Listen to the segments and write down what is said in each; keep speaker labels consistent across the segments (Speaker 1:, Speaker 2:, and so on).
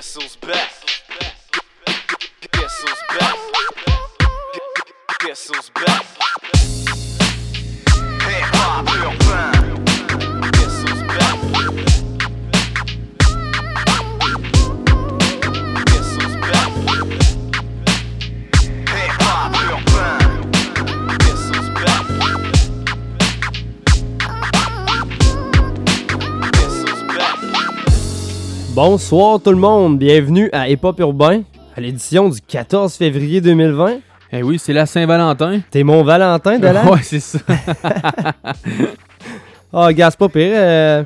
Speaker 1: Best.
Speaker 2: Bonsoir tout le monde, bienvenue à Hip Hop Urbain, à l'édition du 14 février 2020.
Speaker 3: Eh oui, c'est la Saint-Valentin.
Speaker 2: T'es mon Valentin de là?
Speaker 3: Ouais, c'est ça.
Speaker 2: Ah, gars, c'est pas pire. euh,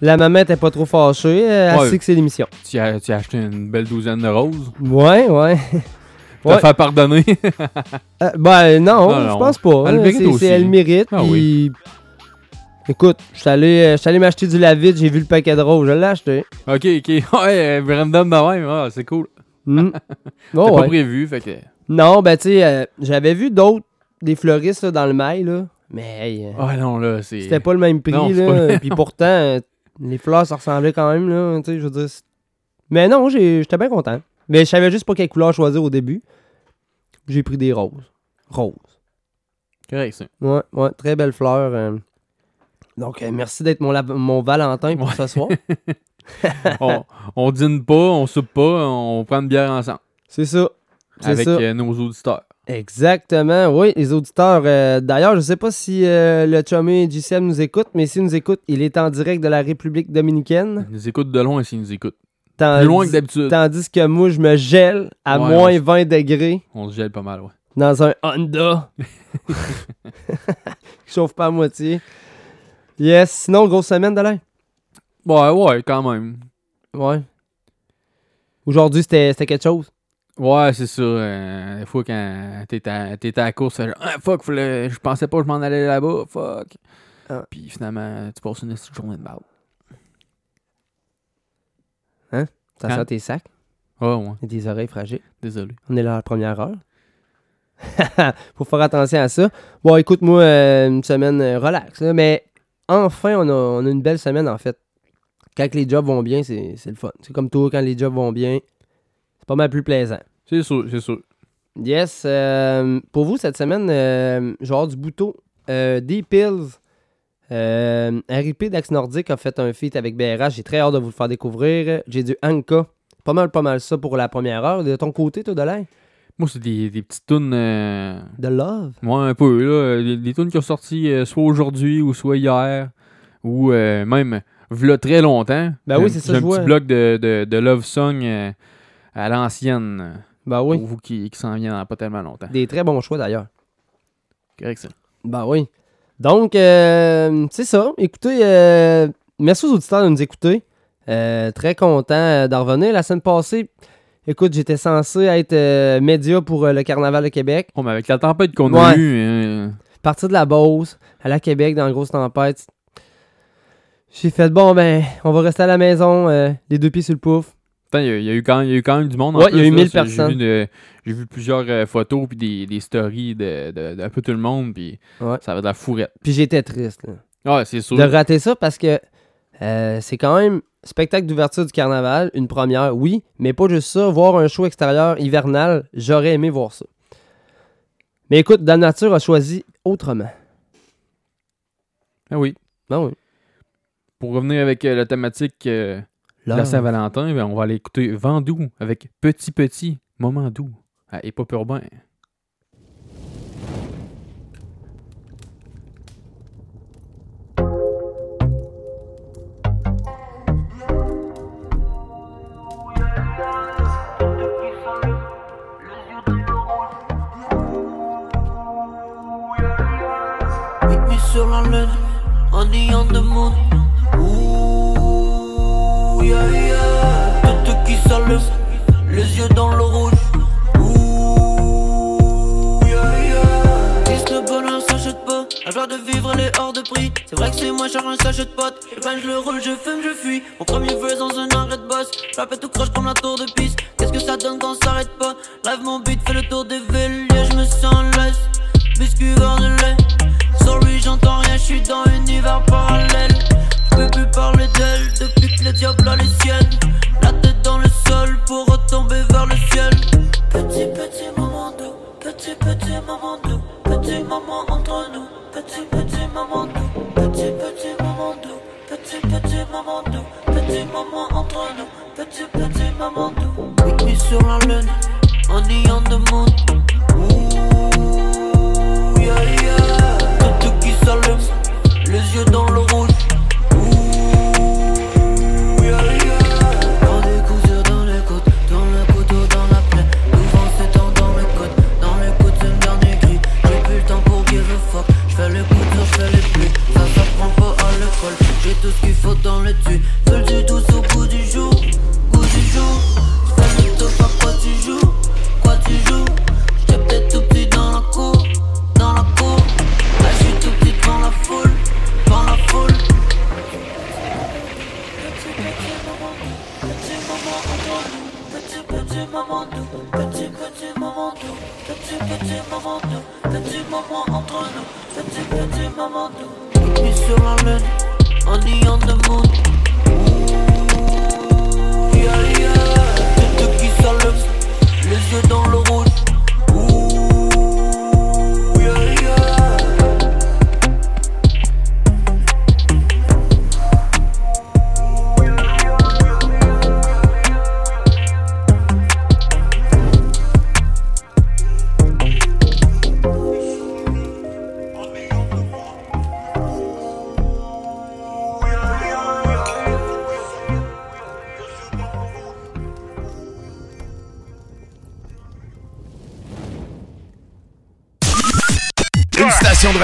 Speaker 2: la maman était pas trop fâchée, euh, elle
Speaker 3: Ouais.
Speaker 2: sait que c'est l'émission.
Speaker 3: tu, as, tu as acheté une belle douzaine de roses.
Speaker 2: Ouais, ouais.
Speaker 3: T'as
Speaker 2: Ouais.
Speaker 3: fait pardonner.
Speaker 2: Euh, ben non,
Speaker 3: Non,
Speaker 2: je
Speaker 3: non.
Speaker 2: pense pas.
Speaker 3: Elle le
Speaker 2: hein,
Speaker 3: mérite
Speaker 2: c'est-
Speaker 3: aussi.
Speaker 2: c'est- Elle le mérite.
Speaker 3: Ah
Speaker 2: puis- Écoute, je suis allé, euh, m'acheter du lave-vide, j'ai vu le paquet de roses, je l'ai acheté.
Speaker 3: ok, ok. Ouais, random de même. Ah, c'est cool. T'as
Speaker 2: Oh,
Speaker 3: pas prévu, fait que.
Speaker 2: Non, ben tu sais, euh, j'avais vu d'autres, des fleuristes là, dans le mail, là. Mais euh,
Speaker 3: Ah non, là, c'est.
Speaker 2: C'était pas le même prix,
Speaker 3: Non,
Speaker 2: là. Puis pourtant, euh, les fleurs, ça ressemblait quand même, là. Tu sais, je veux dire. Mais non, j'étais bien content. Mais je savais juste pas quelle couleur choisir au début. J'ai pris des roses. Roses.
Speaker 3: correct, ça.
Speaker 2: Ouais, ouais, très belle fleur. Donc, euh, merci d'être mon, mon Valentin pour
Speaker 3: Ouais.
Speaker 2: ce soir.
Speaker 3: on, on dîne pas, on soupe pas, on prend une bière ensemble.
Speaker 2: C'est ça.
Speaker 3: Avec
Speaker 2: ça.
Speaker 3: euh, nos auditeurs.
Speaker 2: Exactement, oui, les auditeurs. euh, D'ailleurs, je sais pas si euh, le chummy GCM nous écoute, mais s'il nous écoute, il est en direct de la République dominicaine.
Speaker 3: Ils nous écoutent de loin s'ils nous.
Speaker 2: Tandis-
Speaker 3: Plus loin que d'habitude.
Speaker 2: Tandis que moi, je me gèle à
Speaker 3: Ouais,
Speaker 2: moins
Speaker 3: ouais.
Speaker 2: 20 degrés
Speaker 3: On se gèle pas mal, ouais.
Speaker 2: dans un Honda. qui chauffe pas à moitié. Yes. Sinon, grosse semaine de l'air.
Speaker 3: Ouais, ouais, quand même.
Speaker 2: Ouais. Aujourd'hui, c'était quelque chose?
Speaker 3: Ouais, c'est ça. euh, des fois, quand t'étais à, à la course, fais, ah, fuck, je pensais pas que je m'en allais là-bas, fuck.
Speaker 2: Ah.
Speaker 3: Puis finalement, tu passes une petite journée de mal.
Speaker 2: Ça
Speaker 3: Hein?
Speaker 2: sent tes sacs?
Speaker 3: Ah, ouais,
Speaker 2: et des oreilles fragiles?
Speaker 3: désolé.
Speaker 2: On est là à la première heure. Faut faire attention à ça. Bon, écoute, moi, euh, une semaine euh, relax. là, mais enfin, on a, on a une belle semaine, en fait. Quand les jobs vont bien, c'est le fun. C'est comme toi, quand les jobs vont bien, c'est pas mal plus plaisant.
Speaker 3: C'est sûr, c'est sûr.
Speaker 2: Yes. euh, pour vous, cette semaine, euh, avoir du bouton. Euh, D-Pills. Euh, RIP d'Axe Nordique a fait un feat avec BRH. J'ai très hâte de vous le faire découvrir. J'ai du Anka. Pas mal, pas mal ça pour la première heure. De ton côté, toi, de l'air?
Speaker 3: Moi, c'est des, des petites tunes. euh,
Speaker 2: De Love?
Speaker 3: ouais, un peu, là. Des, des tunes qui ont sorti euh, soit aujourd'hui ou soit hier. Ou euh, même, v'là très longtemps.
Speaker 2: Ben oui, c'est ça,
Speaker 3: J'ai un
Speaker 2: vois.
Speaker 3: petit bloc de, de, de Love Song à l'ancienne.
Speaker 2: Ben oui.
Speaker 3: Pour vous qui, qui s'en viennent dans pas tellement longtemps.
Speaker 2: Des très bons choix d'ailleurs.
Speaker 3: Correct, ça.
Speaker 2: Ben oui. Donc, c'est ça. Écoutez, euh, merci aux auditeurs de nous écouter. Très content d'en revenir. La semaine passée, écoute, j'étais censé être euh, média pour euh, le Carnaval de Québec.
Speaker 3: Oh, mais avec la tempête qu'on
Speaker 2: Ouais.
Speaker 3: a eue, euh,
Speaker 2: Partir de la Beauce, aller à Québec dans la grosse tempête. J'ai fait, bon, ben, on va rester à la maison, euh, les deux pieds sur le pouf.
Speaker 3: Putain, il y, a- il y a eu quand, il y a eu quand même du monde. en
Speaker 2: Ouais, il y a eu
Speaker 3: là.
Speaker 2: 1000
Speaker 3: C'est- j'ai
Speaker 2: personnes.
Speaker 3: vu de- J'ai vu plusieurs photos puis des, des stories de, de- d'un peu tout le monde. Puis
Speaker 2: Ouais.
Speaker 3: ça avait de la fourrette.
Speaker 2: Puis j'étais triste. là.
Speaker 3: Ouais, c'est sûr.
Speaker 2: de rater ça parce que euh, c'est quand même spectacle d'ouverture du carnaval, une première, oui, mais pas juste ça, voir un show extérieur hivernal, j'aurais aimé voir ça. Mais écoute, Dame Nature a choisi autrement.
Speaker 3: Ah oui.
Speaker 2: Ben oui.
Speaker 3: Pour revenir avec euh, la thématique euh, de la. Saint-Valentin, ben, on va aller écouter Vendoux avec Petit Petit Moment Doux à Hip Urbain.
Speaker 4: De monde. Ouh, yeah, yeah. Tout qui s'allume, les yeux dans le rouge. Ouh, yeah, yeah. Dis le bonheur s'achète pas, la joie de vivre elle est hors de prix. C'est vrai que c'est moins cher un sachet de potes. Et ben je le roule, je fume, je fuis. Mon premier feu dans un arrêt de boss. J'appelle tout croche comme la tour de piste. Qu'est-ce que ça donne quand on s'arrête pas? Live mon beat fait le tour des villes, je me sens laisse biscuit lait Sans lui j'entends rien, je suis dans un univers parallèle. Je peux plus parler d'elle depuis que le diable a les siennes. La tête dans le sol pour retomber vers le ciel. Petit petit moment doux, petit petit moment doux. Petit moment entre nous, petit petit moment doux. Petit petit moment doux, petit petit moment doux. Petit moment entre nous, petit petit moment doux. Sur la lune, en ayant de monde tout, tout qui s'allume, les yeux dans le rouge. Ouh, yeah. Dans des cousins dans les côtes, dans le couteau, dans la plaie. Le vent s'étend dans les côtes, dans les côtes, c'est le dernier cri. J'ai plus le temps pour give a fuck. J'fais les coups, j'fais les pluies. Ça s'apprend pas à l'école. J'ai tout ce qu'il faut dans le dessus. Seul du douce Petit moment doux, petit petit moment doux. Petit petit moment doux, petit moment entre nous. Petit petit moment doux. Une sur la lune, on y on the moon. Ouh, yeah, yeah. Tout qui s'allume, les yeux dans le rouge.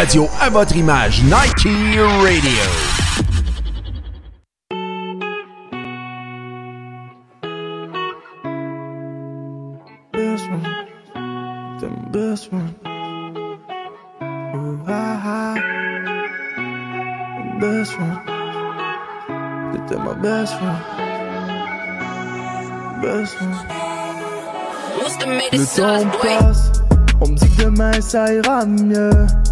Speaker 1: Radio à votre image. Nike Radio.
Speaker 5: best one, the best one. Ooh, ah, ah. The best one, c'était ma best one, best one. Le temps passe, on me dit que demain ça ira mieux.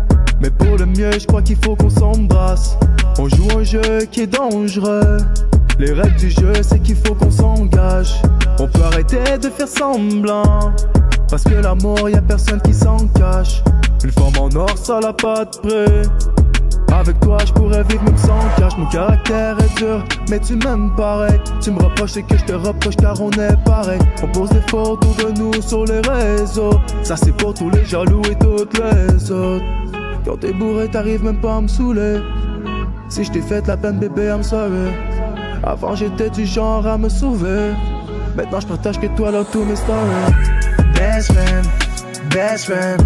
Speaker 5: Mais pour le mieux, je crois qu'il faut qu'on s'embrasse. On joue un jeu qui est dangereux. Les règles du jeu, c'est qu'il faut qu'on s'engage. On peut arrêter de faire semblant. Parce que l'amour, y a personne qui s'en cache. Une forme en or, ça l'a pas de prix. Avec toi, je pourrais vivre même sans cash. Mon caractère est dur, mais tu m'aimes pareil. Tu me reproches et que je te reproche car on est pareil. On pose des photos de nous sur les réseaux. Ça, c'est pour tous les jaloux et toutes les autres. Quand t'es bourré, t'arrives même pas à me saouler. Si je t'ai fait la peine, bébé, I'm sorry. Avant, j'étais du genre à me sauver. Maintenant, je partage que toi dans tous mes stories. Best friend, best friend.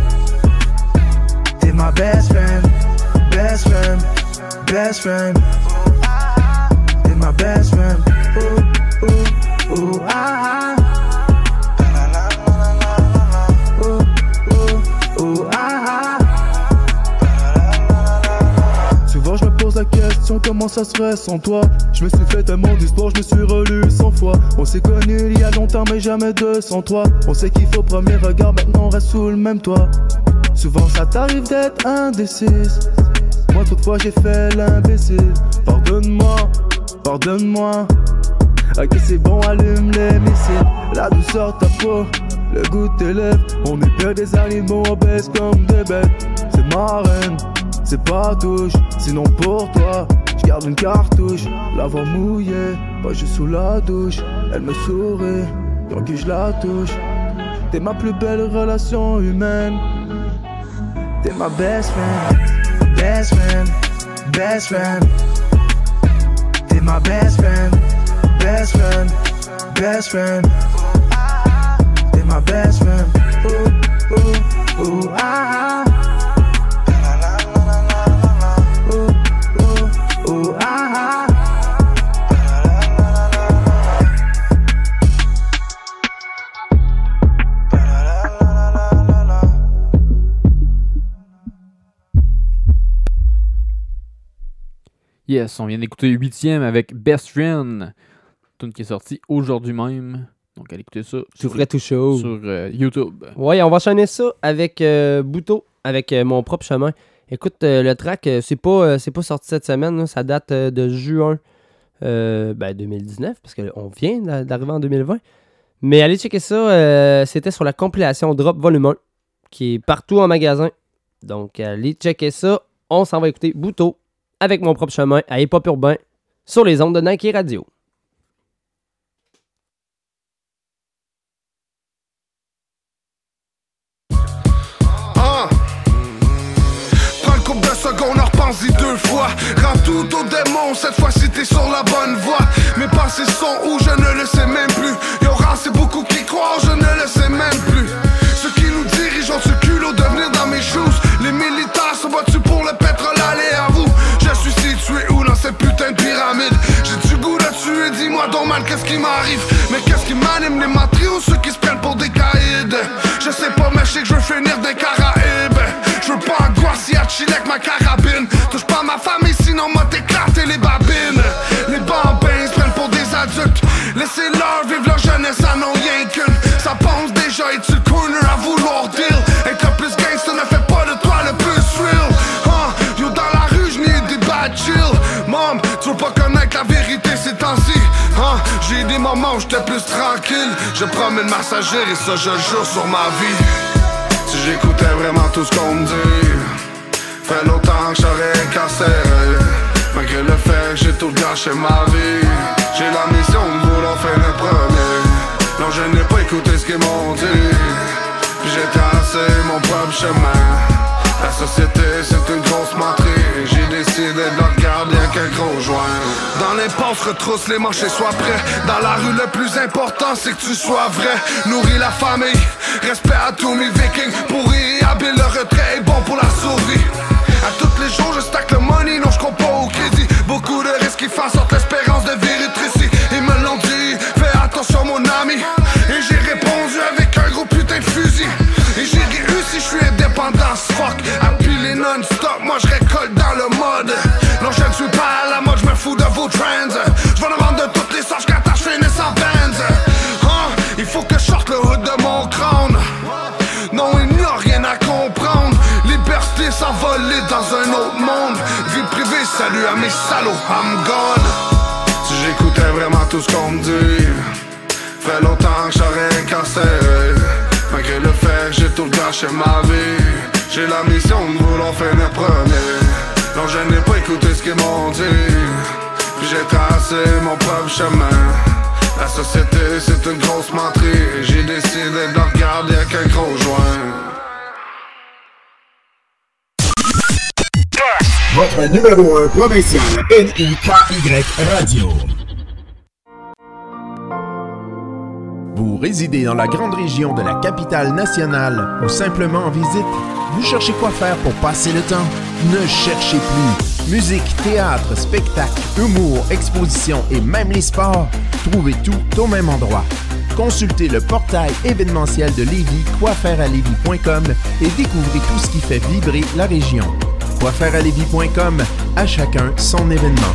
Speaker 5: T'es ma best friend, best friend, best friend. T'es ma best friend. Ooh, ooh, ooh, ah, ah. Comment ça serait sans toi? Je me suis fait tellement d'histoire, je me suis relu cent fois. On s'est connus il y a longtemps mais jamais deux sans toi. On sait qu'il faut premier regard, maintenant on reste sous le même toit. Souvent ça t'arrive d'être indécise. Moi toutefois j'ai fait l'imbécile. Pardonne-moi, pardonne-moi. Ok c'est bon allume les missiles. La douceur de ta peau, le goût de On est pire des animaux, on baisse comme des bêtes. C'est ma reine, c'est pas touche Sinon pour toi, je garde une cartouche La voix mouillée, pas juste sous la douche Elle me sourit, quand que je la touche T'es ma plus belle relation humaine T'es ma best friend, best friend, best friend. T'es ma best friend, best friend, best friend. T'es ma best friend. Ooh, ooh, ooh, ah. ah.
Speaker 3: Yes, on vient d'écouter 8ème avec Best Friend. Tune qui est sortie aujourd'hui même. Donc allez écouter ça
Speaker 2: Tout
Speaker 3: sur,
Speaker 2: frais, tout chaud.
Speaker 3: sur, euh, YouTube.
Speaker 2: Ouais, on va enchaîner ça avec euh, Bouto, avec euh, mon propre chemin. Écoute, euh, le track, c'est pas, c'est pas sorti cette semaine, là. ça date de juin euh, ben, 2019, parce qu'on vient d'a- d'arriver en 2020. Mais allez checker ça, c'était sur la compilation Drop Volume 1. qui est partout en magasin. Donc, allez checker ça. On s'en va écouter Bouteau avec mon propre chemin à Hip Hop Urbain sur les ondes de Nike Radio.
Speaker 6: Ah. Deux fois. Rends tout au démon, cette fois-ci t'es sur la bonne voie. Mes pensées sont où, je ne le sais même plus. Y'aura c'est beaucoup qui croient, je ne le sais même plus. Ceux qui nous dirigent ont ce culot de suis où dans cette putain de pyramide J'ai du goût de tuer, dis-moi donc mal qu'est-ce qui m'arrive? Mais qu'est-ce qui m'anime, les matrios ou ceux qui se prennent pour des caïds? Je sais pas mais je sais que je veux finir des Caraïbes. Je veux pas angoisser à chiller avec ma carabine. Touche pas ma famille sinon moi t'éclater les j'ai des moments où j'étais plus tranquille. Je promène ma sagère et ça je jure sur ma vie. Si j'écoutais vraiment tout ce qu'on me dit Fait longtemps que j'aurais incarcéré. Malgré le fait que j'ai tout gâché ma vie. J'ai la mission de vouloir faire le premier. Non je n'ai pas écouté ce qu'ils m'ont dit. Puis j'ai tracé mon propre chemin La société c'est une grosse menterie J'ai décidé de le regarder avec un gros joint Dans les postes retrousse les manches et sois prêt Dans la rue le plus important c'est que tu sois vrai Nourris la famille, respect à tous mes vikings Pourri habile le retrait est bon pour la survie à tous les jours, je stack le money, non, je compte pas au crédit. Beaucoup de risques qui font sorte l'espérance de vérité ici. Ils me l'ont dit, fais attention, mon ami. As fuck? À piler non-stop, moi je récolte dans le mode. Non, je ne suis pas à la mode, je me fous de vos trends. Je vais en vendre de toutes les sortes, quand je finisse en. Hein, il faut que je sorte le hood de mon crâne. Non, il n'y a rien à comprendre. Liberté s'envoler dans un autre monde. Vie privée, salut à mes salauds, I'm gone. Si j'écoutais vraiment tout ce qu'on me dit, fait longtemps que j'aurais incarcéré. Malgré le fait j'ai tout gâché ma vie, j'ai la mission de vouloir finir premier. Non, je n'ai pas écouté ce qu'ils m'ont dit, puis j'ai tracé mon propre chemin. La société c'est une grosse menterie J'ai décidé de le regarder avec un gros joint
Speaker 1: Votre numéro 1 provincial, NIKY Radio. Vous résidez dans la grande région de la capitale nationale ou simplement en visite? Vous cherchez quoi faire pour passer le temps? Ne cherchez plus. Musique, théâtre, spectacle, humour, exposition et même les sports. Trouvez tout au même endroit. Consultez le portail événementiel de Lévis, quoifairealévis.com et découvrez tout ce qui fait vibrer la région. Quoifairealévis.com, à chacun son événement.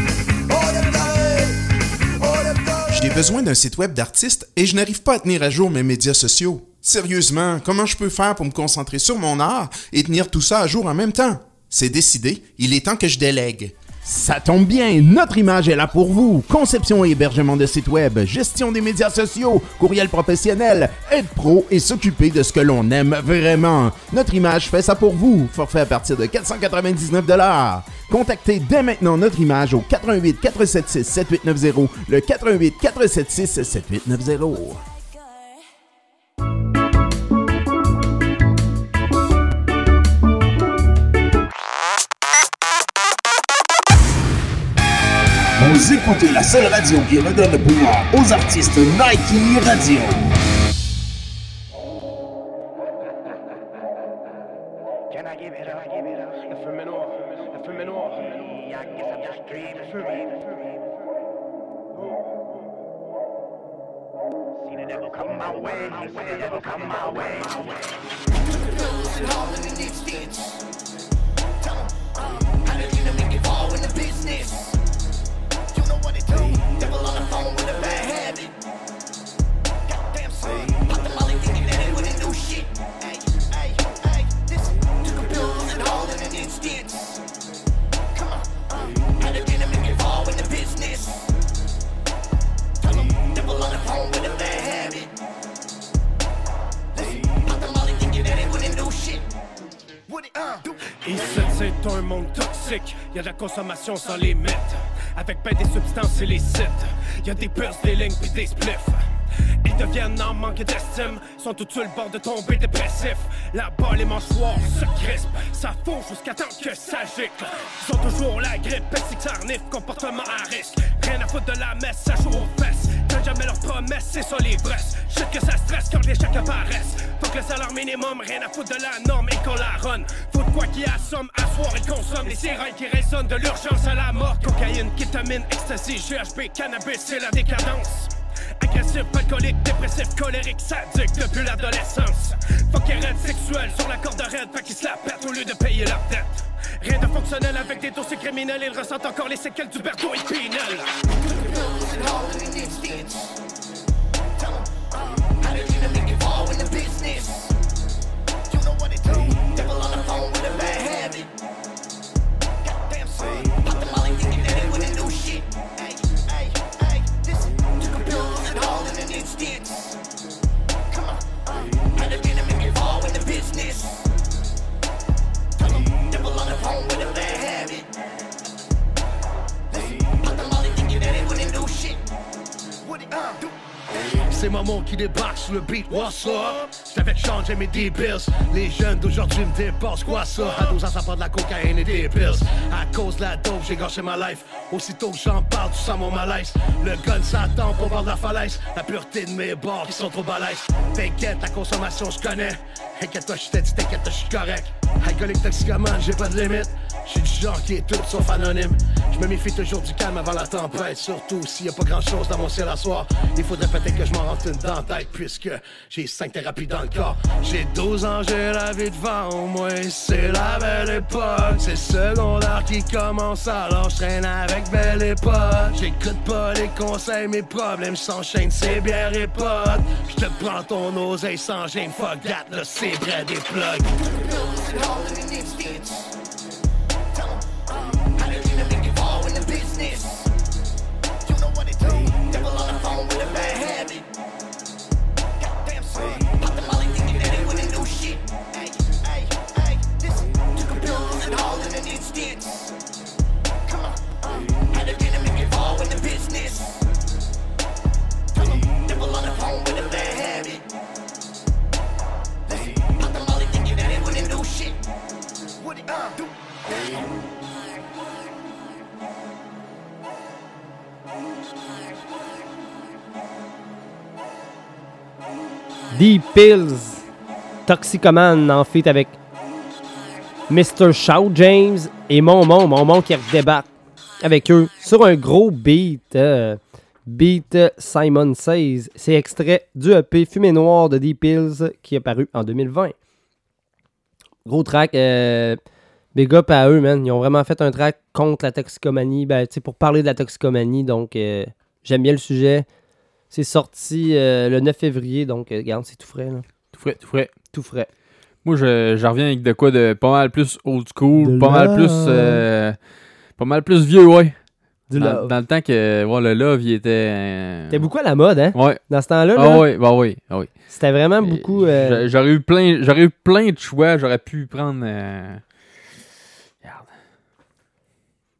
Speaker 7: J'ai besoin d'un site web d'artiste et je n'arrive pas à tenir à jour mes médias sociaux. Sérieusement, comment je peux faire pour me concentrer sur mon art et tenir tout ça à jour en même temps? C'est décidé, il est temps que je délègue.
Speaker 1: Ça tombe bien, notre image est là pour vous. Conception et hébergement de sites web, gestion des médias sociaux, courriel professionnel, aide pro et s'occuper de ce que l'on aime vraiment. Notre image fait ça pour vous. Forfait à partir de 499 Contactez dès maintenant notre image au 88 476 7890, le 88 476 7890. Vous écoutez la seule radio qui redonne le pouvoir aux artistes Nike Radio.
Speaker 8: Sans limite. Avec ben des substances illicites. Y a des puces, des lignes pis des spliffs. Ils deviennent en manque d'estime, sont tout sur le bord de tomber dépressif. Là-bas, les mâchoires se crispent, ça fond jusqu'à temps que ça gicle. Ils ont toujours la grippe, pesticlarnif, comportement à risque. Rien à foutre de la messe, ça joue aux fesses. Quand jamais leurs promesses, c'est ça l'ivresse. Shit que ça stresse quand les chèques apparaissent. Faut que le salaire minimum, rien à foutre de la norme et qu'on la run. Faut quoi qui assomme, asseoir et consomme. Les sirènes qui résonnent de l'urgence à la mort. Cocaïne, kétamine, ecstasy, GHB, cannabis, c'est la décadence. Agressif, alcoolique, dépressif, colérique, sadique depuis l'adolescence. Fuck raide sexuel sur la corde raide, fait qu'ils se la pètent au lieu de payer leur dette. Rien de fonctionnel avec des dossiers criminels, ils ressentent encore les séquelles du Berthaud et Pinel.
Speaker 9: You know what it do. Devil on the phone with a bad habit. Goddamn son. Pop the molly thinking that it wouldn't do shit. Hey, hey, hey, listen. Took a bills and all in an instant. Come on, uh, they gonna make it all in the business. Tell devil on the phone with a bad habit. Listen, pop the molly thinking that it wouldn't do shit. What it, uh, do.
Speaker 8: C'est Maman qui débarque sur le beat, what's up? J'avais changé mes D-bills. Les jeunes d'aujourd'hui me dépassent, quoi ça? À 12 ans, ça prend de la cocaïne et des pills. À cause de la dope, j'ai gâché ma life. Aussitôt que j'en parle, tu sens mon malaise. Le gun s'attend au bord de la falaise. La pureté de mes bords qui sont trop balèzes. T'inquiète, la consommation, je connais. Inquiète-toi, je t'ai dit, t'inquiète, je suis correct. Alcoolique, toxicomane, j'ai pas de limite. J'suis du genre qui est tout sauf anonyme. Je me méfie toujours du calme avant la tempête. Surtout s'il y a pas grand chose dans mon ciel à soir. Il faudrait peut-être que je m'en rentre une dans tête. Puisque j'ai cinq thérapies dans le corps. J'ai 12 ans, j'ai la vie devant moi. C'est la belle époque. C'est secondaire qui commence alors je traîne avec belle époque. J'écoute pas les conseils, mes problèmes s'enchaînent. C'est bien et potes. Je te prends ton oseille sans gêne. Fuck that, là c'est vrai des plugs.
Speaker 9: The phone with a bad habit. Goddamn son. Pop the molly thinking that it wouldn't do shit. Hey, hey, hey, listen. Took a bills and all in an instant.
Speaker 2: Deep Pills, Toxicomane en feat avec Mr. Shout James et Momon, Momon qui redébarque avec eux sur un gros beat. euh, beat Simon Says. C'est extrait du EP Fumée Noire de Deep Pills qui est paru en 2020. Gros track. euh, big up à eux, man. Ils ont vraiment fait un track contre la toxicomanie. Ben, pour parler de la toxicomanie. Donc, euh, j'aime bien le sujet. C'est sorti euh, le 9 février. Donc, euh, regarde, c'est tout frais. Là.
Speaker 3: Tout frais, tout frais.
Speaker 2: Tout frais.
Speaker 3: Moi, je, je reviens avec de quoi de pas mal plus old school,
Speaker 2: De
Speaker 3: pas mal plus. euh, pas mal plus vieux, ouais.
Speaker 2: Du
Speaker 3: dans,
Speaker 2: love.
Speaker 3: dans le temps que ouais, le love, il était. euh,
Speaker 2: C'était beaucoup à la mode, hein?
Speaker 3: Ouais.
Speaker 2: Dans ce temps-là, là,
Speaker 3: Ah oui, bah oui, ah oui.
Speaker 2: c'était vraiment beaucoup. euh,
Speaker 3: J'a- J'aurais eu plein, j'aurais eu plein de choix, j'aurais pu prendre.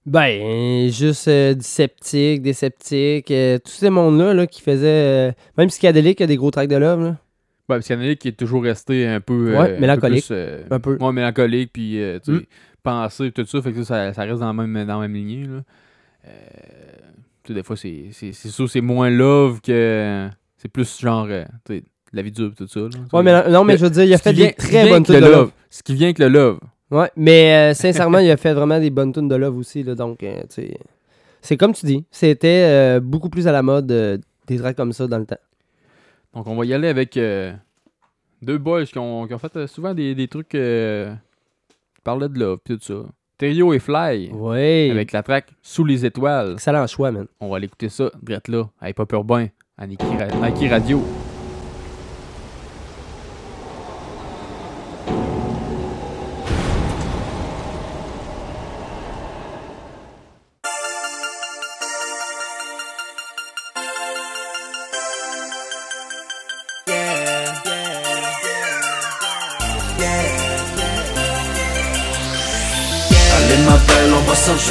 Speaker 2: Ben, juste euh, du sceptique, des sceptiques, euh, tous ces mondes-là là, qui faisaient. euh, même Psychédélique a des gros tracks de love, là.
Speaker 3: Ben, qui est toujours resté un peu.
Speaker 2: Ouais,
Speaker 3: euh,
Speaker 2: mélancolique.
Speaker 3: Un peu. plus,
Speaker 2: Un peu.
Speaker 3: Ouais, mélancolique, puis tu
Speaker 2: Mm.
Speaker 3: penser, tout ça, fait que ça, ça reste dans la même, dans la même lignée, là. Tu sais, des fois, c'est c'est- c'est sûr, c'est moins love que. C'est plus genre. tu sais, la vie dure, tout ça. là,
Speaker 2: Ouais, mais non, mais je veux dire, il a fait des très bonnes de love.
Speaker 3: Ce qui vient avec le love.
Speaker 2: Ouais, mais euh, sincèrement, il a fait vraiment des bonnes tunes de love aussi, là. Donc, euh. C'est comme tu dis, c'était euh, beaucoup plus à la mode euh, des tracks comme ça dans le temps.
Speaker 3: Donc, on va y aller avec euh, deux boys qui ont, qui ont fait souvent des, des trucs qui parlaient de love, pis tout ça. Terrio et Fly,
Speaker 2: Oui.
Speaker 3: avec la track Sous les étoiles.
Speaker 2: Excellent choix, man.
Speaker 3: On va aller écouter ça, direct là, à Hip Hop Urbain, à Nike Radio.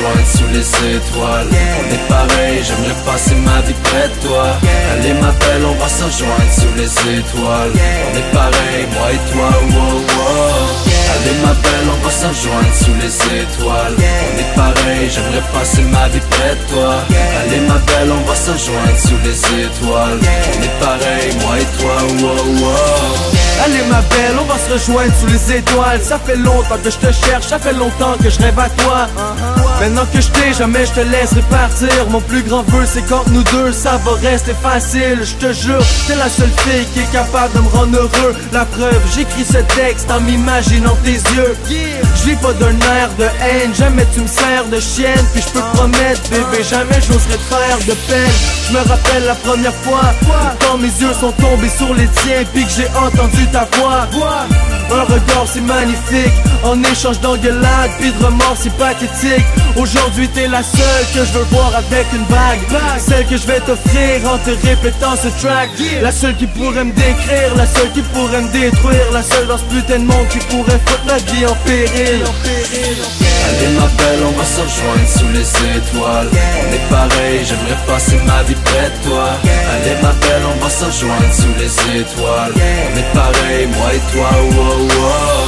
Speaker 10: Rejoindre sous les étoiles. On est pareil, j'aimerais passer ma vie près de toi. Allez ma belle, on va se rejoindre sous les étoiles. On est pareil, moi et toi, wow, wow. Allez ma belle, on va se rejoindre sous les étoiles. On est pareil, j'aimerais passer ma vie près de toi. Allez ma belle, on va se rejoindre sous les étoiles. On est pareil, moi et toi, wow, wow.
Speaker 11: Allez ma belle, on va se rejoindre sous les étoiles. Ça fait longtemps que je te cherche, ça fait longtemps que je rêve à toi Maintenant que je t'ai, jamais je te laisserai partir. Mon plus grand vœu c'est qu'entre nous deux ça va rester facile. Je te jure, t'es la seule fille qui est capable de me rendre heureux. La preuve, j'écris ce texte en m'imaginant tes yeux. Je vis pas d'un air de haine, jamais tu me sers de chienne. Puis je peux te promettre bébé, jamais j'oserais te faire de peine. Je me rappelle la première fois Quand mes yeux sont tombés sur les tiens Puis que j'ai entendu ta voix. Un regard si magnifique En échange d'engueulades Puis de remords si pathétiques Aujourd'hui t'es la seule que je veux voir avec une bague. Celle que je vais t'offrir en te répétant ce track. La seule qui pourrait me décrire La seule qui pourrait me détruire La seule dans ce putain de monde qui pourrait foutre ma vie en péril.
Speaker 10: Allez ma belle, on va se rejoindre sous les étoiles. On est pareil, j'aimerais passer ma vie près de toi. Allez ma belle, on va se rejoindre sous les étoiles. On est pareil, moi et toi, wow, wow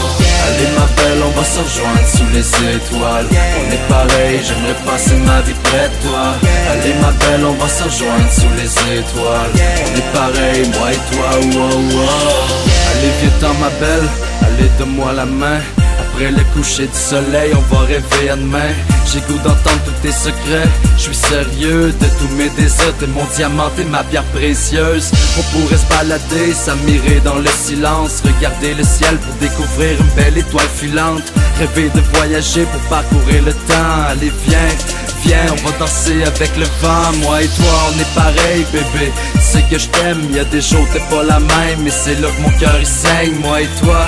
Speaker 10: Allez ma belle, on va se rejoindre sous les étoiles. On est pareil, j'aimerais passer ma vie près de toi. Allez ma belle, on va se rejoindre sous les étoiles. On est pareil, moi et toi, wow, wow. Allez viens dans ma belle, allez donne-moi la main le coucher du soleil, on va rêver à demain. J'ai goût d'entendre tous tes secrets. Je suis sérieux de tous mes désirs. T'es mon diamant, t'es ma pierre précieuse. On pourrait se balader, s'admirer dans le silence. Regarder le ciel pour découvrir une belle étoile filante. Rêver de voyager pour parcourir le temps. Allez, viens, viens, on va danser avec le vent. Moi et toi, on est pareil, bébé. Sais que je t'aime, y a des jours t'es pas la même. Mais c'est là que mon cœur il saigne, moi et toi.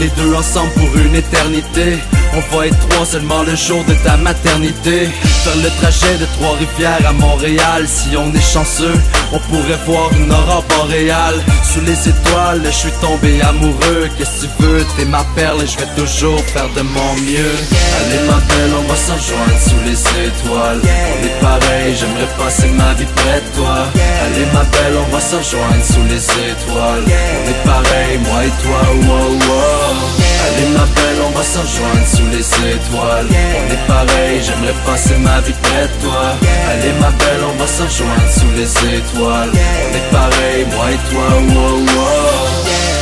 Speaker 10: Les deux ensemble pour une éternité. On va être trois seulement le jour de ta maternité. Faire le trajet de Trois-Rivières à Montréal Si on est chanceux, on pourrait voir une aurore boréale Sous les étoiles, je suis tombé amoureux. Qu'est-ce que tu veux, t'es ma perle et je vais toujours faire de mon mieux. Allez ma belle, on va se rejoindre sous les étoiles. On est pareil, j'aimerais passer ma vie près de toi. Allez ma belle, on va se rejoindre sous les étoiles. On est pareil, moi et toi, wow wow Allez ma belle, on va se rejoindre sous les étoiles. On est pareil, j'aimerais passer ma vie près de toi. Allez ma belle, on va se rejoindre sous les étoiles. On est pareil, moi et toi, wow wow.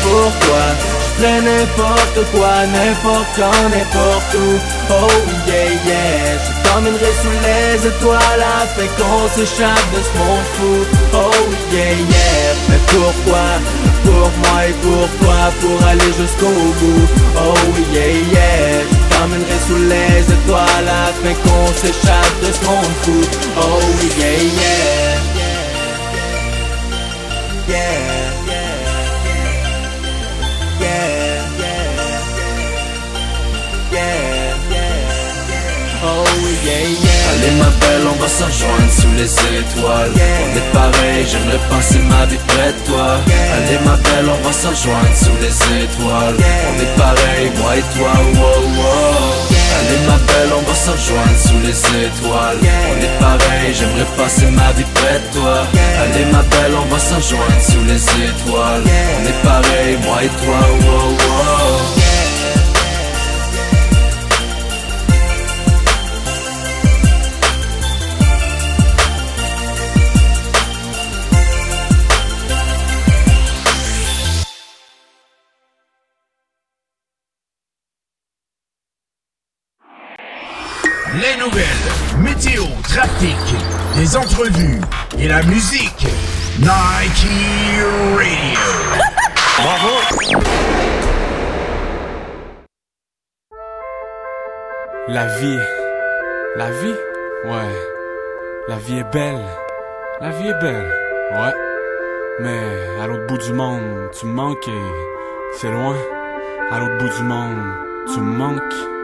Speaker 11: Pourquoi n'importe quoi, n'importe quand, n'importe où. Oh yeah yeah. Je t'emmènerai sous les étoiles Afin qu'on s'échappe de ce monde fou. Oh yeah yeah. Mais pourquoi? Pour moi et pour toi Pour aller jusqu'au bout. Oh yeah yeah. Je t'emmènerai sous les étoiles Afin qu'on s'échappe de ce monde fou. Oh yeah. Yeah Yeah,
Speaker 10: Allez ma belle, on va se rejoindre sous les étoiles. On est pareil, j'aimerais passer ma vie près de toi. Allez ma belle, on va se rejoindre sous les étoiles. On est pareil, moi et toi, wow wow. Allez ma belle, on va se rejoindre sous les étoiles. On est pareil, j'aimerais passer ma vie près de toi. Allez ma belle, on va se rejoindre sous les étoiles. On est pareil, moi et toi, wow wow
Speaker 1: nouvelles, météo, trafic, les entrevues et la musique. Nike Radio.
Speaker 12: Bravo! La vie. La vie? Ouais. La vie est belle. La vie est belle. Ouais. Mais à l'autre bout du monde, tu me manques et c'est loin. À l'autre bout du monde, tu me manques.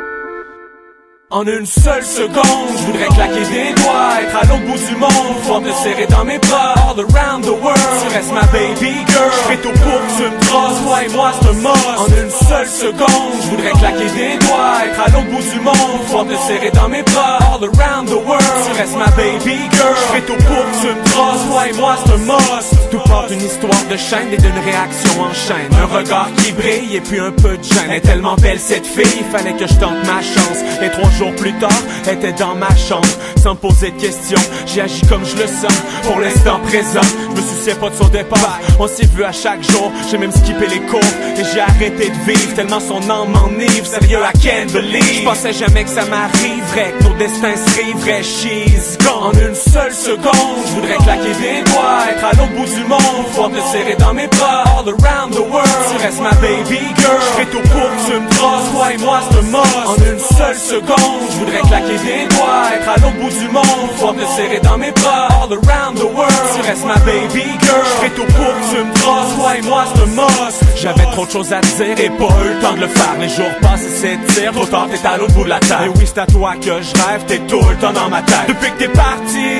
Speaker 12: En une seule seconde, je voudrais claquer des doigts, être à l'autre bout du monde, te serrer dans mes bras, all around the world. Tu restes ma baby girl, je fais tout pour que tu me trosses, toi et moi c'est un. En une seule seconde, je voudrais claquer des doigts, être à l'autre bout du monde, te serrer dans mes bras, all around the world. Tu restes ma baby girl, je fais tout pour que tu me trosses, toi et moi c'est un must. Tout part d'une histoire de chaîne et d'une réaction en chaîne. Un regard qui brille et puis un peu de gêne. Elle est tellement belle cette fille, fallait que je tente ma chance. Et trois jours plus tard, elle était dans ma chambre. Sans poser de questions, j'ai agi comme je le sens. Pour l'instant présent, je me souciais pas de son départ. On s'est vu à chaque jour, j'ai même skippé les cours. Et j'ai arrêté de vivre tellement son âme m'enivre. Sérieux, I can't believe. Je pensais jamais que ça m'arriverait, que nos destins se riveraient. En une seule seconde, je voudrais claquer des doigts, être à l'autre bout du monde, pouvoir te serrer dans mes bras, all around the world. Tu restes ma baby girl, je fais tout pour que tu me trosses, toi et moi c'est must. En une seule seconde, je voudrais claquer des doigts, être à l'autre bout du monde, pouvoir te serrer dans mes bras, all around the world. Tu restes ma baby girl, je fais tout pour que tu me trosses, toi et moi c'est must. J'avais trop de choses à dire et pas le temps de le faire. Les jours passent et s'étirent, trop tard t'es à l'autre bout de la table. Et oui, c'est à toi que je rêve, t'es tout le temps dans ma tête. Que t'es parti,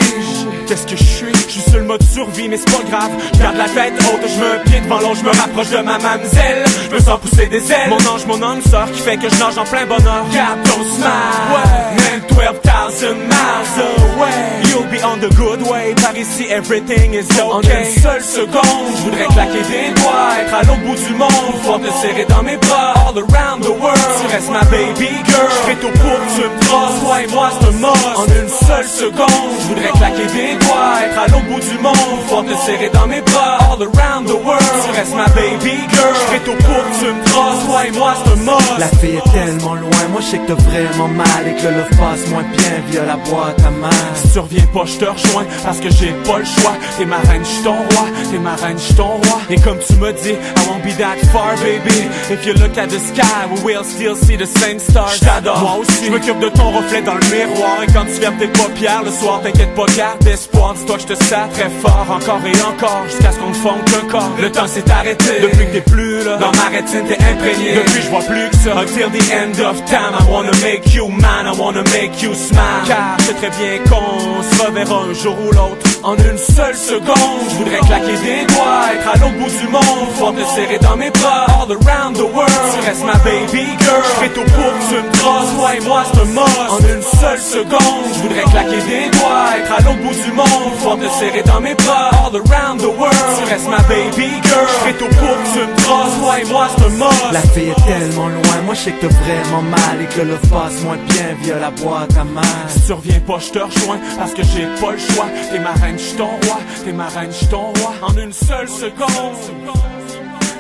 Speaker 12: Qu'est-ce que je suis? Je suis sur le mode survie, mais c'est pas grave. Je garde la tête haute, je me pied devant l'eau, je me rapproche de ma mamzelle. Je me sens pousser des ailes. Mon ange, mon âme sœur qui fait que je nage en plein bonheur. Garde ton smile. Ouais. Même 12,000 miles away. You'll be on the good way. Par ici, everything is okay. En une seule seconde, je voudrais claquer des doigts, être à l'autre bout du monde, pouvoir te serrer dans mes bras, all around the world. Tu restes ma baby girl. Je fais tout pour que tu me toi et moi c'est un must. En une seule je voudrais claquer des doigts, être à l'autre bout du monde, pouvoir te serrer dans mes bras, all around the world. Tu restes ma baby girl. Je tout pour que tu me trosses, toi et moi c'est un must.
Speaker 11: La fille est tellement loin, moi je sais que t'as vraiment mal et que le love passe moins bien via la boîte à main.
Speaker 12: Si tu reviens pas, je te rejoins parce que j'ai pas le choix. T'es ma reine, j'suis ton roi. T'es ma reine, j'suis ton roi. Et comme tu me dis, I won't be that far, baby. If you look at the sky, we will still see the same stars. J't'adore, moi aussi. Je m'occupe de ton reflet dans le miroir. Et quand tu fermes tes paupières le soir, t'inquiète pas, garde espoir. Dis-toi que je te sers très fort, encore et encore, jusqu'à ce qu'on ne fonde qu'un corps. Le temps s'est arrêté depuis que t'es plus là. Dans ma rétine, t'es imprégné. Depuis, je vois plus que ça. Until the end of time, I wanna make you man, I wanna make you smile. Car sais très bien qu'on se reverra un jour ou l'autre. En une seule seconde, je voudrais claquer des doigts, être à l'autre bout du monde, pouvoir te serrer dans mes bras, all around the world. Tu restes ma baby girl, je fais tout pour que tu me toi et moi c'est un must. En une seule seconde, je voudrais claquer des doigts, être à l'autre bout du monde, pouvoir te serrer dans mes bras, all around the world. Tu restes ma baby girl, je fais tout pour que tu me trosses, toi et moi c'est un must.
Speaker 11: La fille est tellement loin, moi je sais que t'as vraiment mal et que le passe moins bien via la boîte à main.
Speaker 12: Si tu reviens pas, je te rejoins parce que j'ai pas le choix. T'es ma reine, j'suis ton roi. T'es ma reine, j'suis ton roi. En une seule seconde,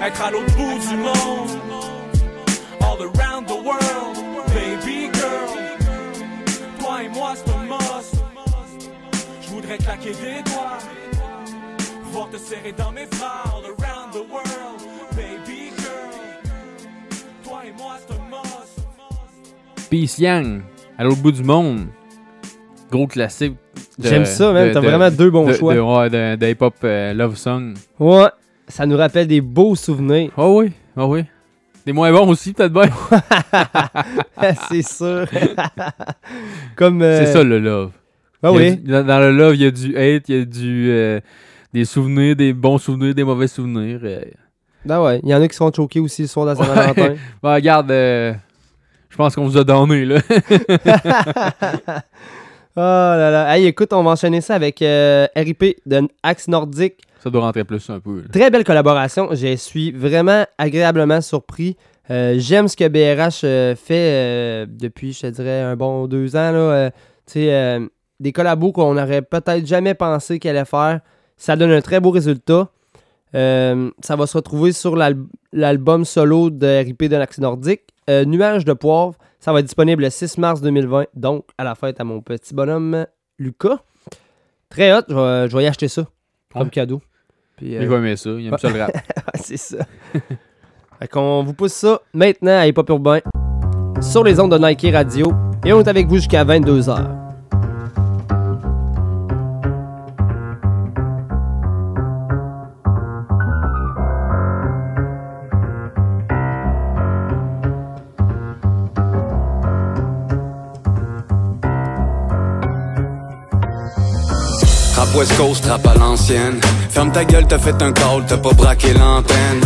Speaker 12: être à l'autre bout du monde, all around the world, voudrais claquer des doigts, pouvoir te serrer dans mes bras, all around the world, baby girl. Toi et moi, c'est un must.
Speaker 3: Peace Yang, à l'autre bout du monde. Gros classique.
Speaker 2: J'aime ça,
Speaker 3: de-
Speaker 2: T'as
Speaker 3: de-
Speaker 2: vraiment deux bons
Speaker 3: de-
Speaker 2: choix.
Speaker 3: De- de hip-hop euh, love song.
Speaker 2: Ouais, ça nous rappelle des beaux souvenirs.
Speaker 3: Oh oui, oh oui. Des moins bons aussi, peut-être bien.
Speaker 2: c'est sûr. Comme. euh,
Speaker 3: C'est ça le love.
Speaker 2: Ah
Speaker 3: Il y a
Speaker 2: oui.
Speaker 3: du- dans, dans le love, il y a du hate, il y a du, euh, des souvenirs, des bons souvenirs, des mauvais souvenirs. euh.
Speaker 2: Ben ouais, il y en a qui sont choqués aussi le soir de la
Speaker 3: Ouais.
Speaker 2: Saint-Valentin.
Speaker 3: Bon, regarde, euh, je pense qu'on vous a donné, là.
Speaker 2: Oh là là. Hey, écoute, on va enchaîner ça avec euh, RIP de Axe Nordique.
Speaker 3: Ça doit rentrer plus un peu. là.
Speaker 2: Très belle collaboration. Je suis vraiment agréablement surpris. Euh, J'aime ce que BRH euh, fait euh, depuis, je te dirais, un bon deux ans. Là, Euh, euh, des collabos qu'on n'aurait peut-être jamais pensé qu'elle allait faire. Ça donne un très beau résultat. Euh, ça va se retrouver sur l'al- l'album solo de RIP de l'Axe Nordique. Euh, Nuage de poivre. Ça va être disponible le 6 mars 2020, donc à la fête à mon petit bonhomme Lucas. Très hot, je vais, je vais y acheter ça comme
Speaker 3: Ouais.
Speaker 2: cadeau. Puis,
Speaker 3: Il va aimer ça, il aime ça le rap.
Speaker 2: c'est ça. fait qu'on vous pousse ça maintenant à Hip Hop Urbain sur les ondes de Nike Radio. Et on est avec vous jusqu'à 22h.
Speaker 13: West Coast, à l'ancienne. Ferme ta gueule, t'as fait un call, t'as pas braqué l'antenne.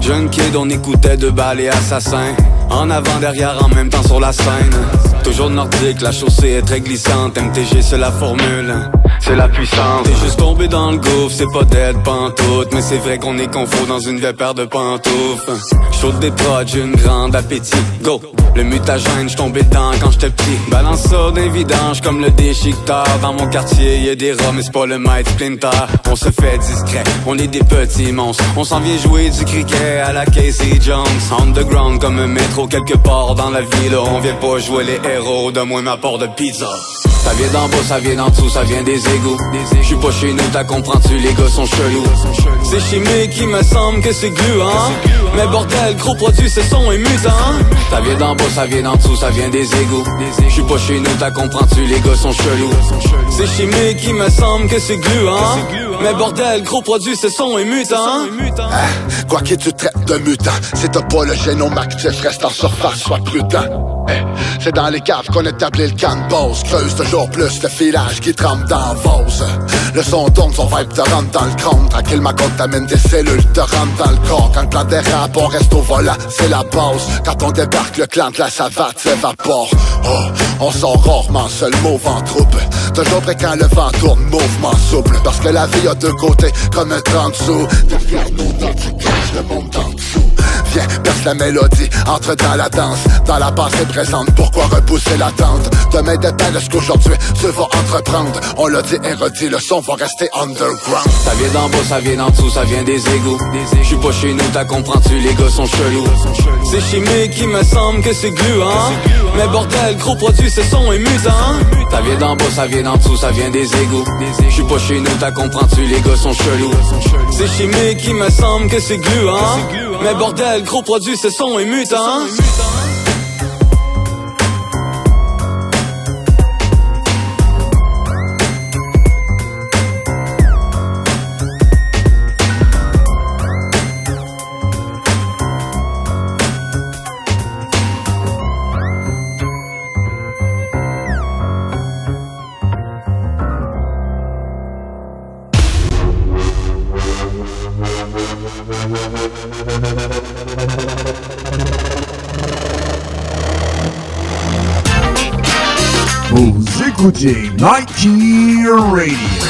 Speaker 13: Jeune kid, on écoutait de balles et assassins. En avant, derrière, en même temps sur la scène. Toujours nordique, la chaussée est très glissante. MTG, c'est la formule. C'est la puissance. T'es juste tombé dans le gouffre, c'est pas d'être pantoute. Mais c'est vrai qu'on est confort dans une vieille paire de pantoufles. J'saute des prods, j'ai une grande appétit. Go! Le mutagène, j'tombais dedans quand j'étais petit. Balance ça d'un vidange comme le déchiqueteur. Dans mon quartier, y a des rats, mais c'est pas le maître Splinter. On se fait discret, on est des petits monstres. On s'en vient jouer du cricket à la Casey Jones. Underground comme un métro quelque part dans la ville. On vient pas jouer les héros, de moins ma part de pizza. Ça vient d'en bas, ça vient d'en dessous, ça vient des égouts. J'suis pas chez nous, t'as comprends-tu, les gars sont chelous. C'est chimique, il me semble que c'est gluant. Mais bordel, gros produit, ce son est mutant. Ça vient d'en bas, ça vient d'en dessous, ça vient des égouts. J'suis pas chez nous, t'as comprends-tu, les gars sont chelous. C'est chimique, il me semble que c'est gluant. Mais bordel, gros produit, ce son est mutant.
Speaker 14: Ah, quoi que tu traites de mutant, si t'as pas le génome actif, reste en surface, sois prudent. Eh, C'est dans les caves qu'on établit le camp de base. Creuse toujours plus le filage qui trempe dans vase. Le son tourne, son vibe te rentre dans le crâne. Tranquillement contamine tes cellules, te rentre dans le corps. Quand le plan dérape, on reste au volant, c'est la base. Quand on débarque, le clan de la savate s'évapore. Oh, on sort rarement seul, mauve en troupe. Toujours prêt quand le vent tourne, mouvement souple. Parce que la vie a deux côtés, comme un 30 sous. Derrière dents, tu caches le monde Viens, perce la mélodie, entre dans la danse Dans la passée présente, pourquoi repousser l'attente? Demain de ce qu'aujourd'hui tu vas entreprendre? On l'a dit et redit, le son va rester underground
Speaker 13: Ça vient d'en bas, ça vient d'en dessous, ça vient des égouts. J'suis pas chez nous, t'as comprends-tu, les gars sont chelous. C'est chimique, il me semble que c'est gluant. Mais bordel, gros produit, ce son est mutant. Ça vient d'en bas, ça vient d'en dessous, ça vient des égouts. J'suis pas chez nous, t'as comprends-tu, les gars sont chelous. C'est chimique, il me semble que c'est gluant. Mais bordel, gros produit, ce son est mutant.
Speaker 1: Écoutez Nike Radio.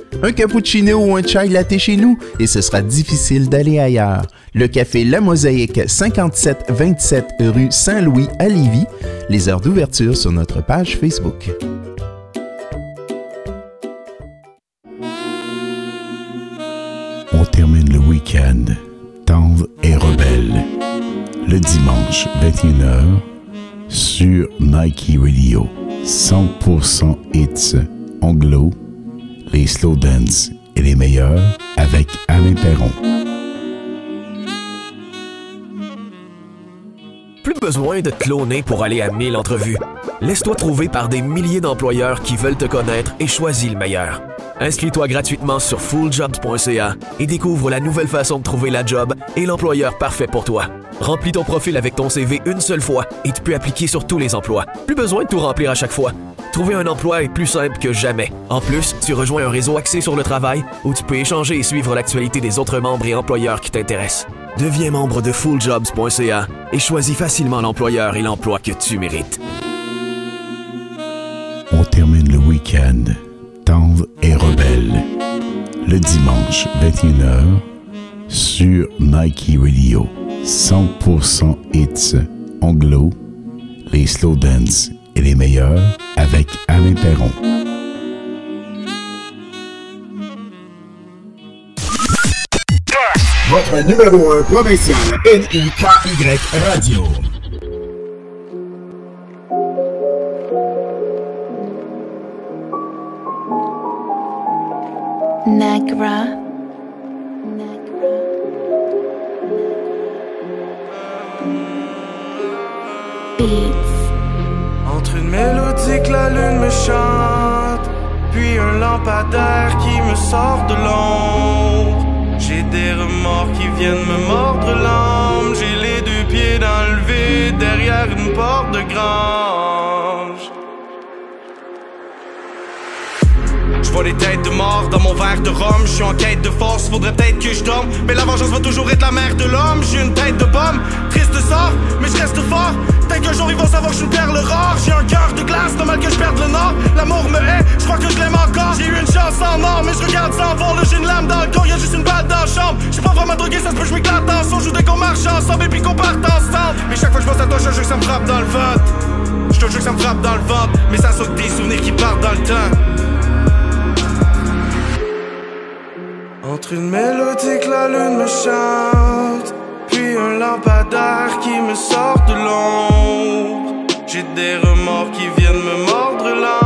Speaker 1: Un cappuccino ou un chai latte chez nous et ce sera difficile d'aller ailleurs. Le café La Mosaïque, 5727 rue Saint-Louis à Lévis. Les heures d'ouverture sur notre page Facebook.
Speaker 15: On termine le week-end tendre et rebelle. Le dimanche 21h sur Nike Radio. 100% hits anglo, les slow dance et les meilleurs avec Alain Perron.
Speaker 16: Plus besoin de te cloner pour aller à 1000 entrevues. Laisse-toi trouver par des milliers d'employeurs qui veulent te connaître et choisis le meilleur. Inscris-toi gratuitement sur fulljobs.ca et découvre la nouvelle façon de trouver la job et l'employeur parfait pour toi. Remplis ton profil avec ton CV une seule fois et tu peux appliquer sur tous les emplois. Plus besoin de tout remplir à chaque fois. Trouver un emploi est plus simple que jamais. En plus, tu rejoins un réseau axé sur le travail où tu peux échanger et suivre l'actualité des autres membres et employeurs qui t'intéressent. Deviens membre de fulljobs.ca et choisis facilement l'employeur et l'emploi que tu mérites.
Speaker 15: On termine le week-end tendre et rebelle. Le dimanche 21h sur Nike Radio. 100% hits anglo, les slow dance et les meilleurs avec Alain Perron.
Speaker 17: Votre numéro 1 provincial NIKY Radio.
Speaker 18: Nagra.
Speaker 19: Mélodie que la lune me chante, puis un lampadaire qui me sort de l'ombre. J'ai des remords qui viennent me mordre l'âme. J'ai les deux pieds dans le derrière une porte de. Je vois les têtes de mort dans mon verre de rhum. Je suis en quête de force, faudrait peut-être que je dorme. Mais la vengeance va toujours être la mère de l'homme. J'ai une tête de pomme, triste sort, mais je reste fort. Peut-être qu'un jour ils vont savoir que je suis une perle rare. J'ai un cœur de glace, normal que je perde le nord. L'amour me hait, je crois que je l'aime encore. J'ai eu une chance en or, mais je regarde sans voir. Là, j'ai une lame dans le corps, y'a juste une balle dans la chambre. J'suis pas vraiment drogué, ça se peut, je m'éclate en. Je voudrais qu'on marche ensemble et puis qu'on parte ensemble. Mais chaque fois que je pense à toi, je jure que ça me frappe dans le ventre. Je te jure que ça me frappe dans le ventre. Mais ça saute des souvenirs qui partent dans le temps. Entre une mélodie que la lune me chante, puis un lampadaire qui me sort de l'ombre. J'ai des remords qui viennent me mordre l'âme.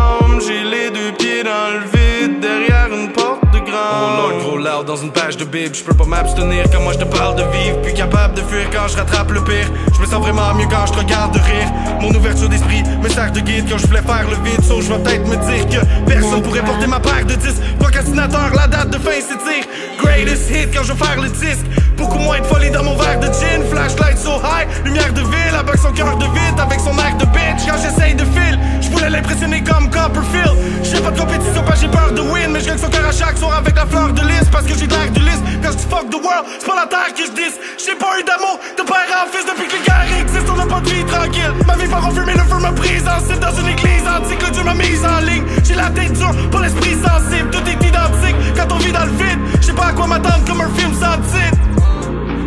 Speaker 19: Dans une page de bible. Je peux pas m'abstenir quand moi je te parle de vivre. Puis capable de fuir quand je rattrape le pire. Je me sens vraiment mieux quand je te regarde de rire. Mon ouverture d'esprit me sert de guide quand je voulais faire le vide. So je vais peut-être me dire que personne pourrait porter ma paire de 10. Procrastinateur, la date de fin s'étire. Greatest hit quand je vais faire le disque. Beaucoup moins de folie dans mon verre de gin. Flashlight so high, lumière de ville. Avec son cœur de vide, avec son air de bitch. Quand j'essaye de fil, je voulais l'impressionner comme Copperfield. J'ai pas de compétition, pas j'ai peur de win. Mais je gagne son cœur à chaque soir avec la fleur de lys. Parce que j'ai de l'air de lys. Quand je fuck the world, c'est pas la terre que je dis. J'ai pas eu d'amour de père en fils depuis que les guerres existent. On n'a pas de vie tranquille. Ma vie va refumer, le feu me brise en cible dans une église antique. Le Dieu m'a mise en ligne. J'ai la tête dure, pas l'esprit sensible. Tout est identique quand on vit dans le vide. Je sais pas à quoi m'attendre comme un film sans titre.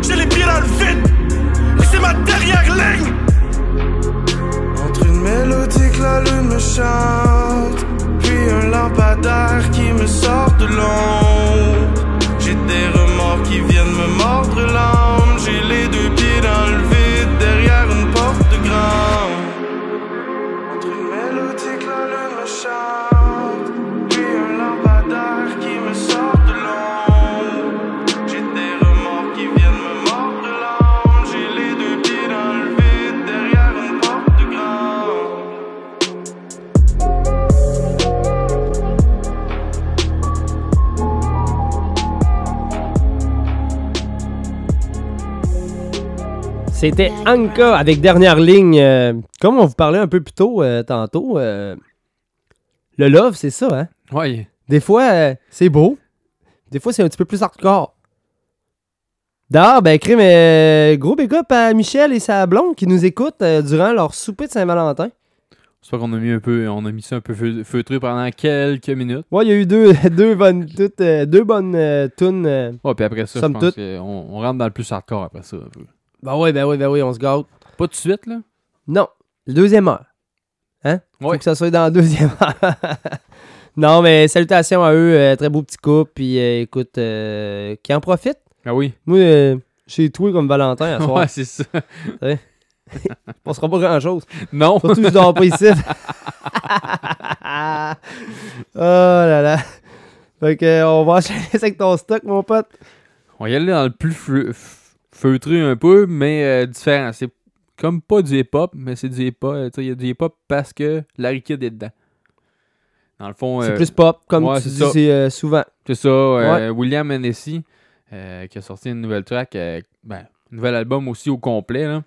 Speaker 19: J'ai les pieds dans le vide. C'est ma dernière ligne. Entre une mélodie que la lune me chante, puis un lampadaire qui me sort de l'ombre. J'ai des remords qui viennent me mordre l'âme. J'ai les deux pieds dans le vide derrière une porte de grand.
Speaker 2: C'était Anka avec dernière ligne. euh, comme on vous parlait un peu plus tôt, euh, tantôt, euh, le love, c'est ça, hein?
Speaker 3: Oui.
Speaker 2: Des fois, c'est beau. Des fois, c'est un petit peu plus hardcore. D'ailleurs, ben, crime, euh, gros big up à Michel et sa blonde qui nous écoutent durant leur souper de Saint-Valentin.
Speaker 3: C'est qu'on a mis un peu, on a mis ça un peu feu- feutré pendant quelques minutes.
Speaker 2: Ouais, il y a eu deux, deux bonnes, toutes, deux bonnes tunes.
Speaker 3: Ouais, puis après ça, je pense on rentre dans le plus hardcore après ça. Un peu.
Speaker 2: Ben oui, ben oui, ben oui, on se gâte.
Speaker 3: Pas tout de suite, là?
Speaker 2: Non, le deuxième heure. Hein? Faut
Speaker 3: Ouais.
Speaker 2: que ça soit dans la deuxième heure. non, mais salutations à eux, euh, très beau petit couple, puis euh, écoute, euh, qui en profite.
Speaker 3: Ah oui.
Speaker 2: Moi, euh, j'ai tout comme Valentin à soir.
Speaker 3: Ouais, c'est ça.
Speaker 2: Ouais. Il passera pas grand-chose.
Speaker 3: Non.
Speaker 2: Surtout je dors pas ici. oh là là. Fait que, euh, on va enchaîner avec ton stock, mon pote.
Speaker 3: On va y aller dans le plus feu- f- feutré un peu, mais euh, différent. C'est comme pas du hip-hop, mais c'est du hip-hop. euh, Il y a du hip-hop parce que Larry Kidd est dedans. Dans le fond.
Speaker 2: C'est
Speaker 3: euh,
Speaker 2: plus pop, comme
Speaker 3: ouais,
Speaker 2: tu dis euh, souvent.
Speaker 3: C'est ça.
Speaker 2: Ouais.
Speaker 3: William Hennessy, qui a sorti une nouvelle track, ben, un nouvel album aussi au complet. là.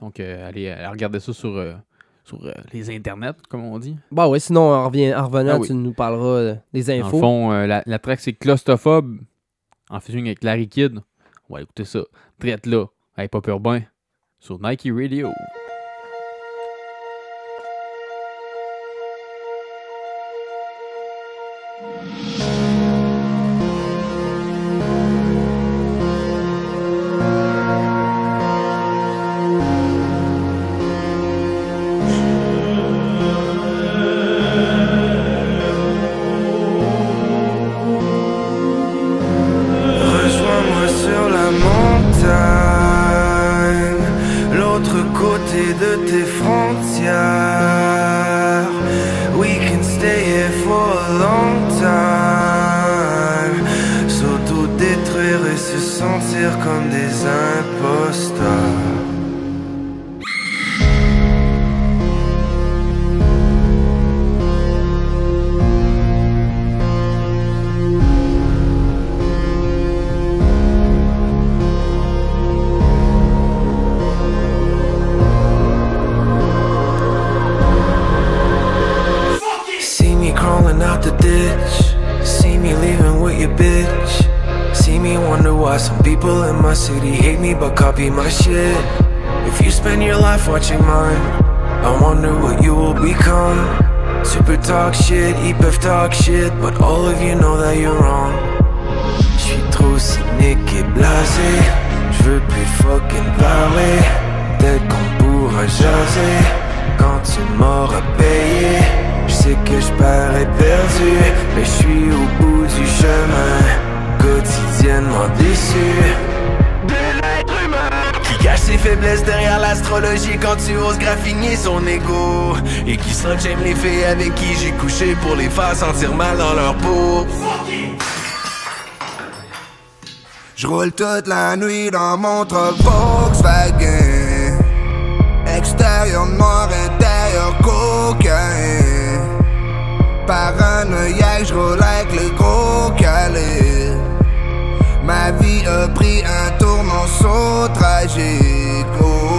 Speaker 3: Donc, allez, regardez ça sur, sur les internets, comme on dit.
Speaker 2: Bah ouais, sinon, en, revient- en revenant,
Speaker 3: Ah oui.
Speaker 2: tu nous parleras des
Speaker 3: Dans
Speaker 2: infos.
Speaker 3: le fond, la, la track, c'est Claustrophobe, en featuring avec Larry Kidd. On va écouter ça. Traite là, avec Pop Urbain, sur Nike Radio.
Speaker 20: entière We can stay here for a long wonder why some people in my city hate me but copy my shit. If you spend your life watching mine, I wonder what you will become. Super talk shit, hyper talk shit, but all of you know that you're wrong. J'suis trop cynique et blasé. J'veux plus fucking parler. Peut-être qu'on pourra jaser quand tu m'auras payé. Je sais que je parais perdu, mais je suis au bout du chemin, quotidiennement déçu. De l'être humain qui cache ses faiblesses derrière l'astrologie quand tu oses graffiner son ego. Et qui j'aime les filles avec qui j'ai couché pour les faire sentir mal dans leur peau.
Speaker 21: Je roule toute la nuit dans mon truck Volkswagen Extérieur noir, intérieur cocaïne Paranoïaque, je roule avec le gros calibre Ma vie a pris un tournant so tragique oh.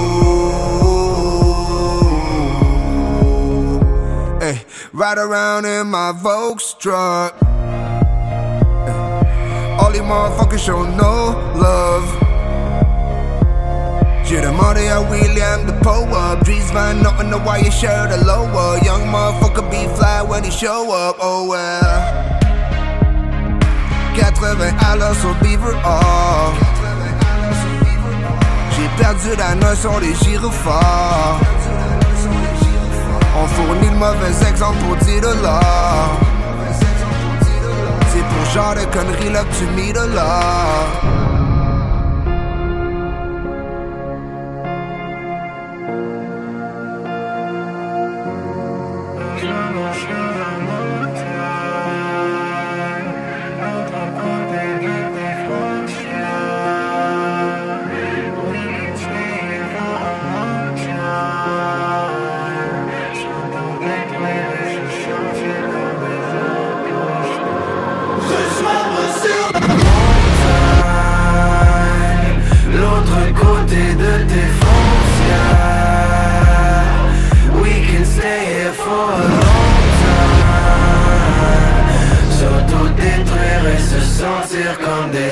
Speaker 21: Hey, Ride around in my Volks truck eh, All these motherfuckers show no love. J'ai demandé à William de pull up. Drees Van Noten, the wire shirt a lower. Young motherfucker be fly when he show up. Oh well. 80 à l'heure sur Beaver Hall. J'ai perdu la notion des gyrophares. On fournit le mauvais exemple pour 10 dollars. C'est pour genre de conneries là que tu mis de là.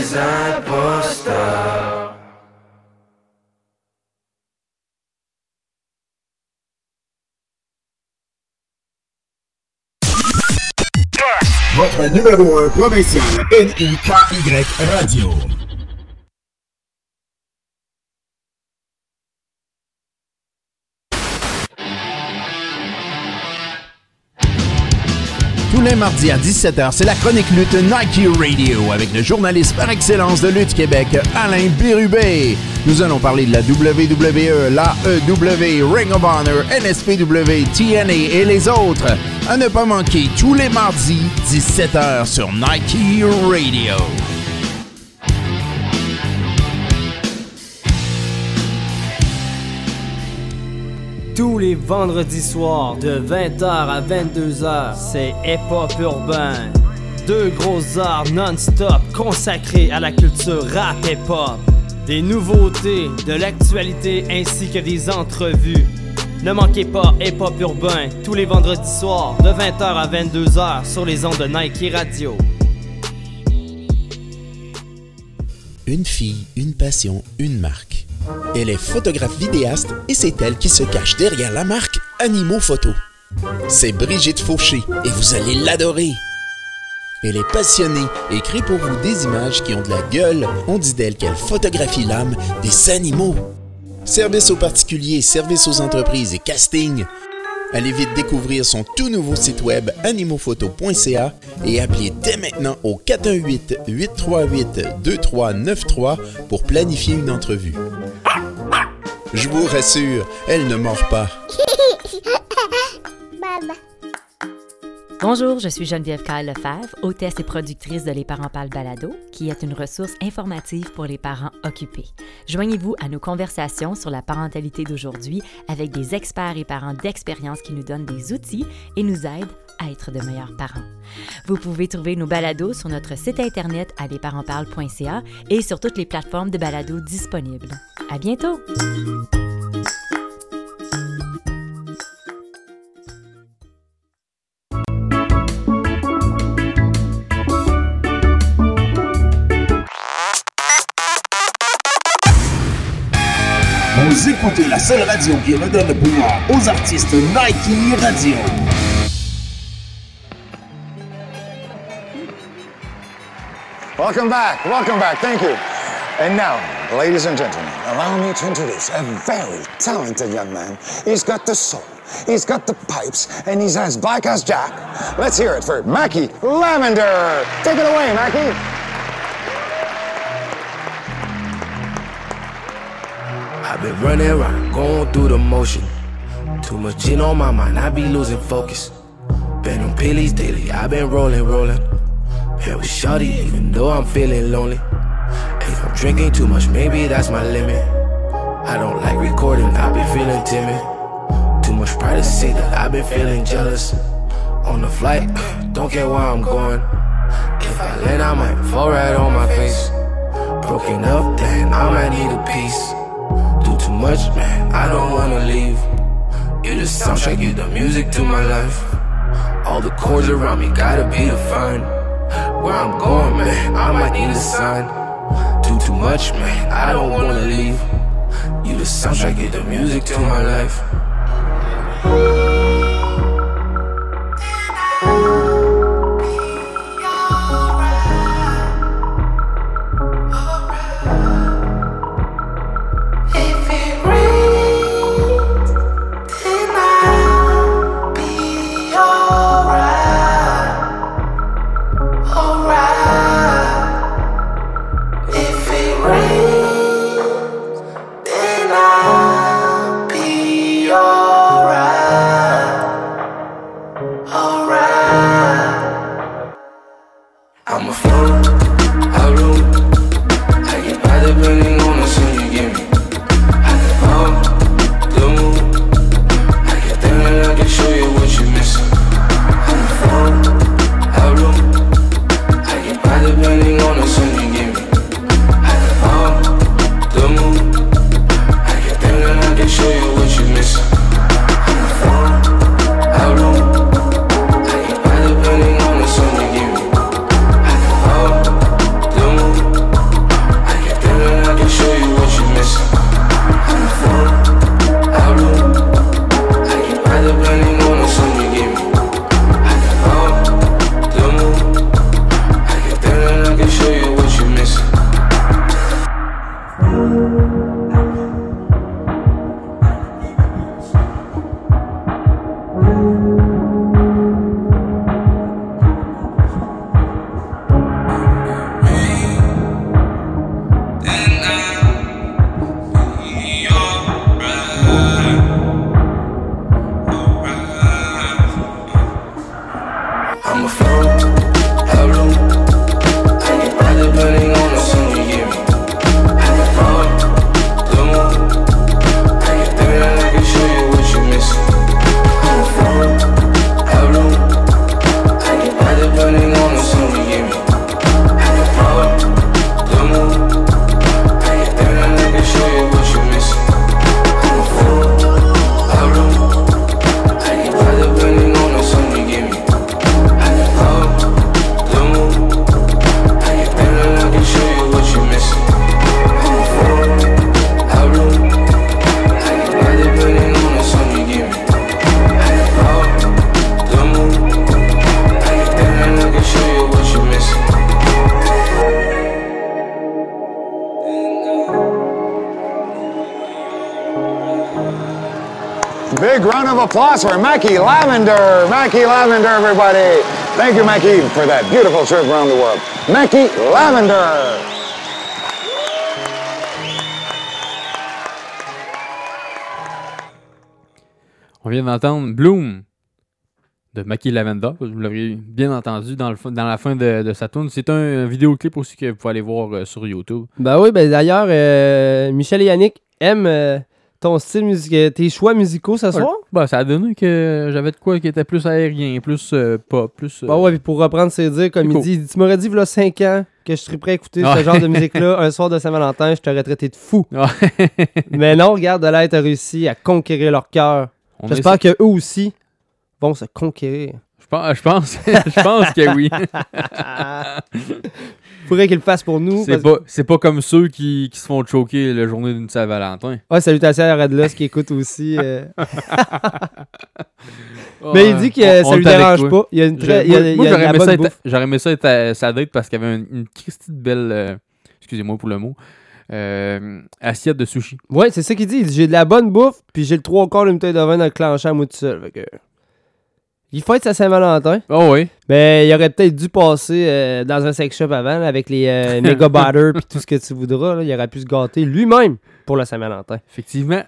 Speaker 20: Des imposteurs
Speaker 15: Votre numéro 1 provincial NIKY Radio.
Speaker 1: Tous les mardis à 17h, c'est la chronique lutte Nike Radio avec le journaliste par excellence de Lutte Québec, Alain Bérubé. Nous allons parler de la WWE, l'AEW, Ring of Honor, NSPW, TNA et les autres. À ne pas manquer tous les mardis, 17h sur Nike Radio.
Speaker 2: Tous les vendredis soirs de 20h à 22h, c'est Hip Hop Urbain. Deux gros arts non-stop consacrés à la culture rap hip hop. Des nouveautés, de l'actualité ainsi que des entrevues. Ne manquez pas Hip Hop Urbain tous les vendredis soirs de 20h à 22h sur les ondes de Nike Radio.
Speaker 1: Une fille, une passion, une marque. Elle est photographe vidéaste et c'est elle qui se cache derrière la marque Animaux Photo. C'est Brigitte Fauché et vous allez l'adorer. Elle est passionnée et crée pour vous des images qui ont de la gueule. On dit d'elle qu'elle photographie l'âme des animaux. Service aux particuliers, service aux entreprises et casting. Allez vite découvrir son tout nouveau site web animophoto.ca et appelez dès maintenant au 418-838-2393 pour planifier une entrevue. Je vous rassure, elle ne mord pas.
Speaker 22: Bonjour, je suis Geneviève Kyle Lefebvre, hôtesse et productrice de Les Parents Parlent Balado, qui est une ressource informative pour les parents occupés. Joignez-vous à nos conversations sur la parentalité d'aujourd'hui avec des experts et parents d'expérience qui nous donnent des outils et nous aident à être de meilleurs parents. Vous pouvez trouver nos balados sur notre site internet à et sur toutes les plateformes de balados disponibles. À bientôt!
Speaker 17: Écoutez la seule radio qui redonne le pouvoir aux artistes Nike Radio.
Speaker 23: Welcome back. Welcome back. Thank you. And now, ladies and gentlemen, allow me to introduce a very talented young man. He's got the soul, he's got the pipes, and he's as black as Jack. Let's hear it for Mackie Lavender. Take it away, Mackie.
Speaker 24: I've been running around, going through the motion. Too much gin on my mind, I be losing focus. Been on pillies daily, I've been rolling, rolling. Here with Shorty, even though I'm feeling lonely. If I'm drinking too much, maybe that's my limit. I don't like recording, I be feeling timid. Too much pride to privacy that I've been feeling jealous. On the flight, don't care where I'm going. If I land, I might fall right on my face. Broken up, then I might need a piece. Too much, man, I don't wanna leave. You the soundtrack, you the music to my life. All the chords around me gotta be defined. Where I'm going, man, I might need a sign. Do too much, man, I don't wanna leave. You the soundtrack, you the music to my life.
Speaker 23: Mackie Lavender. Mackie Lavender, everybody. Thank you, Mackie, for that beautiful trip around the world. Mackie Lavender.
Speaker 3: On vient d'entendre Bloom de Maki Lavenda. Vous l'aurez bien entendu dans, le, dans la fin de, de sa tune. C'est un, vidéoclip aussi que vous pouvez aller voir euh, sur YouTube.
Speaker 2: Ben oui, ben d'ailleurs, euh, Michel et Yannick aiment euh, ton style musical, tes choix musicaux ce soir?
Speaker 3: Ben, ça a donné que j'avais de quoi qui était plus aérien, plus euh, pop, plus. euh,
Speaker 2: Bah ouais, puis pour reprendre ses dires, comme il dit, tu m'aurais dit, il 5 ans, que je serais prêt à écouter ce genre de musique-là un soir de Saint-Valentin, je t'aurais traité de fou. Mais non, regarde, de là, t'as réussi à conquérir leur cœur. J'espère qu'eux aussi vont se conquérir.
Speaker 3: Je pense, je pense, je pense que oui.
Speaker 2: Faudrait qu'ils le fassent pour nous.
Speaker 3: C'est
Speaker 2: parce-
Speaker 3: pas, pas comme ceux qui, qui se font choquer la journée d'une Saint-Valentin.
Speaker 2: Ouais, salutations à Redlos qui écoute aussi. euh. Mais il dit que ça lui dérange pas. Il y a une très-
Speaker 3: j'aurais aimé ça être-
Speaker 2: bouffe.
Speaker 3: J'aurais aimé ça être à sa date parce qu'il y avait une, une de belle, euh, excusez-moi pour le mot, euh, assiette de sushi.
Speaker 2: Ouais, c'est ça qu'il dit. J'ai de la bonne bouffe, puis j'ai le trois quarts d'une bouteille de vin dans le clenchant à moi tout seul. Que... Il fête sa Saint-Valentin.
Speaker 3: Oh oui.
Speaker 2: Mais il aurait peut-être dû passer euh, dans un sex shop avant, là, avec les euh, méga batters puis tout ce que tu voudras. là. Il aurait pu se gâter lui-même pour la Saint-Valentin.
Speaker 3: Effectivement.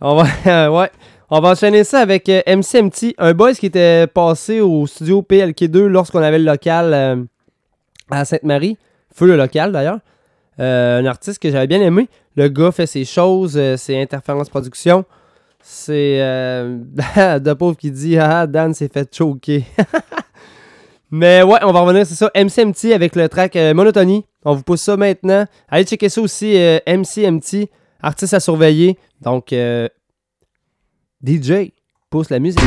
Speaker 2: On va, ouais. On va enchaîner ça avec euh, MCMT, un boys qui était passé au studio PLK2 lorsqu'on avait le local euh, à Sainte-Marie. Feu le local d'ailleurs. Euh, un artiste que j'avais bien aimé. Le gars fait ses choses, euh, ses interférences production. C'est euh, de pauvre qui dit Ah, Dan s'est fait choquer. Mais ouais, on va revenir, c'est ça. MCMT avec le track euh, Monotonie. On vous pousse ça maintenant. Allez checker ça aussi, euh, MCMT, artiste à surveiller. Donc, euh, DJ, pousse la musique.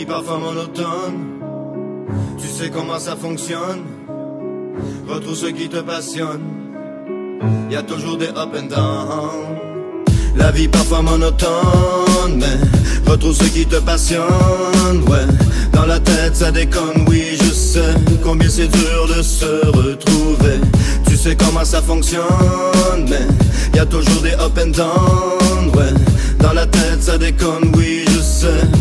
Speaker 25: Vie parfois monotone, tu sais comment ça fonctionne. Retrouve ce qui te passionne, y a toujours des up and down. La vie parfois monotone, mais retrouve ce qui te passionne, ouais. Dans la tête ça déconne, oui je sais combien c'est dur de se retrouver. Tu sais comment ça fonctionne, mais y a toujours des up and down, ouais. Dans la tête ça déconne, oui je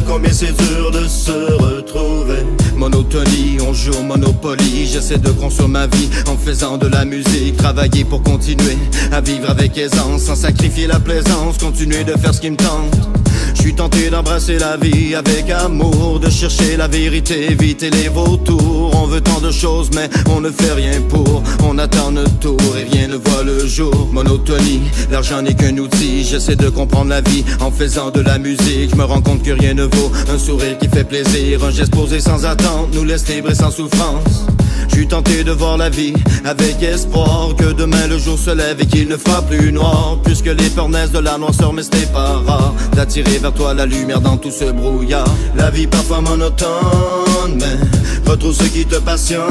Speaker 25: combien c'est dur de se retrouver. Monotonie, on joue Monopoly, j'essaie de construire ma vie en faisant de la musique, travailler pour continuer à vivre avec aisance, sans sacrifier la plaisance, continuer de faire ce qui me tente. Je suis tenté d'embrasser la vie avec amour, de chercher la vérité, éviter les vautours. On veut tant de choses, mais on ne fait rien pour. On attend notre tour et rien ne voit le jour. Monotonie, l'argent n'est qu'un outil. J'essaie de comprendre la vie en faisant de la musique. Je me rends compte que rien ne vaut un sourire qui fait plaisir. Un geste posé sans attente nous laisse libres et sans souffrance. Je suis tenté de voir la vie avec espoir que demain le jour se lève et qu'il ne fera plus noir Puisque les naissent de la noirceur mais ce pas rare D'attirer vers toi la lumière dans tout ce brouillard. La vie parfois monotone mais retrouve ce qui te passionne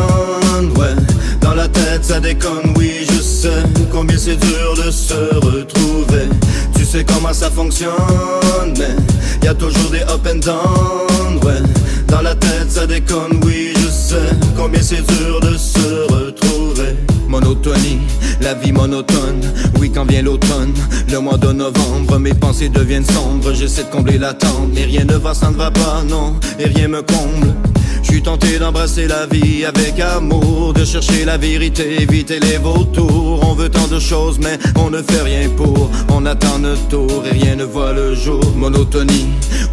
Speaker 25: Ouais, dans la tête ça déconne oui je sais combien c'est dur de se retrouver. Tu sais comment ça fonctionne mais y a toujours des up and down Ouais, dans la tête ça déconne oui je sais combien c'est dur de se retrouver Monotonie, la vie monotone. Oui quand vient l'automne, le mois de novembre Mes pensées deviennent sombres, j'essaie de combler l'attente Mais rien ne va, ça ne va pas, non, et rien me comble je tenté d'embrasser la vie avec amour, de chercher la vérité, éviter les vautours. On veut tant de choses, mais on ne fait rien pour. On attend notre tour et rien ne voit le jour. Monotonie,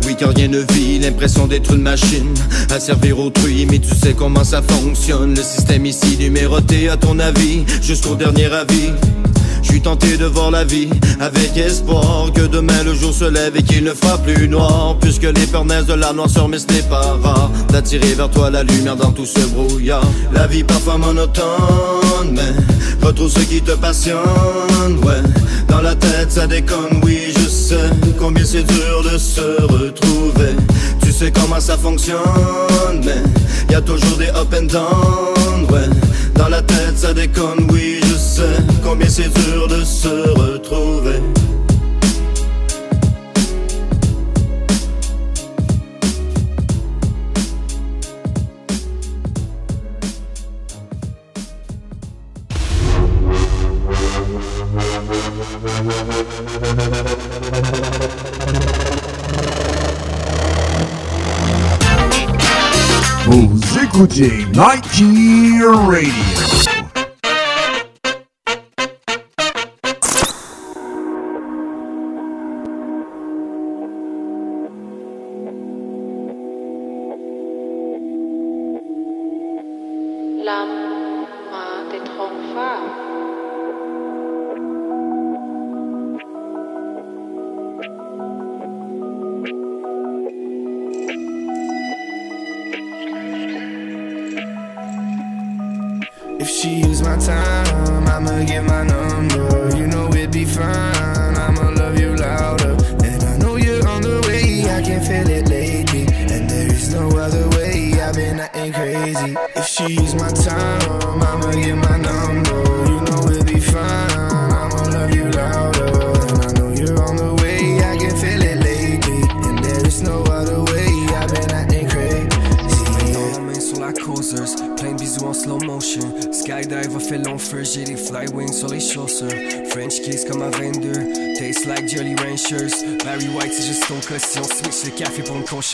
Speaker 25: oui car rien ne vit, l'impression d'être une machine à servir autrui. Mais tu sais comment ça fonctionne, le système ici numéroté à ton avis, jusqu'au dernier avis. Je suis tenté de voir la vie avec espoir. Que demain le jour se lève et qu'il ne fera plus noir. Puisque les peurs de la noirceur mais ce n'est pas rare D'attirer vers toi la lumière dans tout ce brouillard. La vie parfois monotone mais retrouve ce qui te passionne. Ouais, dans la tête ça déconne oui je sais combien c'est dur de se retrouver. Tu sais comment ça fonctionne mais y a toujours des up and down. Ouais, dans la tête ça déconne oui je combien c'est dur de se retrouver.
Speaker 17: Vous écoutez Nike Radio.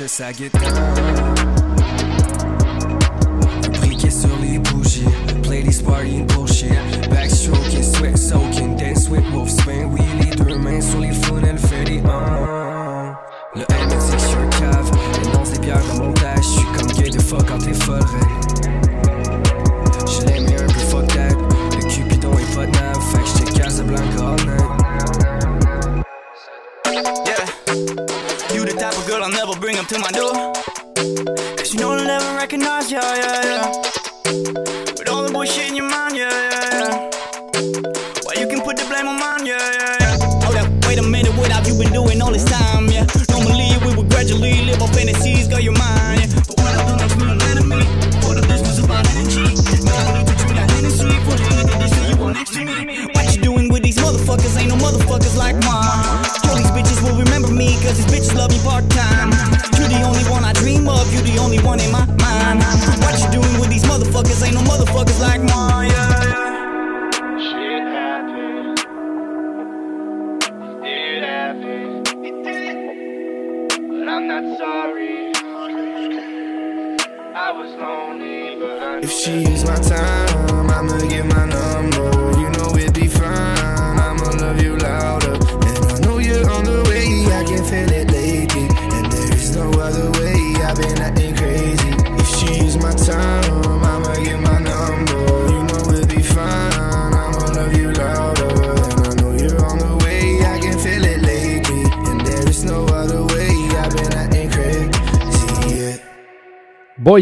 Speaker 26: Pour une conscience, ça get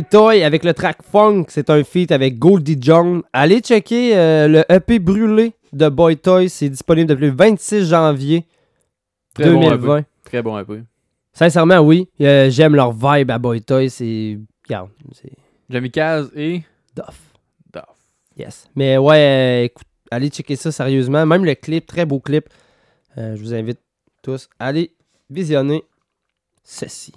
Speaker 2: Toy avec le track Funk, c'est un feat avec Goldie John. Allez checker euh, le EP brûlé de Boy Toy, c'est disponible depuis le 26 janvier
Speaker 3: Très bon
Speaker 2: 2020.
Speaker 3: EP. Très bon EP.
Speaker 2: Sincèrement, oui. Euh, J'aime leur vibe à Boy Toy. C'est. Regarde.
Speaker 3: Jamie Kaz et.
Speaker 2: Duff.
Speaker 3: Duff.
Speaker 2: Yes. Mais ouais, euh, écoute, allez checker ça sérieusement. Même le clip, très beau clip. Je vous invite tous à aller visionner ceci.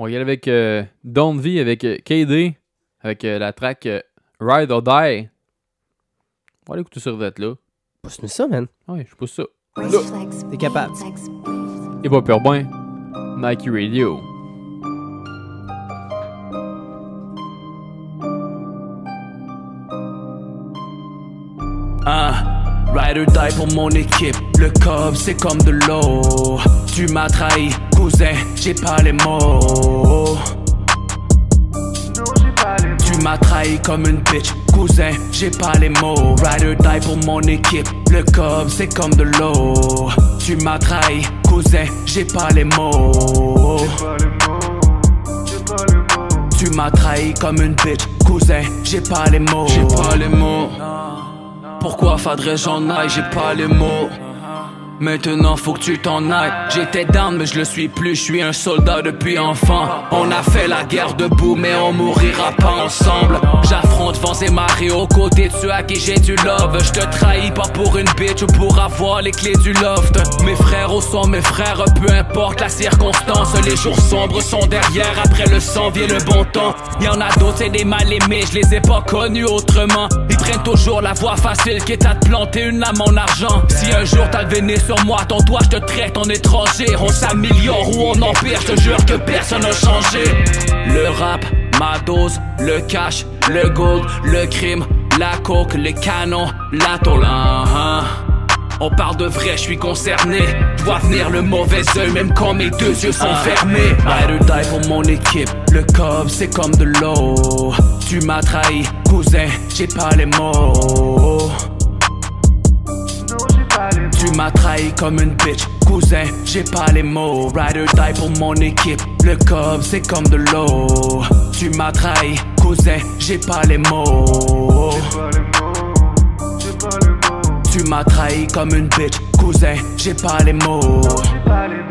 Speaker 3: On va y aller avec euh, Don't V avec euh, KD, avec euh, la track euh, Ride or Die. On va aller écouter sur cette là.
Speaker 2: Pousse-nous ça, man.
Speaker 3: Ouais, je pousse ça.
Speaker 2: T'es capable.
Speaker 3: Et pas peur bien. Nike Radio.
Speaker 10: Un ride or die pour mon équipe. Le cob, c'est comme de l'eau. Tu m'as trahi, cousin, j'ai pas les mots. Tu m'as trahi comme une bitch, cousin, j'ai pas les mots. Ride or die pour mon équipe. Le cob, c'est comme de l'eau. Tu m'as trahi, cousin, j'ai pas les mots. Tu m'as trahi comme une bitch, cousin, j'ai pas les mots. J'ai pas les mots. Pourquoi faudrait j'en aille, j'ai pas les mots. Maintenant faut que tu t'en ailles. J'étais down mais je le suis plus, je suis un soldat depuis enfant. On a fait la guerre debout mais on mourira pas ensemble. J'affronte vents et marées aux côtés de ceux à qui j'ai du love. Je te trahis pas pour une bitch ou pour avoir les clés du loft. Mes frères au sont mes frères, peu importe la circonstance. Les jours sombres sont derrière, après le sang vient le bon temps. Y en a d'autres, c'est des mal aimés, je les ai pas connus autrement. Ils prennent toujours la voie facile qui est à te planter une lame en argent. Si un jour t'as le sur moi, ton toit je te traite en étranger. On s'améliore ou on empire, je te jure que personne n'a changé. Le rap Ma dose, le cash, le gold, le crime, la coke, les canons, la tôle. hein. On parle de vrai, je suis concerné. Je vois venir le mauvais œil, même quand mes deux yeux sont fermés. Ride or die pour mon équipe. Le cob, c'est comme de l'eau. Tu m'as trahi, cousin, j'ai pas les mots. Tu m'as trahi comme une bitch, cousin, j'ai pas les mots. Ride or die pour mon équipe. Le cob, c'est comme de l'eau. Tu m'as trahi, cousin, j'ai pas les mots. Tu m'as trahi comme une bitch, cousin, j'ai pas les mots.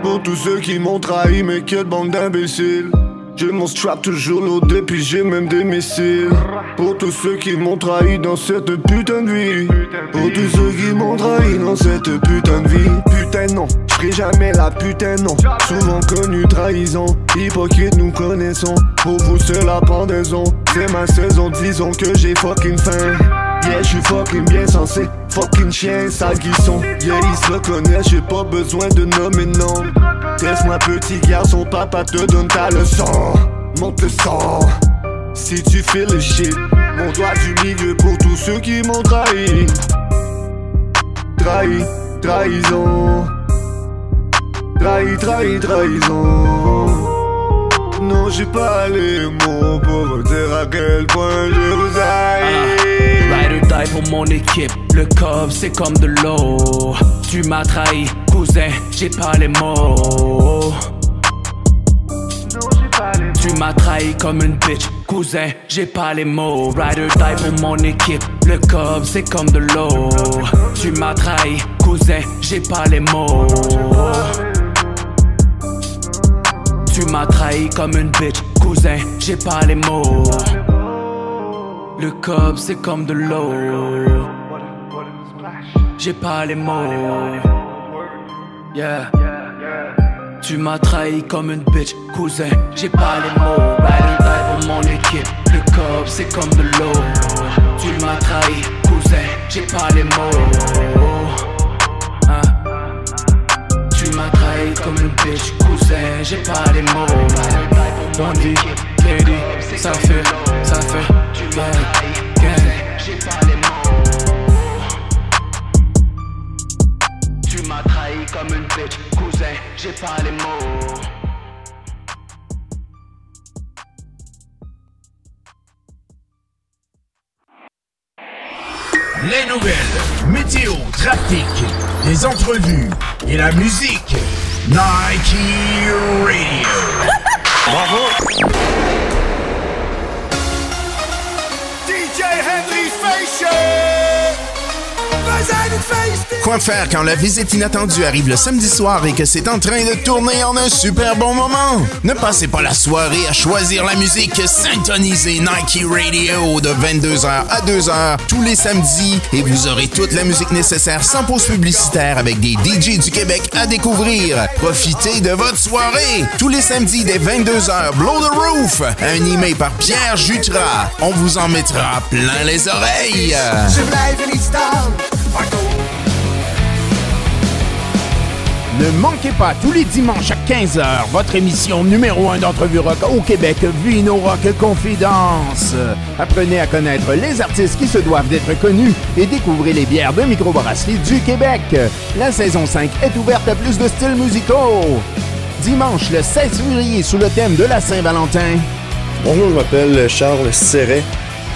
Speaker 17: Pour tous ceux qui m'ont trahi, mais quelle bande d'imbéciles. J'ai mon strap toujours loadé, puis j'ai même des missiles. Pour tous ceux qui m'ont trahi dans cette putain de vie. Pour tous ceux qui m'ont trahi dans cette putain de vie. Putain non, j'ferai jamais la putain non. Souvent connu trahison, hypocrite nous connaissons. Pour vous c'est la pendaison, c'est ma saison, disons que j'ai fucking faim. Yeah, j'suis fucking bien censé, fucking chien, sale guisson. Yeah, ils se reconnaissent, j'ai pas besoin de nommer non. Laisse-moi petit garçon, papa te donne ta leçon. Monte le sang. Si tu fais le shit, mon doigt du milieu pour tous ceux qui m'ont trahi. Trahi, trahison. Trahi, trahi, trahison. Non, j'ai pas les mots pour dire à quel point je vous haïs.
Speaker 10: Ride or die pour mon équipe. Le cob, c'est comme de l'eau. Tu m'as trahi, cousin, j'ai pas les mots. Tu m'as trahi comme une bitch, cousin, j'ai pas les mots. Ride or die pour mon équipe. Le cob, c'est comme de l'eau. Tu m'as trahi, cousin, j'ai pas les mots. Tu m'as trahi comme une bitch, cousin, j'ai pas les mots. Le cob, c'est comme de l'eau. J'ai pas les mots. Yeah. Tu m'as trahi comme une bitch, cousin, j'ai pas les mots. Or die pour mon équipe. Le cob, c'est comme de l'eau. Tu m'as trahi, cousin, j'ai pas les mots. Comme une bitch, cousin, j'ai pas les mots. Bondi, lady, ça fait, ça fait, gang, gang. J'ai pas les mots. Tu m'as trahi comme une bitch, cousin, j'ai pas les mots.
Speaker 1: Les nouvelles, météo, trafic, les entrevues et la musique. Nike Radio. Bravo.
Speaker 27: DJ Henry's Face We zijn het feest
Speaker 1: Faire quand la visite inattendue arrive le samedi soir et que c'est en train de tourner en un super bon moment? Ne passez pas la soirée à choisir la musique. Syntonisez Nike Radio de 22h à 2h tous les samedis et vous aurez toute la musique nécessaire sans pause publicitaire avec des DJ du Québec à découvrir. Profitez de votre soirée. Tous les samedis dès 22h, Blow the Roof, animé par Pierre Jutras. On vous en mettra plein les oreilles. Ne manquez pas tous les dimanches à 15h votre émission numéro 1 d'entrevue rock au Québec, Vino Rock Confidence. Apprenez à connaître les artistes qui se doivent d'être connus et découvrez les bières de microbrasserie du Québec. La saison 5 est ouverte à plus de styles musicaux. Dimanche le 16 février sous le thème de la Saint-Valentin.
Speaker 28: Bonjour, je m'appelle Charles Serret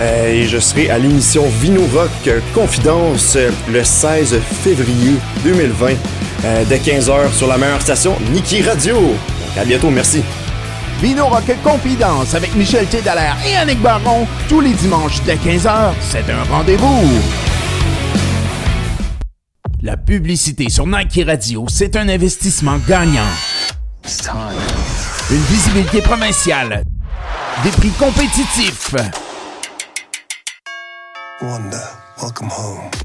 Speaker 28: euh, et je serai à l'émission Vino Rock Confidence le 16 février 2020 euh, dès 15h sur la meilleure station Niki Radio. À bientôt, merci.
Speaker 1: Vino Rock Confidence avec Michel Tédalaire et Annick Baron tous les dimanches dès 15h. C'est un rendez-vous. La publicité sur Nike Radio, c'est un investissement gagnant. Une visibilité provinciale. Des prix compétitifs.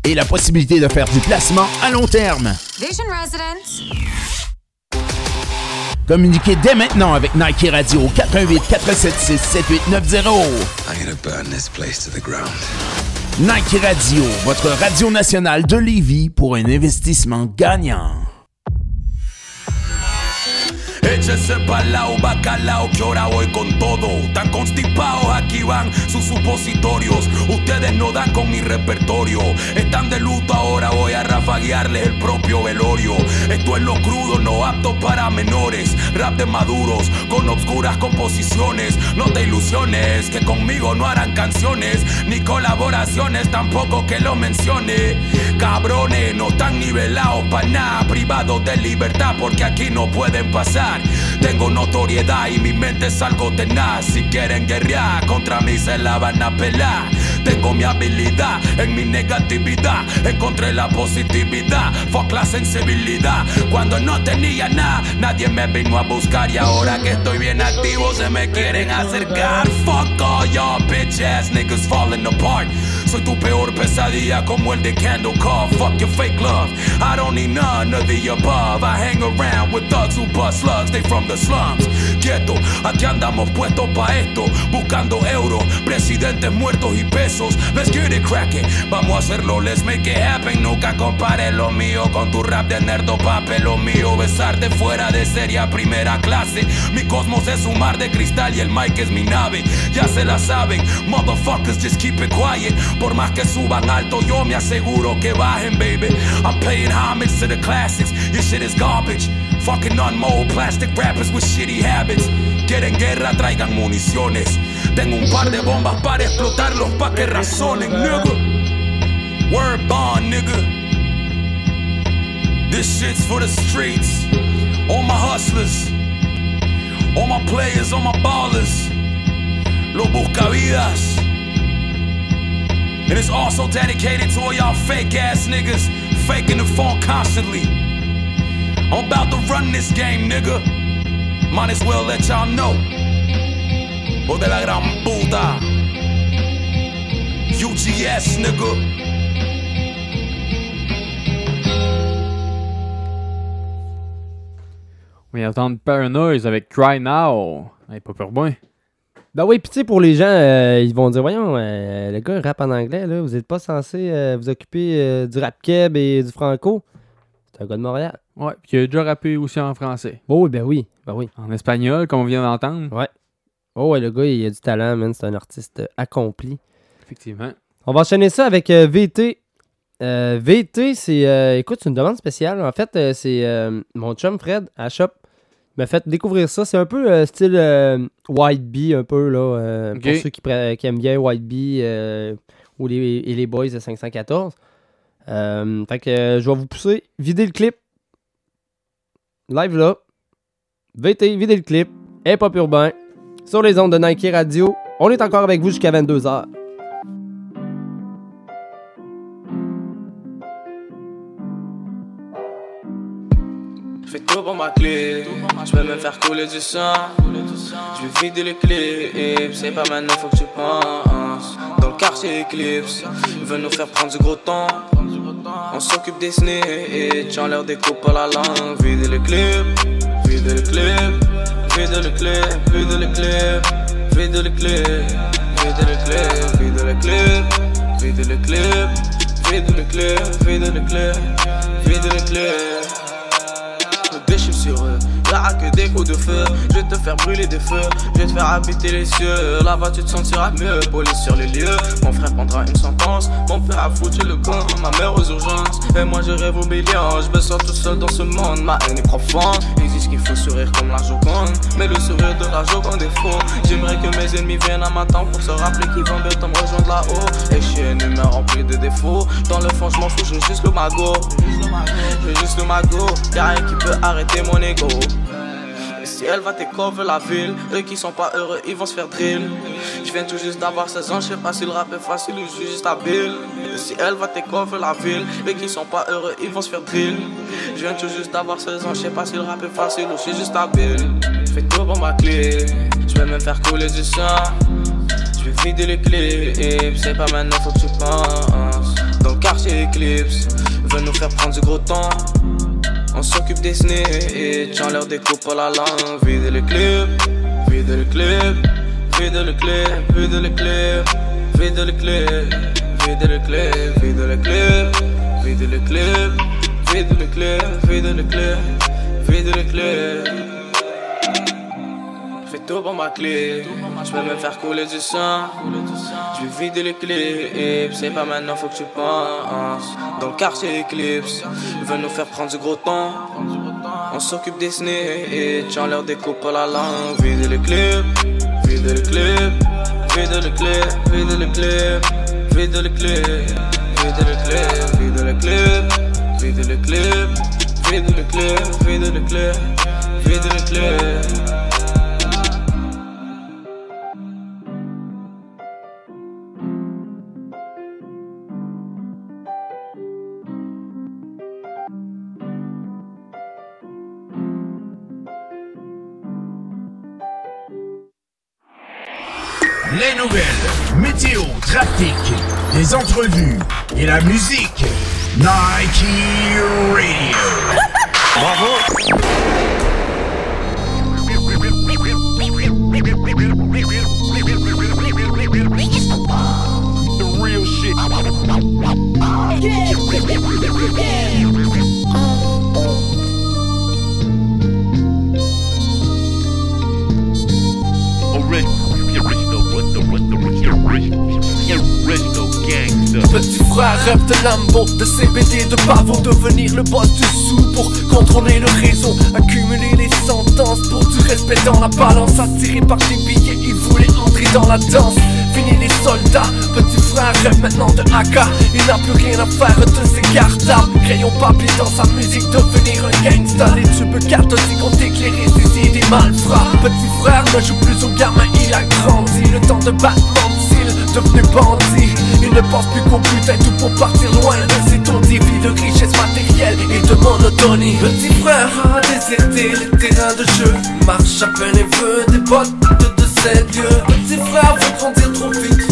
Speaker 1: Et la possibilité de faire du placement à long terme.
Speaker 29: Vision Residence.
Speaker 1: Communiquez dès maintenant avec Nike Radio au 418 476 7890.
Speaker 30: I'm gonna burn this place to the ground.
Speaker 1: Nike Radio, votre radio nationale de Lévis pour un investissement gagnant.
Speaker 12: Échese pa'lao, bacalao, que ahora voy con todo. Tan constipados, aquí van sus supositorios. Ustedes no dan con mi repertorio. Están de luto, ahora voy a rafaguearles el propio velorio. Esto es lo crudo, no apto para menores. Rap de maduros, con obscuras composiciones. No te ilusiones, que conmigo no harán canciones. Ni colaboraciones, tampoco que lo mencione. Cabrones, no están nivelados para nada. Privados de libertad, porque aquí no pueden pasar. Tengo notoriedad y mi mente es algo tenaz. Si quieren guerrear, contra mí se la van a pelar. Tengo mi habilidad en mi negatividad. Encontré la positividad, fuck la sensibilidad. Cuando no tenía nada, nadie me vino a buscar. Y ahora que estoy bien activo, se me quieren acercar. Fuck all y'all bitch ass niggas falling apart. Soy tu peor pesadilla como el de Candle Call. Fuck your fake love. I don't need none of the above. I hang around with thugs who bust slugs. They from the slums. Quieto, aquí andamos puestos pa' esto. Buscando euros, presidentes muertos y pesos. Let's get it cracking. Vamos a hacerlo, let's make it happen. Nunca compare lo mío con tu rap de nerdo papel. Lo mío, besarte fuera de serie a primera clase. Mi cosmos es un mar de cristal y el mic es mi nave. Ya se la saben, motherfuckers, just keep it quiet. Por más que suban alto, yo me aseguro que bajen, baby. I'm paying homage to the classics. Your shit is garbage. Fucking unmold plastic rappers with shitty habits. Quieren guerra, traigan municiones. Tengo un par de bombas para explotarlos pa' que razonen, nigga. Word bond, nigga. This shit's for the streets. All my hustlers. All my players, all my ballers. Los buscavidas. And it's also dedicated to all y'all fake ass niggas faking the phone constantly. I'm about to run this game, nigga. Might as well let y'all know. O de la gran puta. UGS, nigga.
Speaker 3: On vient d'entendre Paranoise avec Cry Now. Hey, pas pour moi.
Speaker 2: Ben oui, puis tu sais, pour les gens, euh, ils vont dire Voyons, euh, le gars rappe en anglais, là, vous n'êtes pas censé euh, vous occuper du rap keb et du franco. C'est un gars de Montréal.
Speaker 3: Ouais, puis il a déjà rappé aussi en français.
Speaker 2: Oh, oui, ben oui, ben oui.
Speaker 3: En espagnol, comme on vient d'entendre.
Speaker 2: Ouais. Oh, ouais, le gars, il a du talent, man. C'est un artiste accompli.
Speaker 3: Effectivement.
Speaker 2: On va enchaîner ça avec VT. VT, c'est. euh, écoute, c'est une demande spéciale. En fait, c'est mon chum Fred à Shop m'a fait découvrir ça. C'est un peu style White Bee, un peu, là. euh. Pour ceux qui, aiment bien White Bee euh, ou les, et les Boys de 514. Euh, fait que je vais vous pousser. Vider le clip. Live là. VT, vider le clip. Hip Hop Urbain. Sur les ondes de Nike Radio. On est encore avec vous jusqu'à 22h.
Speaker 24: Fais tout pour ma clé, je vais me faire couler du sang. Je vais vider les clips, c'est pas maintenant, faut que tu penses. Dans le quartier Eclipse, ils veulent nous faire prendre du gros temps. On s'occupe des snitch, on leur découpe par la langue. Vide le clip, vide le clip, vide le clip, vide le clip, vide le clip, vide le clip, vide le clip, vide le clip, vide le clip, vide le. De feu. Je vais te faire brûler des feux. Je vais te faire habiter les cieux. Là-bas, tu te sentiras mieux. Police sur les lieux. Mon frère prendra une sentence. Mon père a foutu le camp. Ma mère aux urgences. Et moi, je rêve aux millions. Je me sens tout seul dans ce monde. Ma haine est profonde. Ils disent qu'il faut sourire comme la Joconde. Mais le sourire de la Joconde est faux. J'aimerais que mes ennemis viennent à ma tente pour se rappeler qu'ils vont bientôt me rejoindre là-haut. Et je suis une humain remplie de défauts. Dans le fond, je m'en fous. Je juste le magot. Je juste le magot. Y'a rien qui peut arrêter mon ego. Si elle va t'écover la ville, eux qui sont pas heureux, ils vont se faire drill. Je viens tout juste d'avoir 16 ans, je sais pas si le rap est facile ou je suis juste habile. Si elle va t'écover la ville, eux qui sont pas heureux, ils vont se faire drill. Je viens tout juste d'avoir 16 ans, je sais pas si le rap est facile ou je suis juste habile. Je fais tout pour ma clé, je vais me faire couler du sang. Je vais vider les clips, c'est pas maintenant, faut que tu penses. Dans le quartier Eclipse, ils veulent nous faire prendre du gros temps. On s'occupe des snitch, on leur découpe par la langue. Vide le clip, vide le clip, vide le clip, vide le clip, vide le clip, vide le clip, vide le clip, vide le clip, vide le clip, vide le clip, vide le clip.
Speaker 31: Tout ma clé. Je peux me faire couler du sang. Je vais vider les clips. C'est pas maintenant, faut que tu penses. Dans le quartier Eclipse, ils veulent nous faire prendre du gros temps. On s'occupe des snitch, on leur découpe pas la langue. Vide les clips, vide les clips, vide les clips, vide les clips, vide les clips, vide les clips, vide les clips, vide les clips, vide les clips, vide les clips, vide les clips.
Speaker 1: Les nouvelles, météo, trafic, les entrevues et la musique. Nike Radio. Bravo.
Speaker 9: The real shit.
Speaker 32: Petit frère rêve de Lambo, de CBD, de pavot Devenir le boss du sous pour contrôler le réseau Accumuler les sentences pour du respect dans la balance Attiré par des billets, il voulait entrer dans la danse. Fini les soldats, petit frère rêve maintenant de AK Il n'a plus rien à faire de ses cartables Crayon papier dans sa musique, devenir un gangsta Les tubes cathodiques ont éclairé ses idées malfrats. Petit frère ne joue plus au gamin, il a grandi. Le temps de cils, devenu bandit. Il ne pense plus qu'au putain, tout pour partir loin. De ses taudis Vie de richesse matérielle. Et de monotonie Petit frère a déserté les terrains de jeu. Marche à peine et veut des bottes de, de sept lieux Petit frère veut grandir trop vite.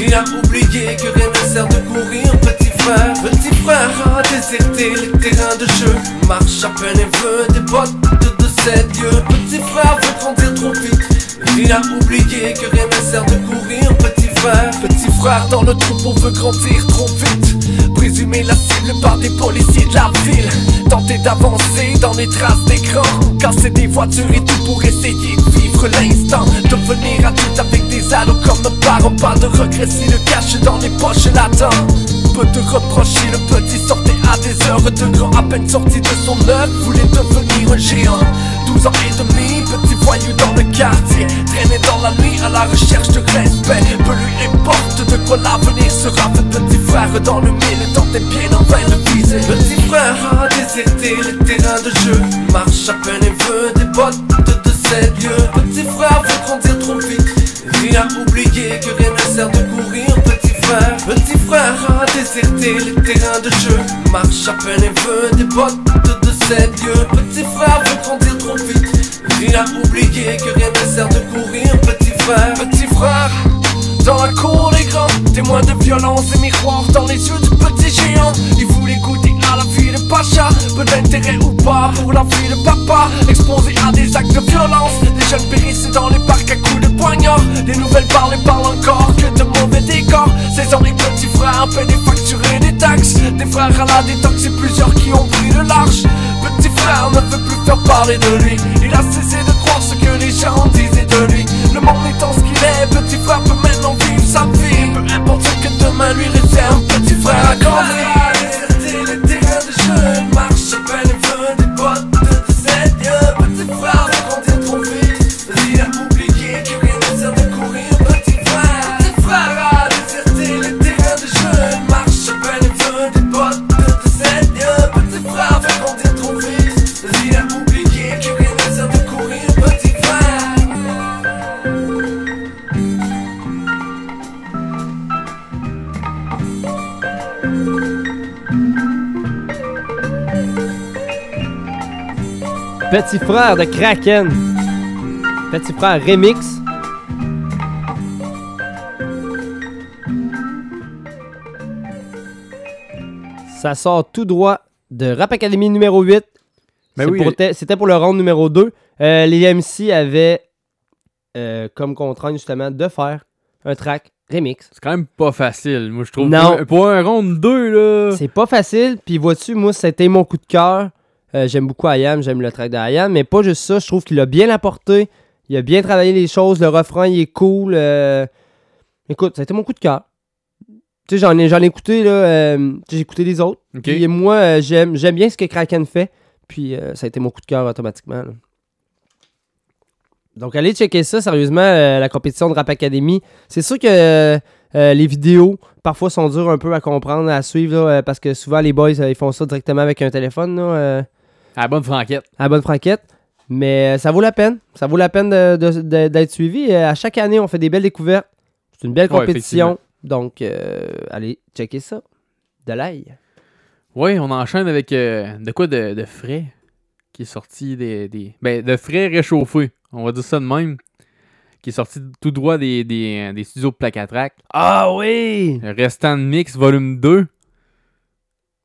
Speaker 32: Il a oublié que rien ne sert de courir Petit frère, petit frère a déserté les terrains de jeu. Marche à peine et veut des bottes de, de sept lieux Petit frère veut grandir trop vite. Il a oublié que rien ne sert de courir, petit Petit frère dans le troupeau veut grandir trop vite. Présumer la cible par des policiers de la ville. Tenter d'avancer dans les traces d'écran. Casser des voitures et tout pour essayer de vivre l'instant. Devenir adulte avec des halos comme parents. Pas de regret si le cache dans les poches l'attend. Peut te reprocher, le petit sortait à des heures de grand. À peine sorti de son œuvre, voulait devenir un géant. 12 ans et demi, petit voyou dans le quartier. Traîner dans la nuit à la recherche de respect. Peu lui importe de quoi l'avenir sera Le petit frère dans le mille. Tentait bien en vain de viser. Petit frère a déserté les terrains de jeu. Marche à peine et veut des bottes de, sept lieux. Petit frère veut grandir trop vite. A oublié que rien ne sert de courir Petit frère, petit frère a déserté les terrains de jeu. Marche à peine et veut des bottes de, de sept lieux Petit frère veut grandir trop vite a oublié que rien ne sert de courir Petit frère, petit frère dans la cour des grands, témoins de violence et miroirs dans les yeux du petit géant. Il voulait goûter à la vie de Pacha, peu d'intérêt ou pas pour la vie de papa. Exposé à des actes de violence, des jeunes périssent dans les parcs à coups de poignard. Des nouvelles parlent et parlent encore que de mauvais décors. Ces hommes et petits frères paient des factures et des taxes. Des frères à la détox et plusieurs qui ont pris le large. Frère ne veut plus faire parler de lui. Il a cessé de croire ce que les gens disaient de lui. Le monde étant ce qu'il est, petit frère peut maintenant vivre sa vie. Peu importe ce que demain lui réserve, petit frère a grandi. Petit frère de
Speaker 2: Kraken. Petit frère remix. Ça sort tout droit de Rap Academy numéro 8.
Speaker 3: Ben oui.
Speaker 2: pour- C'était pour le round numéro 2. Euh, les MC avaient euh, comme contrainte justement de faire un track remix.
Speaker 3: C'est quand même pas facile, moi je trouve.
Speaker 2: Non.
Speaker 3: Pour, pour un round 2, là.
Speaker 2: C'est pas facile, puis vois-tu, moi, c'était mon coup de cœur. Euh, j'aime beaucoup Ayam, j'aime le track d'Ayam, mais pas juste ça, je trouve qu'il a bien apporté. Il a bien travaillé les choses. Le refrain, il est cool. euh, Écoute, ça a été mon coup de cœur. Tu sais, j'en ai, j'en ai écouté, là. euh, J'ai écouté les autres.
Speaker 3: Ok.
Speaker 2: Puis moi, j'aime, j'aime bien ce que Kraken fait. Puis ça a été mon coup de cœur automatiquement. là. Donc, allez checker ça, sérieusement, la compétition de Rap Academy. C'est sûr que euh, les vidéos, parfois, sont dures un peu à comprendre, à suivre, là, euh, parce que souvent, les boys, euh, ils font ça directement avec un téléphone, là,
Speaker 3: À la bonne franquette.
Speaker 2: à la bonne franquette. Mais euh, ça vaut la peine. Ça vaut la peine d'être suivi. À chaque année, on fait des belles découvertes. C'est une belle
Speaker 3: Ouais,
Speaker 2: compétition. Donc, euh, allez checker ça. De l'ail.
Speaker 3: Oui, on enchaîne avec euh, de quoi de, de frais qui est sorti des, des. Ben, de frais réchauffés. On va dire ça de même. Qui est sorti tout droit des, des, des studios de track.
Speaker 2: Ah oui!
Speaker 3: Le restant de mix volume 2.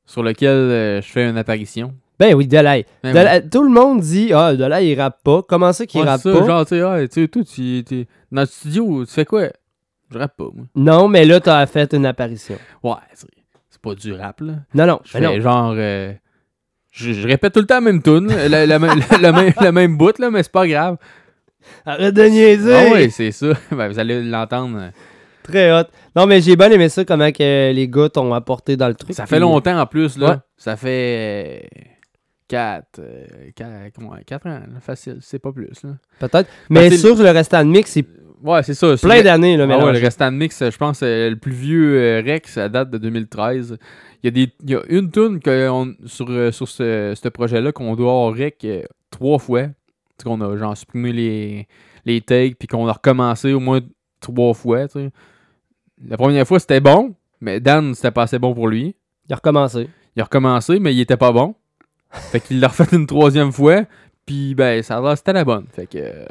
Speaker 3: Sur lequel euh, je fais une apparition.
Speaker 2: Ben oui, Delay.
Speaker 3: Ben
Speaker 2: Delay- Tout le monde dit Ah, Delay, il rappe pas. Comment ça qu'il
Speaker 3: Ouais,
Speaker 2: rappe
Speaker 3: ça,
Speaker 2: pas?
Speaker 3: Genre, tu sais, ah, tu sais, toi, tu dans le studio, tu fais quoi? Je rappe pas, moi.
Speaker 2: Non, mais là, t'as fait une apparition.
Speaker 3: Ouais, c'est pas du rap, là.
Speaker 2: Non, non,
Speaker 3: Je fais
Speaker 2: non.
Speaker 3: genre. euh, je, je répète tout le temps la même tune, la, la, la, même- la même, bout, là, mais c'est pas grave.
Speaker 2: Arrête de niaiser!
Speaker 3: Ah oui, c'est ça. Ben, vous allez l'entendre. euh.
Speaker 2: Très hot. Non, mais j'ai bien aimé ça, comment que les gars t'ont apporté dans le truc.
Speaker 3: Ça fait longtemps en plus, là.
Speaker 2: Ouais.
Speaker 3: Ça fait 4, 4 ans, là, facile, c'est pas plus.
Speaker 2: Peut-être. Mais sur le restant de mix, c'est
Speaker 3: Ouais, c'est ça.
Speaker 2: plein d'années, là,
Speaker 3: Ah ouais, le restant de mix, je pense, euh, le plus vieux euh, Rex, ça date de 2013. Il y a, des, il y a une tune sur, euh, sur ce, ce projet-là qu'on doit avoir Rec euh, trois fois. Qu'on a genre supprimé les, les takes, puis qu'on a recommencé au moins trois fois. La première fois, c'était bon, mais Dan, c'était pas assez bon pour lui.
Speaker 2: Il a recommencé.
Speaker 3: Il a recommencé, mais il était pas bon. Fait qu'il l'a refait une troisième fois, puis ben, ça a c'était la bonne. Fait que. euh,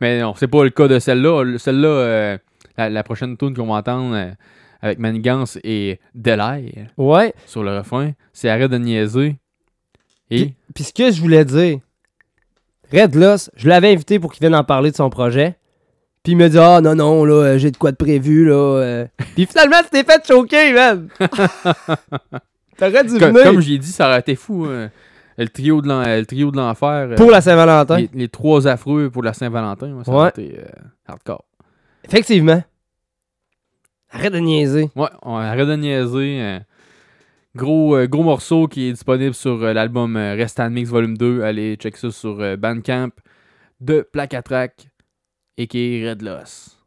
Speaker 3: Mais non, c'est pas le cas de celle-là. Le- Celle-là, euh, la, la prochaine tune qu'on va entendre euh, avec Manigance et Delay
Speaker 2: Ouais.
Speaker 3: sur le refrain, c'est Arrête de niaiser. Et.
Speaker 2: Puis, puis ce que je voulais dire, Red Loss, je l'avais invité pour qu'il vienne en parler de son projet. Puis il me dit Ah non, non, là, euh, j'ai de quoi de prévu, là. Puis finalement, tu t'es fait choquer, man. T'aurais dû
Speaker 3: Co-
Speaker 2: venir.
Speaker 3: Comme j'ai dit, ça aurait été fou. hein. Le trio de l'en- le trio de l'enfer. euh,
Speaker 2: Pour la Saint-Valentin.
Speaker 3: Les, les trois affreux pour la Saint-Valentin. ça aurait été euh, hardcore.
Speaker 2: Effectivement. Arrête de niaiser.
Speaker 3: Ouais, on arrête de niaiser. euh, gros, euh, gros morceau qui est disponible sur euh, l'album euh, Rest and Mix Volume 2. Allez, check ça sur euh, Bandcamp de Plaque à Track et qui est Red Loss.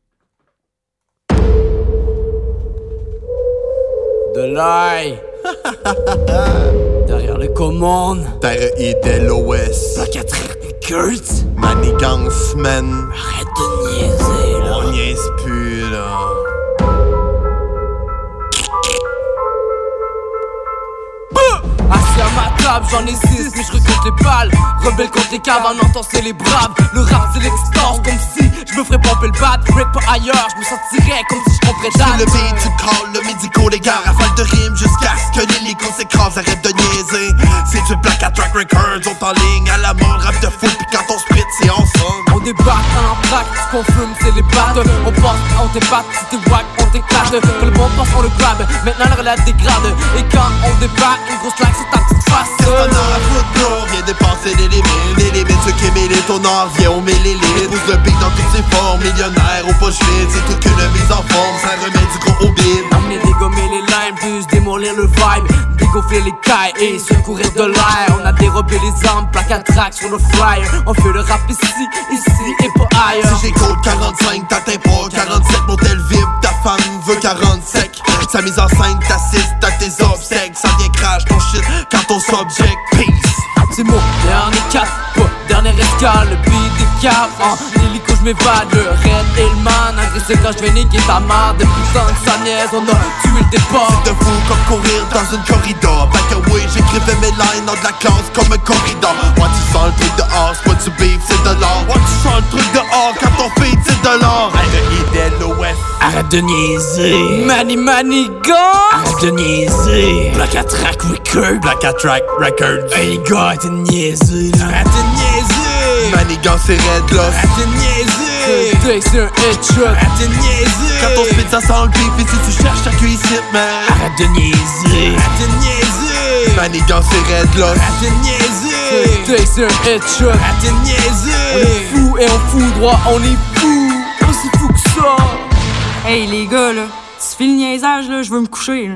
Speaker 32: De l'ail. Derrière les commandes.
Speaker 33: Terre IDLOS.
Speaker 32: Placatrique Kurt.
Speaker 33: Manigance, man.
Speaker 32: Arrête de niaiser, là.
Speaker 33: On niaise plus, là.
Speaker 32: À j'en ai six, mais je recrute les balles. Rebelle contre les caves, en entend c'est les braves. Le rap c'est l'extase, comme si je me ferais pomper le bat. Break pas ailleurs, je me sentirais comme si je comprais
Speaker 33: Sur
Speaker 32: dalle.
Speaker 33: le beat, tu calls, le médico, les gars, rafale de rimes jusqu'à ce que l'hélico s'écrase, arrête de niaiser. C'est du Black at Track Records, on en ligne à la mort, rap de fou, pis quand on split, c'est ensemble.
Speaker 32: On débarque en plaque, ce qu'on fume c'est les battes On pense, on débatte, si t'es wack, on t'éclate Que le bon passe, on le grab, maintenant le relais dégrade Et quand on débarque, une grosse claque sur ta petite face
Speaker 33: A à bro? Viens dépasser les limites. Les limites, ceux qui mêlent ton art, viens, on met les limites. Pousse le beat dans toutes ses formes. Millionnaire aux poches vides, c'est toute qu'une mise en forme. Ça remet du gros au bide.
Speaker 32: Amener dégommer les limes, plus démolir le vibe Dégonfler les cailles et secourir de l'air On a dérobé les armes, plaque à track sur le flyer On fait le rap ici, ici et pas ailleurs
Speaker 33: Si j'ai code 45, t'atteins pas 47, mon tel vibre, femme veut 40 sec. Sa mise en scène, t'assistes à tes obsèques. Ça vient crash ton shit quand on subject. Peace.
Speaker 32: C'est mon dernier cap, pas dernière escale, le des caves En hélico je m'évade, le red et le man Agressé quand je vais niquer ta marre Depuis tant que ça niaise, on a tué le départ
Speaker 33: C'est de fou comme courir dans une corridor. Back away, j'écrivais mes lines dans de la classe comme un corridor. Ouais, tu sens le truc dehors, c'est pas du beef, c'est de l'or. Ouais, tu sens le truc dehors quand ton feed, c'est de l'or.
Speaker 32: Arrête de niaiser Mani Mani Gun Arrête de niaiser Black at Track Record
Speaker 33: Black at Track Records.
Speaker 32: Hey les gars, arrête de niaiser là. Arrête de niaiser
Speaker 33: Manigance et Red Loss.
Speaker 32: Arrête de niaiser C'est c'est un headshot Arrête de niaiser
Speaker 33: Quand on spit, ça sent le. Et si tu cherches, t'as ici, man.
Speaker 32: Arrête de niaiser Arrête de niaiser
Speaker 33: Manigance et Red Loss.
Speaker 32: À te niaiser C'est c'est un headshot À te niaiser On est fou et on fout droit On est fou Aussi fou que ça
Speaker 34: Hey les gars, là, tu fais le niaisage, là, je veux me coucher. Là.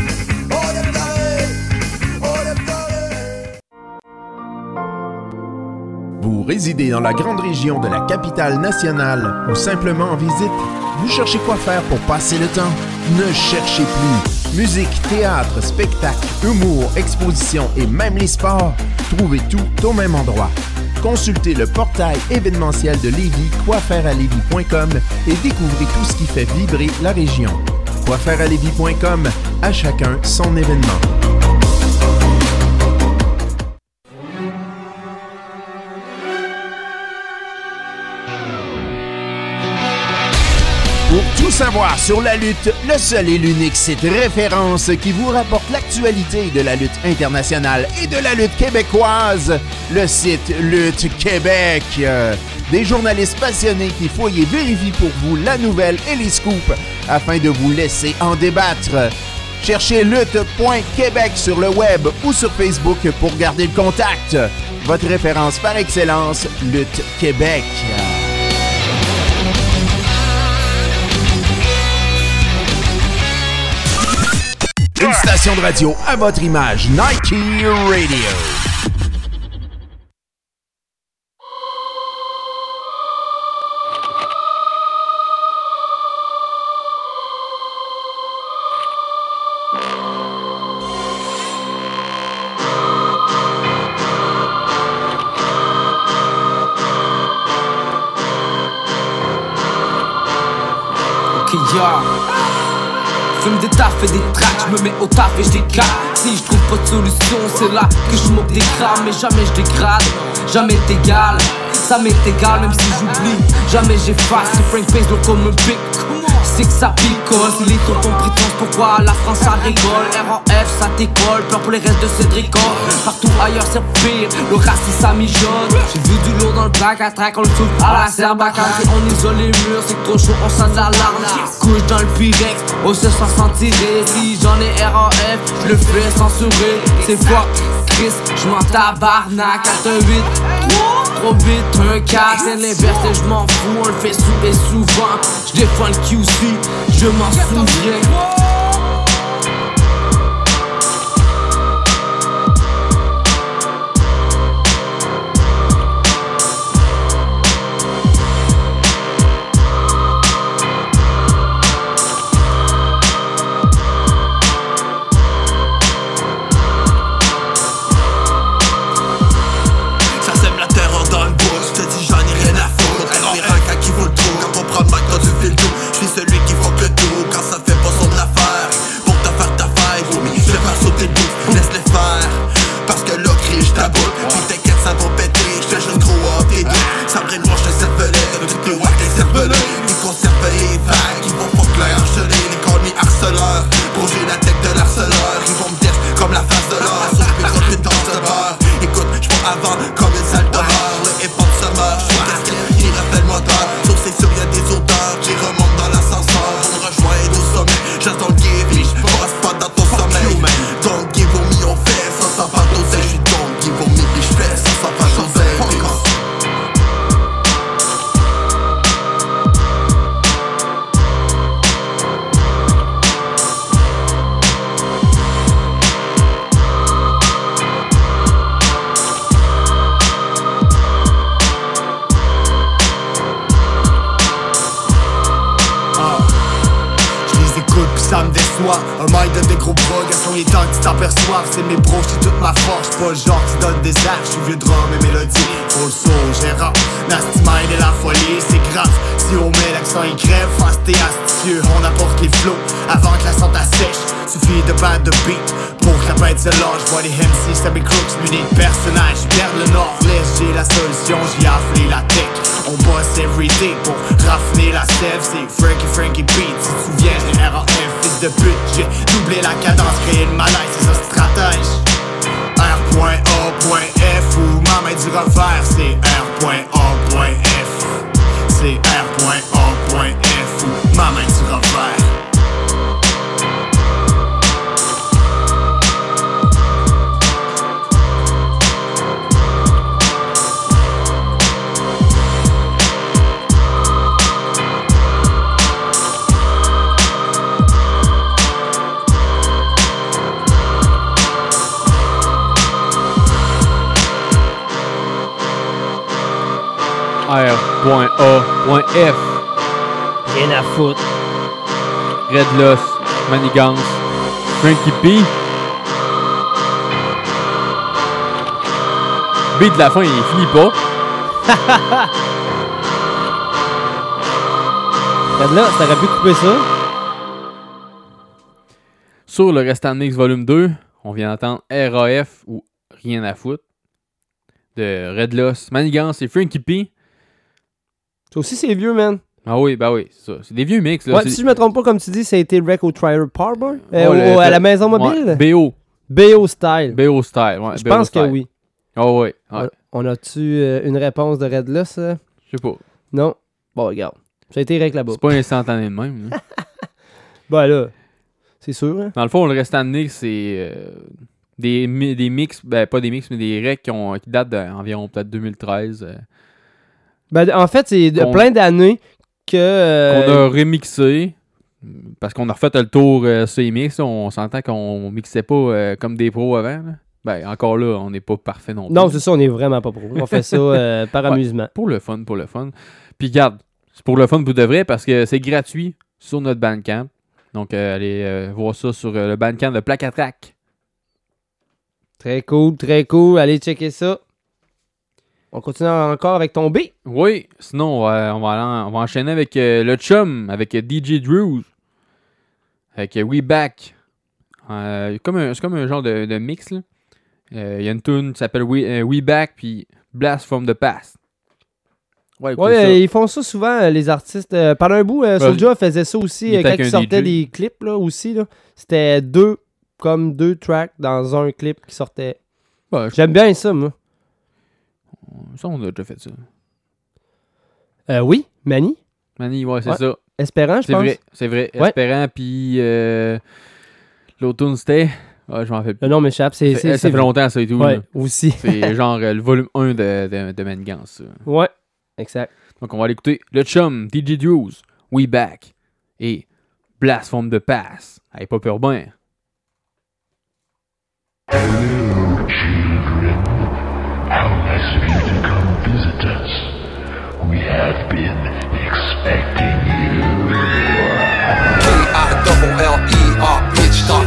Speaker 1: Vous résidez dans la grande région de la capitale nationale ou simplement en visite? Vous cherchez quoi faire pour passer le temps? Ne cherchez plus. Musique, théâtre, spectacle, humour, exposition et même les sports. Trouvez tout au même endroit. Consultez le portail événementiel de Lévis, quoifairealévis.com et découvrez tout ce qui fait vibrer la région. Quoifairealévis.com, à chacun son événement. Tout savoir sur la lutte, le seul et l'unique site référence qui vous rapporte l'actualité de la lutte internationale et de la lutte québécoise, le site Lutte Québec. Euh, Des journalistes passionnés qui fouillent et vérifient pour vous la nouvelle et les scoops afin de vous laisser en débattre. Cherchez lutte.québec sur le web ou sur Facebook pour garder le contact. Votre référence par excellence, Lutte Québec. Station de radio à votre image, Nike Radio.
Speaker 32: Fume des tracks, je me mets au taf et je décale. Si je trouve pas de solution, c'est là que je m'ouvre des. Mais jamais je dégrade, jamais t'égal. Ça m'est égal, même si j'oublie. Jamais j'efface, c'est Frank Pace, donc comme un big. C'est que ça picole, si les taux ont prétence, pourquoi la France ça rigole. RAF ça décolle, peur pour les restes de Cédric Partout ailleurs c'est pire, le racisme ça mijote. J'ai vu du lourd dans le bac à track, on le fout à la serbacane Si on isole les murs, c'est trop chaud, on s'en alarme Couche dans le pyrex, au se sans s'en tirer. Si j'en ai RAF, je le fais censurer C'est fuck, Chris, je m'en tabarnak 4 8 Trop vite, un 4, c'est l'inverse et je m'en fous, on le fait et souvent Je défends le QC, je m'en souviens
Speaker 3: Loss, Manigance, Frankie P. B de la fin, il finit pas.
Speaker 2: Là, t'aurais pu couper ça.
Speaker 3: Sur le restant Mix Volume 2, on vient d'entendre RAF ou Rien à foutre de Red Loss, Manigance et Frankie P.
Speaker 2: Ça aussi, c'est vieux, man.
Speaker 3: Ah oui, bah oui, c'est ça. C'est des vieux mix. Là.
Speaker 2: Ouais, si je me trompe pas, comme tu dis, ça a été Rec au Trial Park,
Speaker 3: le-
Speaker 2: à la maison mobile?
Speaker 3: Ouais, BO.
Speaker 2: BO Style.
Speaker 3: BO Style, ouais.
Speaker 2: Je pense que oui.
Speaker 3: Ah oui, ouais.
Speaker 2: On a-tu euh, une réponse de Red Loss? euh?
Speaker 3: Je sais pas.
Speaker 2: Non? Bon, regarde. Ça a été Rec là-bas.
Speaker 3: C'est pas instantané de même. là.
Speaker 2: Ben là, c'est sûr. Hein?
Speaker 3: Dans le fond, le restant de mix, c'est euh, des, mi- des mix, ben pas des mix, mais des recs qui, ont- qui datent d'environ peut-être 2013. euh,
Speaker 2: Ben, en fait, c'est plein d'années que. euh,
Speaker 3: qu'on a remixé. Parce qu'on a refait le tour euh, là. On s'entend qu'on mixait pas euh, comme des pros avant. là. Ben, encore là, on n'est pas parfait non plus.
Speaker 2: Non, c'est ça, on est vraiment pas pro. On fait ça euh, par
Speaker 3: Ouais,
Speaker 2: amusement.
Speaker 3: Pour le fun, pour le fun. Puis garde, c'est pour le fun pour de vrai parce que c'est gratuit sur notre Bandcamp. Donc, allez voir ça sur le Bandcamp de Track.
Speaker 2: Très cool, très cool. Allez checker ça. On continue encore avec ton B.
Speaker 3: Oui, sinon, on va, on va, aller en- on va enchaîner avec euh, le chum, avec euh, DJ Drews, avec euh, We Back. Euh, comme un- c'est comme un genre de, de mix. Euh, Il y a une tune qui s'appelle We, euh, We Back, puis Blast from the Past. Ouais,
Speaker 2: euh, ils font ça souvent, les artistes. Euh, pendant un bout, euh,
Speaker 3: Ouais,
Speaker 2: Soulja faisait ça aussi
Speaker 3: il
Speaker 2: euh, quand il sortait
Speaker 3: DJ.
Speaker 2: des clips là, aussi. là. C'était deux, comme deux tracks dans un clip qui sortait.
Speaker 3: Ouais,
Speaker 2: J'aime bien ça, moi.
Speaker 3: Ça, on a déjà fait ça.
Speaker 2: Euh, oui, Manny.
Speaker 3: Manny, ouais, c'est
Speaker 2: Ouais.
Speaker 3: ça.
Speaker 2: Espérant, je
Speaker 3: C'est
Speaker 2: pense.
Speaker 3: vrai, c'est vrai.
Speaker 2: Ouais.
Speaker 3: Espérant, puis euh, l'autre tune, c'était... Ouais, je m'en fais plus.
Speaker 2: Le nom m'échappe. C'est,
Speaker 3: Ça
Speaker 2: c'est,
Speaker 3: fait- longtemps, ça et tout.
Speaker 2: Ouais,
Speaker 3: là.
Speaker 2: aussi.
Speaker 3: C'est genre euh, le volume 1 de, de, de Manigance, ça.
Speaker 2: Ouais, exact.
Speaker 3: Donc, on va aller écouter le chum, DJ Drews, We Back et Blast from the Past. Hey, pas peur ben.
Speaker 35: How nice of you to come visit us. We have been expecting you.
Speaker 36: K-I-double-L-E-R, bitch, talk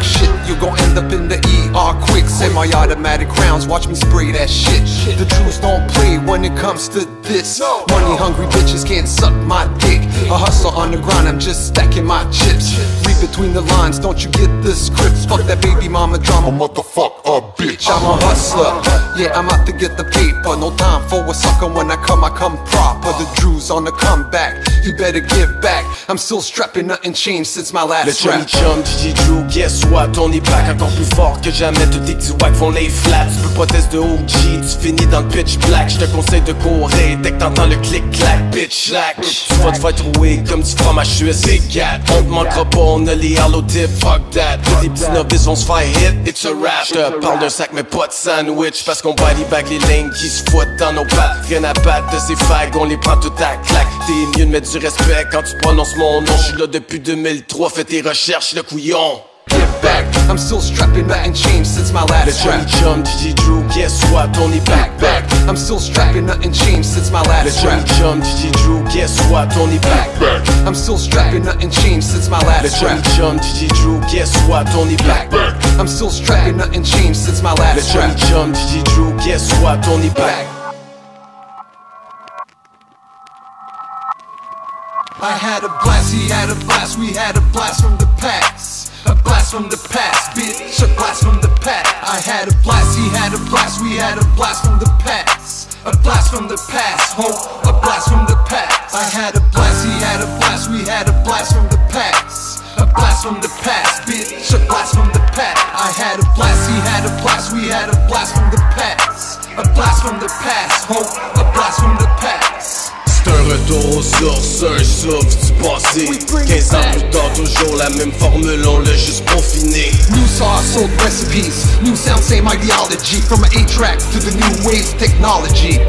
Speaker 36: shit. You gon' end up in the ER quick. Semi-automatic rounds, watch me spray that shit. The truths don't play when it comes to this. Money hungry bitches can't suck my dick. A hustle on the grind, I'm just stacking my chips. Read between the lines, don't you get the scripts? Fuck that baby mama drama, motherfuck a bitch. I'm a hustler, yeah, I'm out to get the paper. No time for a sucker when I come, I come proper. The Drew's on the comeback, you better give back. I'm still strapping, nothing changed since my last rap.
Speaker 37: Chum, DJ Drew, guess what? On est back encore plus fort que jamais. Tous tes petits wack font les. Tu peux pas tester de OG, tu finis dans le pitch black. Je te conseille de courir dès que t'entends le clic-clac, bitch slack. Tu vas te faire trouver comme du fromage suisse. Big cat, on te manquera pas, on a les Harlow tips. Fuck that, tous les petits novices vont se faire hit. It's a rap. Je te parle d'un sac, mais pas de sandwich. Parce qu'on body back les lignes qui se foutent dans nos pattes. Rien à battre de ces fags, on les prend tout à claque. T'es mieux de mettre du respect quand tu prononces mon nom. Je suis là depuis 2003, fais tes recherches, le couillon.
Speaker 36: Get back, I'm still strapping, nothing changed since my
Speaker 37: Le
Speaker 36: last
Speaker 37: Johnny
Speaker 36: rap.
Speaker 37: Chum, DJ Drew, guess what? On est back, back.
Speaker 36: I'm still strapping, nothing changed since my
Speaker 37: Le
Speaker 36: last
Speaker 37: Johnny
Speaker 36: rap.
Speaker 37: Chum, DJ Drew, guess what? On est back, back.
Speaker 36: I'm still strapping, nothing changed since my last
Speaker 37: Johnny
Speaker 36: rap.
Speaker 37: Chum, DJ Drew, guess what? On est back, back.
Speaker 36: I'm still strapping, nothing changed since my last
Speaker 37: Johnny
Speaker 36: rap.
Speaker 37: Chum, DJ Drew, guess what? On est back.
Speaker 36: I had a blast, he had a blast, we had a blast from the past. A blast from the past, bitch, a blast from the past. I had a blast, he had a blast, we had a blast from the past. A blast from the past, ho, a blast from the past. I had a blast, he had a blast, we had a blast from the past. A blast from the past, bitch, a blast from the past. I had a blast, he had a blast, we had a blast from the past. A blast from the past, ho, a blast from the past.
Speaker 37: Un retour aux sources, un souffle du passé. 15 ans plus tard, toujours la même formule, on l'a juste peaufiné.
Speaker 36: New sauce, old recipes, new sound, same ideology. From an 8 track to the new wave technology.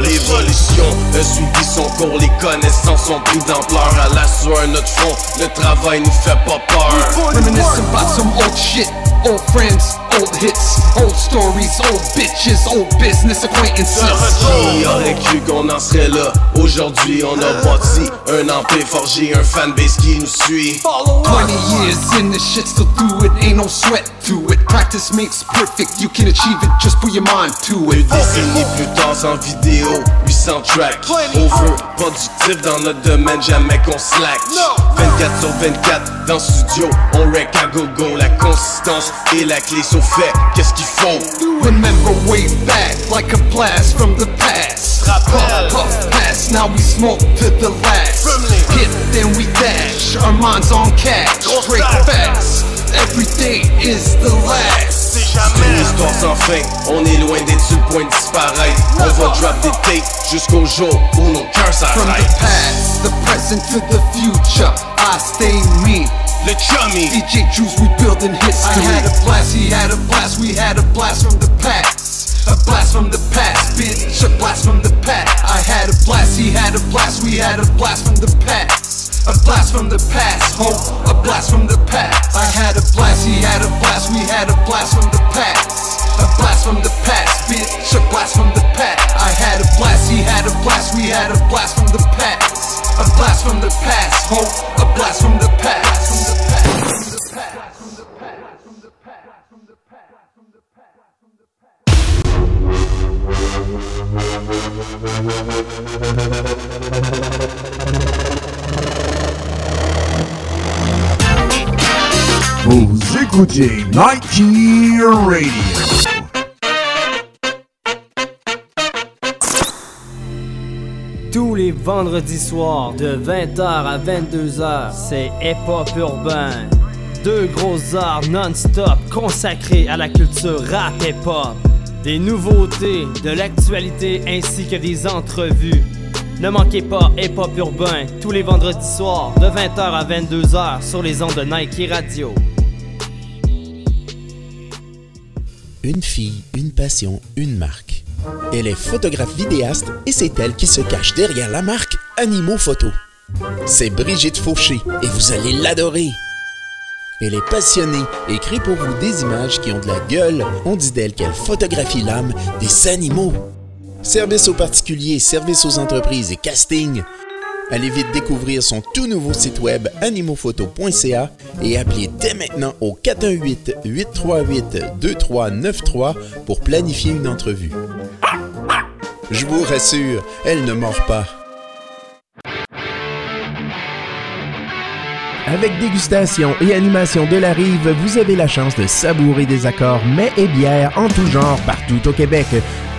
Speaker 37: L'évolution a suivi son cours, les connaissances ont pris d'ampleur À la sueur, notre front, le travail nous fait pas peur.
Speaker 36: Reminiscing about some old shit, old friends, old hits, old stories, old bitches, old business acquaintances.
Speaker 37: Qui aurait cru qu'on en serait là. Aujourd'hui on a bâti un empire forgé, un fanbase qui nous suit.
Speaker 36: 20 years in this shit, still do it, ain't no sweat to it. Practice makes perfect, you can achieve it, just put your mind to
Speaker 37: Deux
Speaker 36: it.
Speaker 37: décennies plus tard sans vidéo, 800 tracks. Over, productif dans notre domaine, jamais qu'on slack. 24 sur 24 dans le studio, on rec à gogo La consistance est la clé, sauf fait, qu'est-ce qu'il faut
Speaker 36: Remember way back, like a blast from the past. Puff, puff, pass, now we smoke to the last. Hit, then we dash, our minds on cash. Straight fast, every day is the last.
Speaker 37: C'est une histoire sans fin, on est loin d'être sur le point de disparaître. On va drop des tapes jusqu'au jour où nos cœurs
Speaker 36: From the
Speaker 37: s'arrêtent
Speaker 36: past, the present to the future, I stay me.
Speaker 37: Le chummy
Speaker 36: DJ Juice, we building history. I had a blast, he had a blast, we had a blast from the past. A blast from the past, bitch, a blast from the past. I had a blast, he had a blast, we had a blast from the past. A blast from the past, ho, a blast from the past. I had a blast, he had a blast, we had a blast from the past. A blast from the past, bitch, a blast from the past. I had a blast, he had a blast, we had a blast from the past. A blast from the past, ho, a blast from the past. From the. From the past.
Speaker 1: Vous écoutez Nike Radio.
Speaker 2: Tous les vendredis soirs de 20h à 22h, c'est Hip Hop Urbain. Deux grosses arts non-stop consacrés à la culture rap hip hop. Des nouveautés, de l'actualité ainsi que des entrevues. Ne manquez pas Hip Hop Urbain tous les vendredis soirs de 20h à 22h sur les ondes de Nike Radio.
Speaker 1: Une fille, une passion, une marque. Elle est photographe vidéaste et c'est elle qui se cache derrière la marque Animaux Photo. C'est Brigitte Fauché et vous allez l'adorer. Elle est passionnée et crée pour vous des images qui ont de la gueule. On dit d'elle qu'elle photographie l'âme des animaux. Service aux particuliers, service aux entreprises et casting. Allez vite découvrir son tout nouveau site web animophoto.ca et appelez dès maintenant au 418-838-2393 pour planifier une entrevue. Je vous rassure, elle ne mord pas. Avec dégustation et animation de la rive, vous avez la chance de savourer des accords mets et bières en tout genre partout au Québec.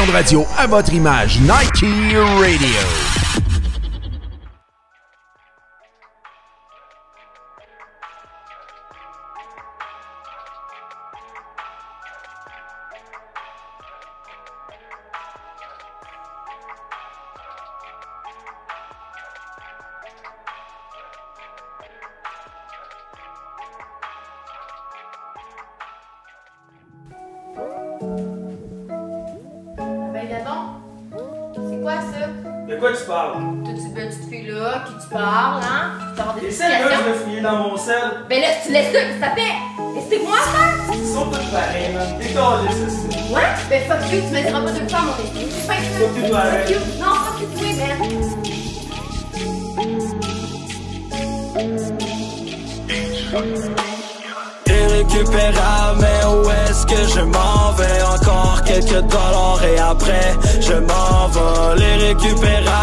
Speaker 1: De radio à votre image, Nike Radio.
Speaker 38: Tu parles?
Speaker 39: Toute cette petite fille-là, qui tu parles, hein? Tu avoir des
Speaker 40: Les cinq gars, je l'ai fouillé dans mon sel?
Speaker 39: Ben là, tu laisses que ça fait? Explique-moi ça!
Speaker 40: Ils sont tous pareils, man. Décollé, ça, c'est.
Speaker 39: Ouais? Ben fuck you, tu me diras pas deux fois mon esprit. Fuck
Speaker 40: Fuck you, pareil.
Speaker 39: you. Non, fuck you, toi, man.
Speaker 41: Irrécupérable, mais où est-ce que je m'en vais? Encore quelques dollars et après je m'en vais Irrécupérable,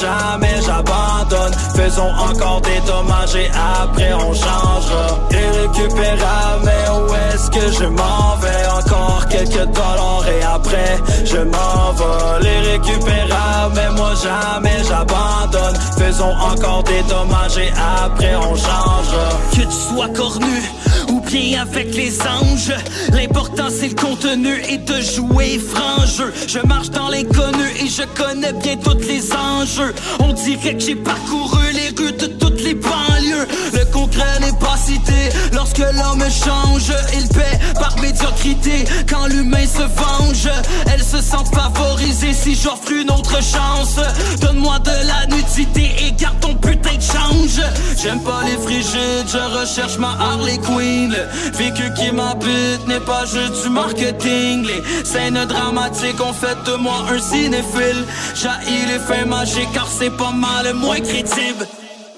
Speaker 41: jamais j'abandonne. Faisons encore des dommages et après on changera. Irrécupérable, mais où est-ce que je m'en vais? Encore quelques dollars et après je m'en vais Irrécupérable, mais moi jamais j'abandonne. Faisons encore des dommages et après on changera.
Speaker 42: Que tu sois cornu avec les anges. L'important c'est le contenu et de jouer franc jeu Je marche dans l'inconnu et je connais bien tous les enjeux. On dirait que j'ai parcouru les rues de toutes les banlieues Pas cité lorsque l'homme change Il paie par médiocrité. Quand l'humain se venge Elle se sent favorisée. Si j'offre une autre chance Donne-moi de la nudité et garde ton putain de change.
Speaker 41: J'aime pas les frigides, je recherche ma Harley Quinn. Vécu qui m'habite n'est pas juste du marketing. Les scènes dramatiques ont fait de moi un cinéphile. J'haïs les faits magiques car c'est pas mal moins crédible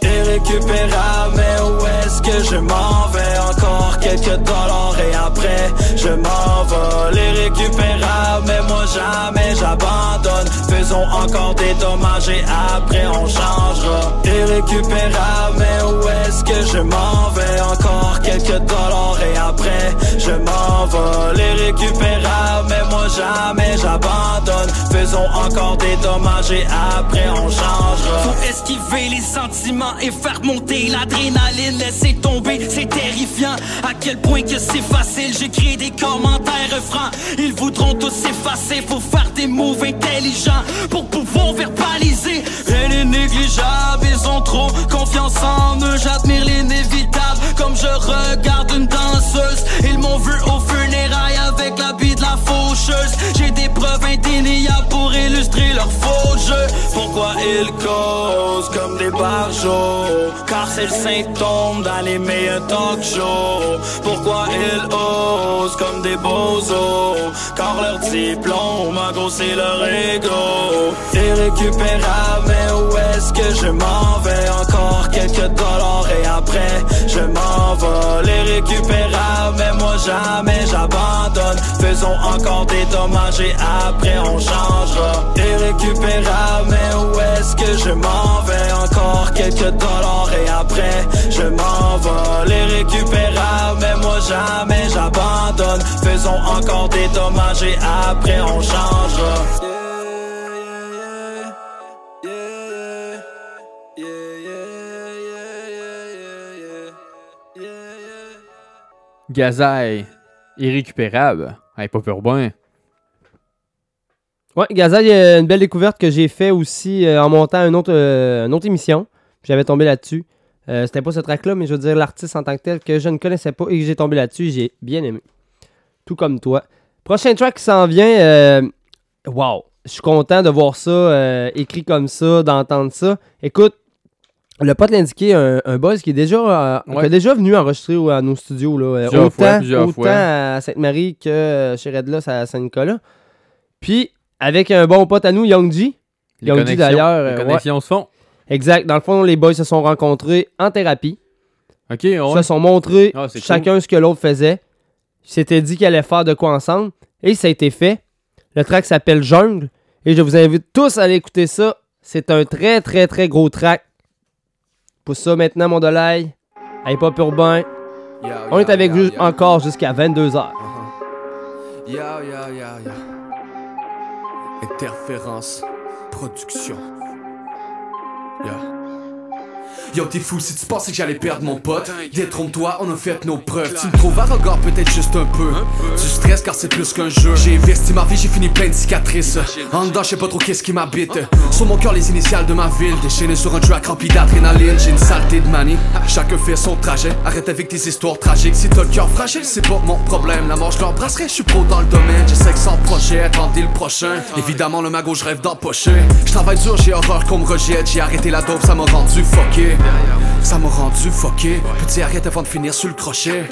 Speaker 41: Irrécupérable, mais où est-ce que je m'en vais? Encore quelques dollars et après je m'en vais Irrécupérable, mais moi jamais j'abandonne. Faisons encore des dommages et après on changera Irrécupérable, mais où est-ce que je m'en vais? Encore quelques dollars et après je m'en vais. Irrécupérable, mais moi jamais j'abandonne. Faisons encore des dommages et après on changera.
Speaker 42: Faut esquiver les sentiments et faire monter l'adrénaline. Laisser tomber, c'est terrifiant. À quel point que c'est facile J'écris des commentaires francs. Ils voudront tous s'effacer Faut faire des moves intelligents Pour pouvoir verbaliser.
Speaker 41: Rien n'est négligeable, confiance en eux J'admire l'inévitable. Comme je regarde une danseuse Ils m'ont vu au funérailles avec l'habit de la faucheuse. J'ai des preuves indéniables pour illustrer leur faux jeu. Pourquoi ils causent comme des barjots? Car c'est le symptôme d'aller meilleurs talk shows. Pourquoi ils osent comme des bozos? Car leur diplôme a grossi leur ego. Irrécupérable, mais où est-ce que je m'en vais Encore quelques dollars et après je m'en vais Irrécupérable, mais moi jamais j'abandonne. Faisons encore des dommages et après on changera. Irrécupérable, mais où est-ce que je m'en vais? Encore quelques dollars et après je m'en vais Irrécupérable, mais moi jamais j'abandonne. Faisons encore des dommages et après on changera
Speaker 3: Gazaille, irrécupérable. Hey, pas urbain.
Speaker 2: Ouais, Gazaille, une belle découverte que j'ai fait aussi euh, en montant une autre, euh, une autre émission. J'avais tombé là-dessus. Euh, C'était pas ce track-là, mais je veux dire l'artiste en tant que tel que je ne connaissais pas et que j'ai tombé là-dessus. J'ai bien aimé. Tout comme toi. Prochain track qui s'en vient. wow! Je suis content de voir ça écrit comme ça, d'entendre ça. Écoute, le pote l'indiqué, un, un buzz qui est déjà, euh, qui est déjà venu enregistrer à nos studios. Là, Euh,
Speaker 3: Plusieurs
Speaker 2: autant
Speaker 3: fois, plusieurs
Speaker 2: autant
Speaker 3: fois.
Speaker 2: à Sainte-Marie que euh, chez Redlas à Saint-Nicolas. Puis, avec un bon pote à nous, Young G.
Speaker 3: Les
Speaker 2: Young G
Speaker 3: connexions-
Speaker 2: d'ailleurs.
Speaker 3: les
Speaker 2: euh,
Speaker 3: connexions se font.
Speaker 2: Exact. Dans le fond, les boys se sont rencontrés en thérapie.
Speaker 3: Ok, ouais.
Speaker 2: Se sont montrés
Speaker 3: Ah,
Speaker 2: chacun ce que l'autre faisait. Ils s'étaient dit qu'ils allaient faire de quoi ensemble. Et ça a été fait. Le track s'appelle Jungle. Et je vous invite tous à aller écouter ça. C'est un très, très, très gros track. Pour ça, maintenant, mon dolaï. Hip Hop Urbain. On est avec vous encore jusqu'à 22h.
Speaker 32: Ya ya ya ya. Interférence. Production. Yo, t'es fou si tu pensais que j'allais perdre mon pote. Détrompe-toi, on a fait nos preuves. Tu me trouves arrogant, peut-être juste un peu. Tu stresses car c'est plus qu'un jeu. J'ai investi ma vie, j'ai fini plein de cicatrices. En dedans, je sais pas trop qu'est-ce qui m'habite. Sur mon cœur, les initiales de ma ville. Déchaîné sur un track rempli d'adrénaline. J'ai une saleté de manie. Chacun fait son trajet. Arrête avec tes histoires tragiques. Si t'as le cœur fragile, c'est pas mon problème. La mort, je l'embrasserai, je suis pro dans le domaine. J'essaie que sans projet, attendez le prochain. Évidemment, le magot, je rêve d'empocher. Je travaille dur, j'ai horreur qu'on me rejette. J'ai arrêté la dope, ça m'a rendu fucké.
Speaker 10: Ça m'a rendu fucké. Petit arrête avant de finir sur le crochet.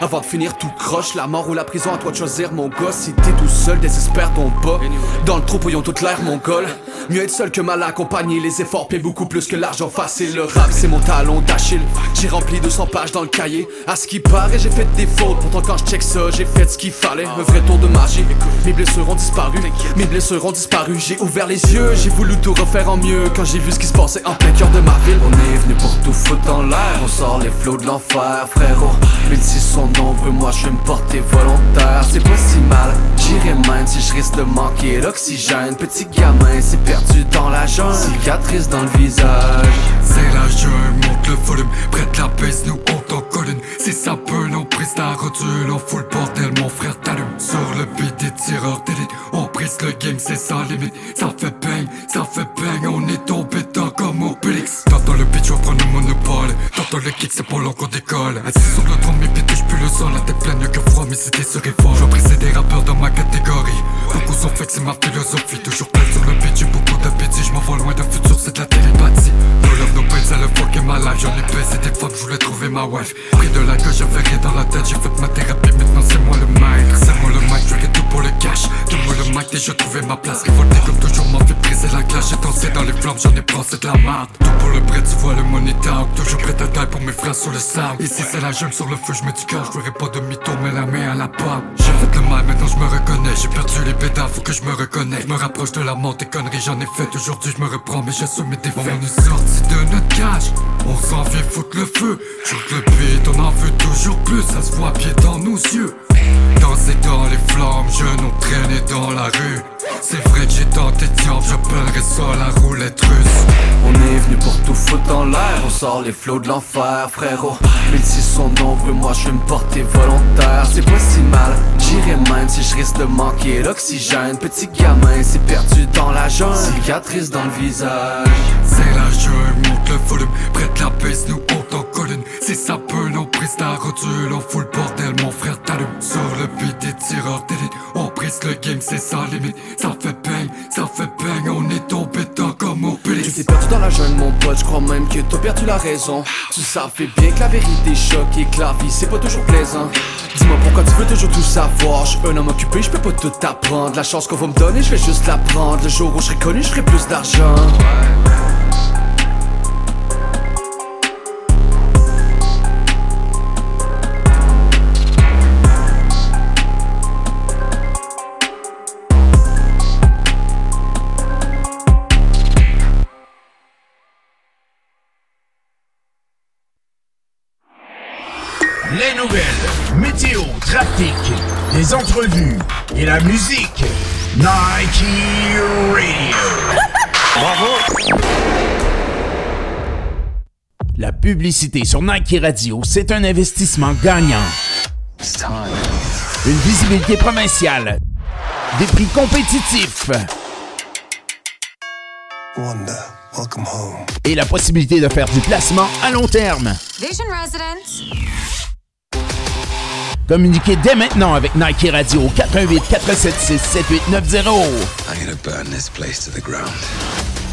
Speaker 10: Avant de finir tout croche, la mort ou la prison, à toi de choisir mon gosse. Si t'es tout seul, désespère ton pas. Dans le trou, ils ont toute l'air mongol. Mieux être seul que mal accompagné, les efforts paient beaucoup plus que l'argent facile. Le rap, c'est mon talon d'Achille. J'ai rempli 200 pages dans le cahier. À ce qui paraît, j'ai fait des fautes. Pourtant, quand je check ça, j'ai fait ce qu'il fallait. Un vrai tour de magie. Mes blessures ont disparu. Mes blessures ont disparu. J'ai ouvert les yeux, j'ai voulu tout refaire en mieux. Quand j'ai vu ce qui se passait en plein cœur de ma ville. On est venu pour tout foutre dans l'air. On sort les flots de l'enfer, frérot. 1600 non veux moi je vais me porter volontaire. C'est pas si mal, J'irai même si je risque de manquer l'oxygène. Petit gamin, c'est perdu dans la jungle. Cicatrice dans le visage.
Speaker 43: C'est la jungle, monte le volume, prête la baisse, nous on t'en colline. Si ça peut, non, prise ta rotule, on fout le bordel, mon frère t'allume. Sur le beat des tireurs d'élite, on prise le game, c'est sans limite. Ça fait bang, ça fait bang, on est tombé dans comme Obélix. T'entends le beat, je prendre le monopole. T'entends le kick, c'est pour long qu'on décolle. Assis sur le trône, mes touchent plus le sol, la tête pleine que froid, mais c'était sur fort. Je vais des rappeurs dans ma catégorie. Beaucoup sont faits, c'est ma philosophie, toujours plein sur le beat, j'ai beaucoup d'appétit, je m'en vais loin d'un futur, c'est de la télépathie. No love, no pain, c'est le fuck ma life. J'en ai baisé des femmes, je voulais trouver ma wife. Pris de la gueule, j'avais rien dans la tête, j'ai fait ma thérapie, maintenant c'est moi le maître. C'est moi le mic, je tout pour le cash. Donne-moi le mic, déjà trouvé ma place. Révolté comme toujours, m'en fait briser la glace. J'ai dansé dans les flammes, j'en ai pensé de la merde. Tout pour le prêt, tu vois le money. Toujours prêt à taille pour mes frères sur le sable. Ici c'est la jungle sur le feu, je mets du cœur, je pas de mytho, mais la main à la pomme. J'ai fait le mal, maintenant je me reconnais. J'ai perdu les pédales, faut que je me reconnais. Je me rapproche de la mort, tes conneries, j'en ai fait. Aujourd'hui je me reprends, mais j'assume mes défauts. On est sorti de notre cage, on s'en vient foutre le feu. Shoot le beat, on en veut toujours plus, ça se voit pied dans nos yeux. Danser dans les flammes, je nous traîner dans la rue. C'est vrai que j'ai tenté de diable, j'appellerais ça la roulette russe.
Speaker 10: On est venu pour tout foutre en l'air, on sort les flots de l'enfer, frérot. Même s'ils sont nombreux, moi je vais me porter volontaire. C'est pas si mal, j'irai même si je risque de manquer l'oxygène. Petit gamin, c'est perdu dans la jungle, cicatrice dans le visage.
Speaker 43: C'est la jungle, monte le volume, prête la baisse, nous on t'en colline. Si ça peut, non, prise ta rotule, on fout le Sur le beat des tireurs d'élite, on prise le game, c'est sans limite. Ça fait bang, ça fait bang, on est tombé dans comme Obélix.
Speaker 10: Tu t'es perdu dans la jungle, mon pote, je crois même que t'as perdu la raison. Tu savais bien que la vérité choque et que la vie c'est pas toujours plaisant. Dis-moi pourquoi tu veux toujours tout savoir. Je suis un homme occupé, je peux pas tout apprendre. La chance qu'on va me donner, je vais juste la prendre. Le jour où je serai connu, je ferai plus d'argent.
Speaker 1: Les la musique. Nike Radio. Bravo. La publicité sur Nike Radio, c'est un investissement gagnant. Une visibilité provinciale. Des prix compétitifs.
Speaker 44: Wanda, welcome home.
Speaker 1: Et la possibilité de faire du placement à long terme.
Speaker 39: Vision Residence.
Speaker 1: Communiquez dès maintenant avec Nike Radio au 418 476 7890.
Speaker 44: I'm gonna burn this place to the ground.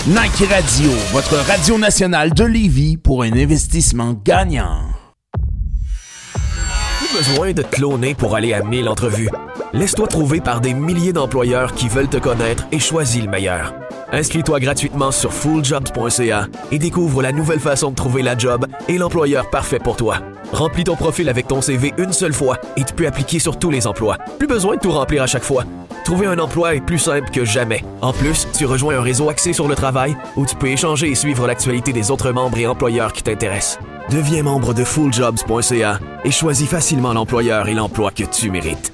Speaker 1: Nike Radio, votre radio nationale de Lévis pour un investissement gagnant.
Speaker 16: Plus besoin de te cloner pour aller à 1000 entrevues. Laisse-toi trouver par des milliers d'employeurs qui veulent te connaître et choisis le meilleur. Inscris-toi gratuitement sur fulljobs.ca et découvre la nouvelle façon de trouver la job et l'employeur parfait pour toi. Remplis ton profil avec ton CV une seule fois et tu peux appliquer sur tous les emplois. Plus besoin de tout remplir à chaque fois. Trouver un emploi est plus simple que jamais. En plus, tu rejoins un réseau axé sur le travail où tu peux échanger et suivre l'actualité des autres membres et employeurs qui t'intéressent. Deviens membre de fulljobs.ca et choisis facilement l'employeur et l'emploi que tu mérites.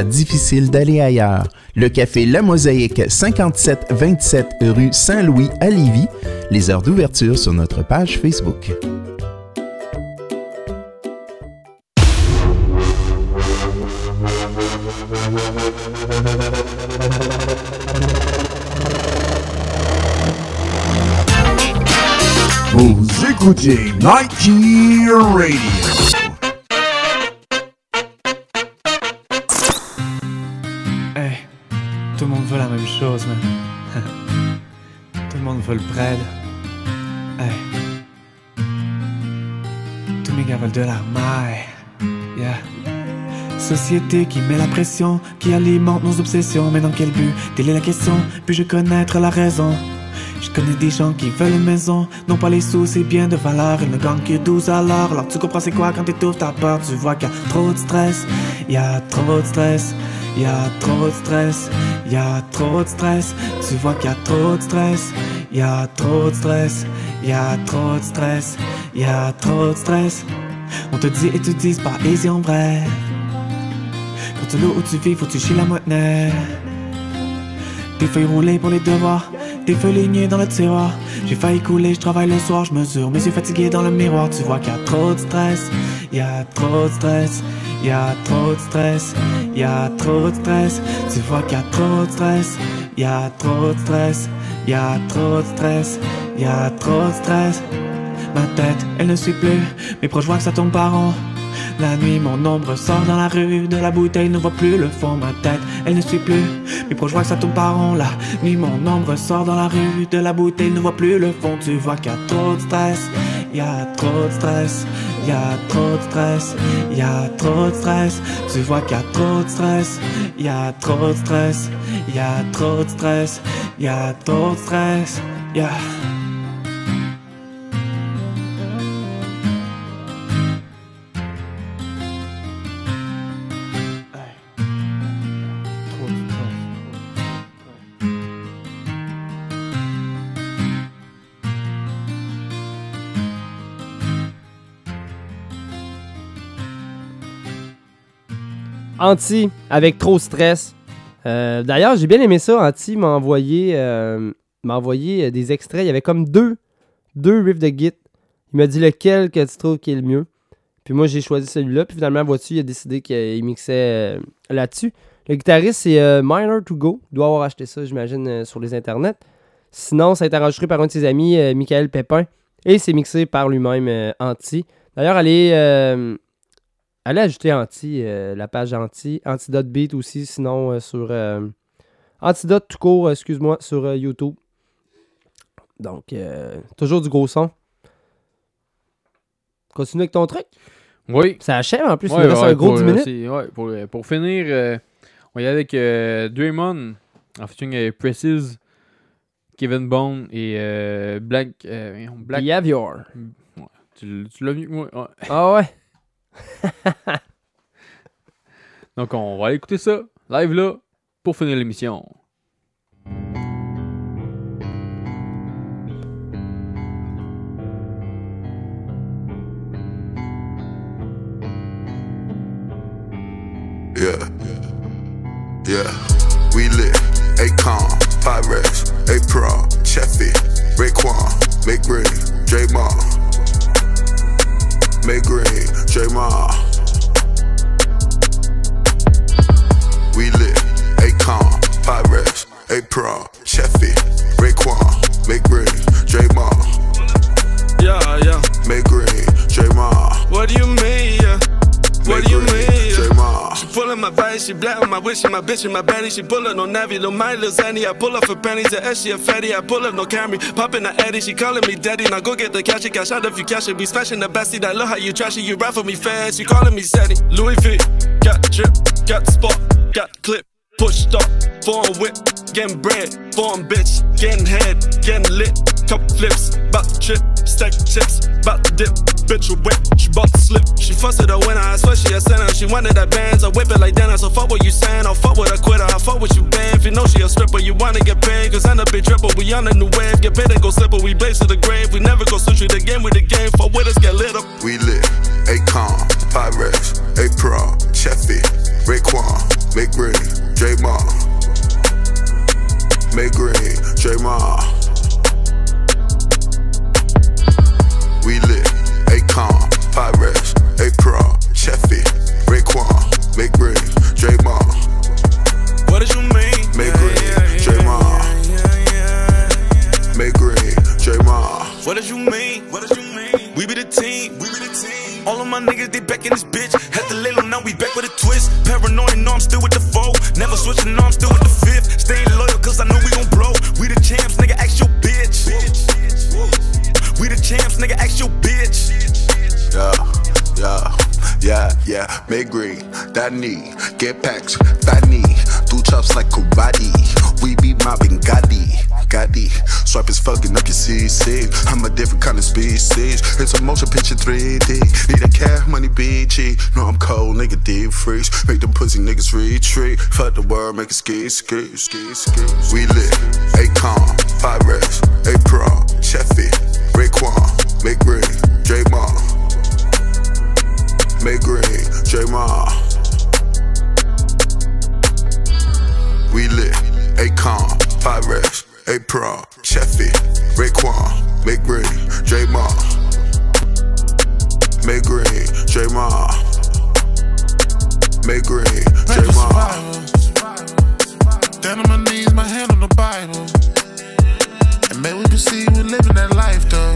Speaker 1: difficile d'aller ailleurs. Le café La Mosaïque, 5727 rue Saint-Louis à Lévis. Les heures d'ouverture sur notre page Facebook.
Speaker 15: Vous écoutez Nike Radio.
Speaker 45: La même chose, man. tout le monde veut le bread. Tous mes gars veulent de la maille. Yeah. Société qui met la pression, qui alimente nos obsessions. Mais dans quel but? Telle est la question. Puis-je connaître la raison? Je connais des gens qui veulent une maison, non pas les sous, c'est bien de valeur. Ils ne gagnent que 12 alors. Alors tu comprends c'est quoi quand t'étouffes ta peur, tu vois qu'il y a trop de stress, il y a trop de stress, y a trop de stress, y a trop de stress, tu vois qu'il y a trop de stress, y a trop de stress, y a trop de stress, y a trop de stress. On te dit et tu dis pas easy en vrai. Quand tu l'eau où tu vis, faut tu chies la monnaie? Des feuilles roulées pour les devoirs, des feuilles lignées dans le tiroir. J'ai failli couler, je travaille le soir, je mesure mes yeux fatigués dans le miroir. Tu vois qu'il y a trop de stress, il y a trop de stress, il y a trop de stress, il y a trop de stress. Tu vois qu'il y a trop de stress, y a trop de stress, il y a trop de stress, il y a trop de stress. Ma tête, elle ne suit plus, mes proches voient que ça tombe par an. La nuit, mon ombre sort dans la rue, de la bouteille ne voit plus le fond, ma tête, elle ne suit plus. Mes proches voient que ça tombe par rond, la nuit, mon ombre sort dans la rue, de la bouteille ne voit plus le fond. Tu vois qu'il y a trop de stress, il y a trop de stress, il y a trop de stress, il y a trop de stress. Tu vois qu'il y a trop de stress, il y a trop de stress, il y a trop de stress, il y a trop de stress, yeah.
Speaker 2: Anti avec trop stress. Euh, D'ailleurs, j'ai bien aimé ça. Anti m'a envoyé, euh, envoyé euh, des extraits. Il y avait comme deux, deux riffs de Git. Il m'a dit lequel que tu trouves qui est le mieux. Puis moi, j'ai choisi celui-là. Puis finalement, vois-tu, il a décidé qu'il mixait euh, là-dessus. Le guitariste, c'est Minor to Go. Il doit avoir acheté ça, j'imagine, sur les internets. Sinon, ça a été enregistré par un de ses amis, Michael Pépin. Et c'est mixé par lui-même, Anti. D'ailleurs, allez, allez ajouter Anti, euh, la page Anti. Antidote Beat aussi, sinon euh, sur... euh, Antidote tout court, excuse-moi, sur euh, YouTube. Donc, toujours du gros son. Continue avec ton truc.
Speaker 3: Oui.
Speaker 2: Ça achève en plus, il
Speaker 3: Ouais,
Speaker 2: nous reste
Speaker 3: ouais,
Speaker 2: un gros
Speaker 3: pour,
Speaker 2: 10
Speaker 3: euh,
Speaker 2: minutes.
Speaker 3: ouais, pour, pour finir, on y aller avec Draymond en featuring euh, Precis, Kevin Bone et Black. Black...
Speaker 2: Behavior.
Speaker 3: Tu l'as vu.
Speaker 2: Ah ouais?
Speaker 3: Donc, on va écouter ça, live là, pour finir l'émission.
Speaker 46: Yeah. Yeah. We lit. Akon, Pyrex, A-Pro, Cheffy, Raekwon, Make Green, J Ma. Make Green, J Ma. We lit. Akon, Pyrex, A-Pro, Cheffy, Raekwon, Make Green, J Ma.
Speaker 19: Yeah, yeah.
Speaker 46: Make Green, J Ma.
Speaker 19: What do you mean, yeah? What do you mean? She pulling my vice, she black on my wish, she my bitch and my baddie. She pull up no Navi, no my little Zanny. I pull up for pennies, the S, she a fatty. I pull up no Camry, popping the Eddie. She calling me daddy. Now go get the cash, she cash out if you cash it. Be smashing the bestie. I love how you trash it. You rap for me fast. She calling me Zaddy. Louis V, got drip, got spot, got clip. Pushed up, foreign whip, getting bread, foreign bitch, getting head, getting lit, couple flips, bout to trip, stack chips, bout to dip, bitch a wet, she bout to slip. She fussed at her when I swear she a sinner, she wanted that bands, I whip it like Dennis, so fuck what you saying, I'll fuck with a quitter, I fuck with you bad, if you know she a stripper, you wanna get paid, cause I'm a big dripper, we on a new wave, get paid and go slipper, we blaze to the grave, we never go sushi the game with the game, fuck with us, get lit up.
Speaker 46: We lit. Akon, Pyrex, A pro, chefy, require, make green, J Ma. Make green, Ma. We lit, Akon, Pyrex, A-Pro, Cheffy, Raekwon, make green, Ma.
Speaker 36: What did you mean?
Speaker 46: Make green, J Ma. Make green, Ma.
Speaker 36: What did you mean? What did you mean? We be the team. We be the team. All of my niggas, they back in this bitch. Had to lay low, now we back with a twist. Paranoid, no, I'm still with. Never switching, no, I'm still with the fifth. Staying loyal, cause I know we gon' blow. We the champs, nigga, ask your bitch. We the champs, nigga, ask your bitch.
Speaker 46: Yeah, yeah, yeah, yeah. Make green, that knee, get packs, fat knee. Do chops like karate. We be mobbing Gotti, Gotti. Swipe is fucking up your CC. I'm a different kind of species. It's a motion picture 3D. Need a cash money BG. No, I'm cold, nigga, deep freeze. Make them pussy niggas retreat. Fuck the world, make it ski, ski, ski, ski. We lit, Akon, Pyrex, A-Pro, Cheffy, Raekwon, make green, Ma. Make green, Ma. We lit, Akon, Pyrex, A-Pro, Cheffy, Raekwon, make green, Ma. Make green, Ma. Make green, Ma.
Speaker 47: Down on my knees, my hand on the Bible. And may we perceive we're living that life though.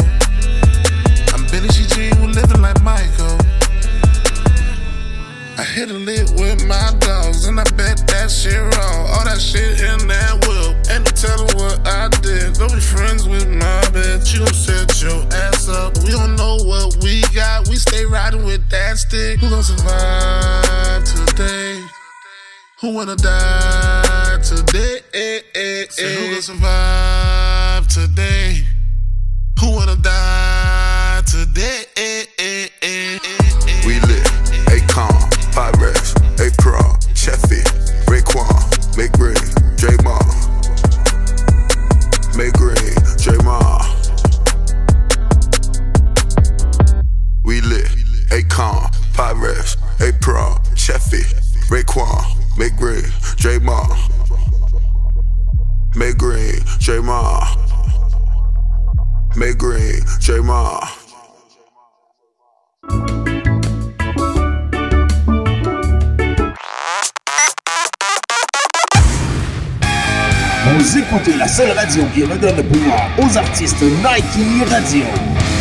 Speaker 47: I'm Billy G, we're living like Michael. I hit a lick with my dogs, and I bet that shit wrong. All that shit in that no telling what I did. Don't be friends with my bitch, you set your ass up. We don't know what we got, we stay riding with that stick. Who gon' survive today? Who wanna die today? Say who gon' survive today? Who wanna die today?
Speaker 46: We lit, Akon, Pyrex, A-Pro, Cheffy, Raekwon, make green, Akon, Pyrex, A-Pro, Cheffy, Raekwon, make green, J Ma. Make green, J Ma. Make green, Ma.
Speaker 15: Vous écoutez la seule radio qui redonne le pouvoir aux artistes Nike Radio.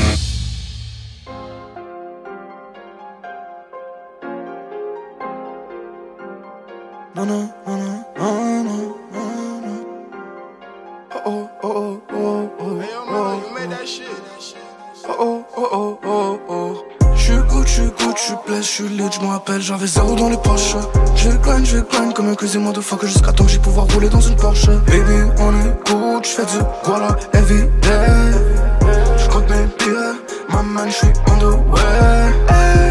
Speaker 48: J'avais zéro dans les poches. Je grind, je grind comme un cuisine fuck jusqu'à temps que j'ai pouvoir rouler dans une Porsche. Baby, on est good, j'fais du voilà, every day. J'compte mes billets, ma man, j'suis on the way. J'suis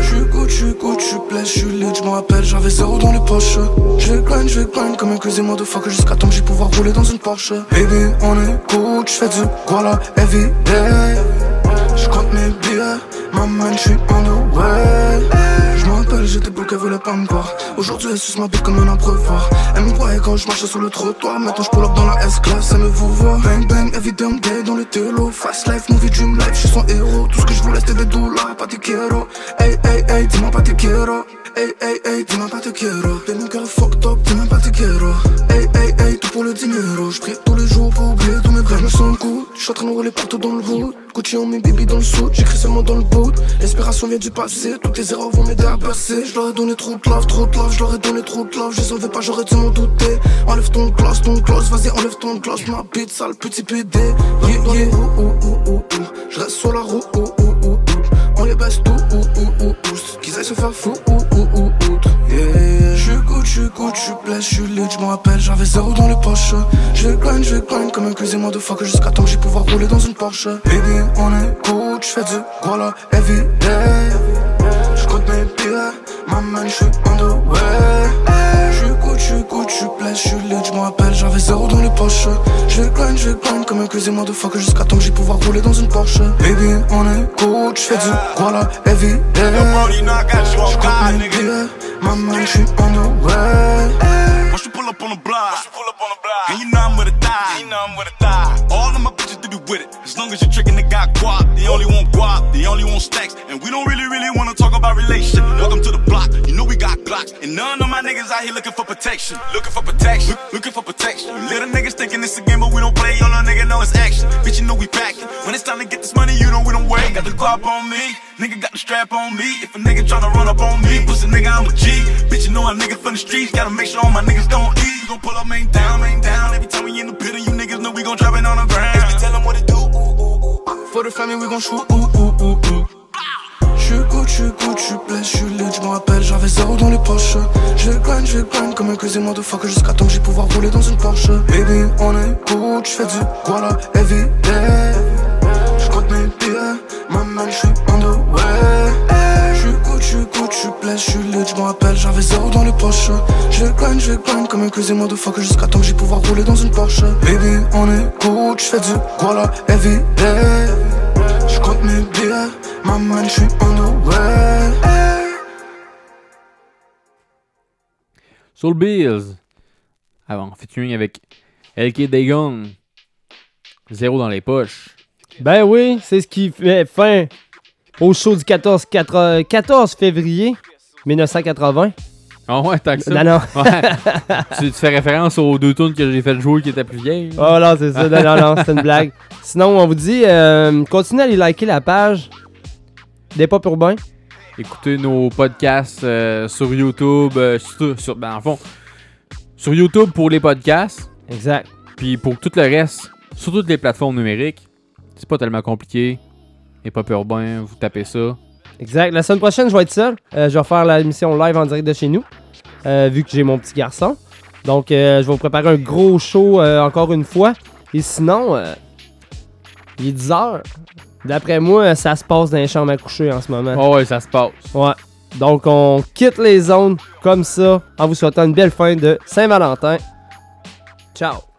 Speaker 48: good, j'suis good, j'suis blessé, j'suis lit, j'me rappelle, j'avais zéro dans les poches. Je grind, je grind comme un cuisine de fuck jusqu'à temps que j'ai pouvoir rouler dans une Porsche. Baby, on est good, j'fais du voilà, every day. J'compte mes billets, ma man, j'suis on the way. Je rappelle, j'étais bloqué, voulait pas me voir. Aujourd'hui, elle suce ma bite comme un abreuvoir. Elle me voyait quand je marchais sur le trottoir. Maintenant, j'pull up dans la S-Class, elle me vous voit. Bang bang, everyday day dans le télo. Fast life, movie, dream life, j'suis son héros. Tout ce que j'voulais, c'était des dollars, pas des quiero. Hey, hey, hey, dis-moi pas te quiero. Hey, hey, hey, dis-moi pas te quiero. T'es mon cœur fucked up, dis-moi pas te quiero. Hey, hey, hey, tout pour le dinero. J'prie tous les jours pour oublier tous mes brefs. Je me sens good, j'suis en train de rouler partout dans le wood. Gucci mes baby dans le sud, j'écris seulement dans le boot. L'inspiration vient du passé, toutes tes erreurs vont m'aider à percer. Je leur ai donné trop de love, trop de love, je leur ai donné trop de love. Je les savais pas, j'aurais dû m'en douter. Enlève ton gloss, ton gloss, vas-y, enlève ton gloss. Ma bite sale, petit PD. Yeah. Je reste sur la roue. On les baisse tout. Qu'ils aillent se faire fou, good, j'suis good, j'suis blessé, j'suis lit, j'me rappelle, j'avais zéro dans les poches. Je grind, je grind comme un cuisine de fuck jusqu'à temps que j'ai pouvoir rouler dans une Porsche. Baby, on est good, j'fais du voilà, every day. J'compte mes billets, ma man, j'suis on the way. Good, Gucci, Gucci, place, je suis lit, je me rappelle, j'avais zéro dans les poches. Je grind, je grind comme un cuisine motherfucker jusqu'à temps que j'ai pouvoir rouler dans une Porsche. Baby, on est good, j'fais du voilà, heavy, yeah. J'compte mes billets, maman, j'suis on the way.
Speaker 36: Once you pull up on the block, pull up on the block, and you know I'm with a thigh, you know I'm with a thigh. All of my bitches do with it, as long as you're tricking, they got guap. They only want guap, they only want stacks, and we don't really, really wanna talk about relationship. Welcome to the block, you know we got Glocks, and none of my niggas out here looking for protection, looking for protection, look, looking for protection. Little niggas thinking it's a game, but we don't play. All a nigga know it's action. Bitch, you know we packing. When it's time to get this money, you know we don't wait. Got the guap on me, nigga got the strap on me. If a nigga tryna run up on me, pussy nigga I'm a G. Bitch, you know a nigga from the streets, gotta make sure all my niggas gon' eat. We gon' pull up, main down, main down. Every time we in the pit, you niggas know we gon' drop it on the ground. We tell 'em what it do. Ooh, ooh, ooh.
Speaker 48: For the family, we gon' shoot. Ooh, ooh, ooh, ooh. J'suis good, j'suis good, j'suis blessé, j'suis lit, j'me rappelle, j'avais zéro dans les poches. Je grind, je grind comme un cuisine motherfucker jusqu'à temps que j'ai pouvoir rouler dans une Porsche. Baby, on est good, j'fais du voilà, heavy, yeah. J'compte mes billets, maman, j'suis on the way. J'suis good, j'suis good, j'suis blessé, j'suis lit, j'me rappelle, j'avais zéro dans les poches. Je grind, je grind comme un cuisine motherfucker jusqu'à temps que j'ai pouvoir rouler dans une Porsche. Baby, on est good, j'fais du voilà, heavy, yeah. J'compte mes billets, maman, j'suis on the way.
Speaker 3: Soul Bills. Avant, featuring avec LK Dagon. Zéro dans les poches.
Speaker 2: Ben oui, c'est ce qui fait fin au show du 14, 4 14 février 1980.
Speaker 3: Ah ouais, tant que ça.
Speaker 2: Non, non.
Speaker 3: Ouais. tu, tu fais référence aux deux tunes que j'ai fait jouer qui étaient plus vieilles.
Speaker 2: Oh non, c'est ça. Non, non, non, c'est une blague. Sinon, on vous dit, euh, continuez à aller liker la page des Pop Urbains.
Speaker 3: Écoutez nos podcasts euh, sur YouTube. euh, sur, sur- ben, en fond, sur YouTube pour les podcasts.
Speaker 2: Exact.
Speaker 3: Puis pour tout le reste, sur toutes les plateformes numériques, c'est pas tellement compliqué. Les Pop Urbains, vous tapez ça.
Speaker 2: Exact. La semaine prochaine, je vais être seul. Euh, je vais faire la émission live en direct de chez nous, euh, vu que j'ai mon petit garçon. Donc, euh, je vais vous préparer un gros show encore une fois. Et sinon, il est 10 heures. D'après moi, ça se passe dans les chambres à coucher en ce moment.
Speaker 3: Oh ouais, ça se passe.
Speaker 2: Ouais. Donc, on quitte les zones comme ça en vous souhaitant une belle fin de Saint-Valentin. Ciao.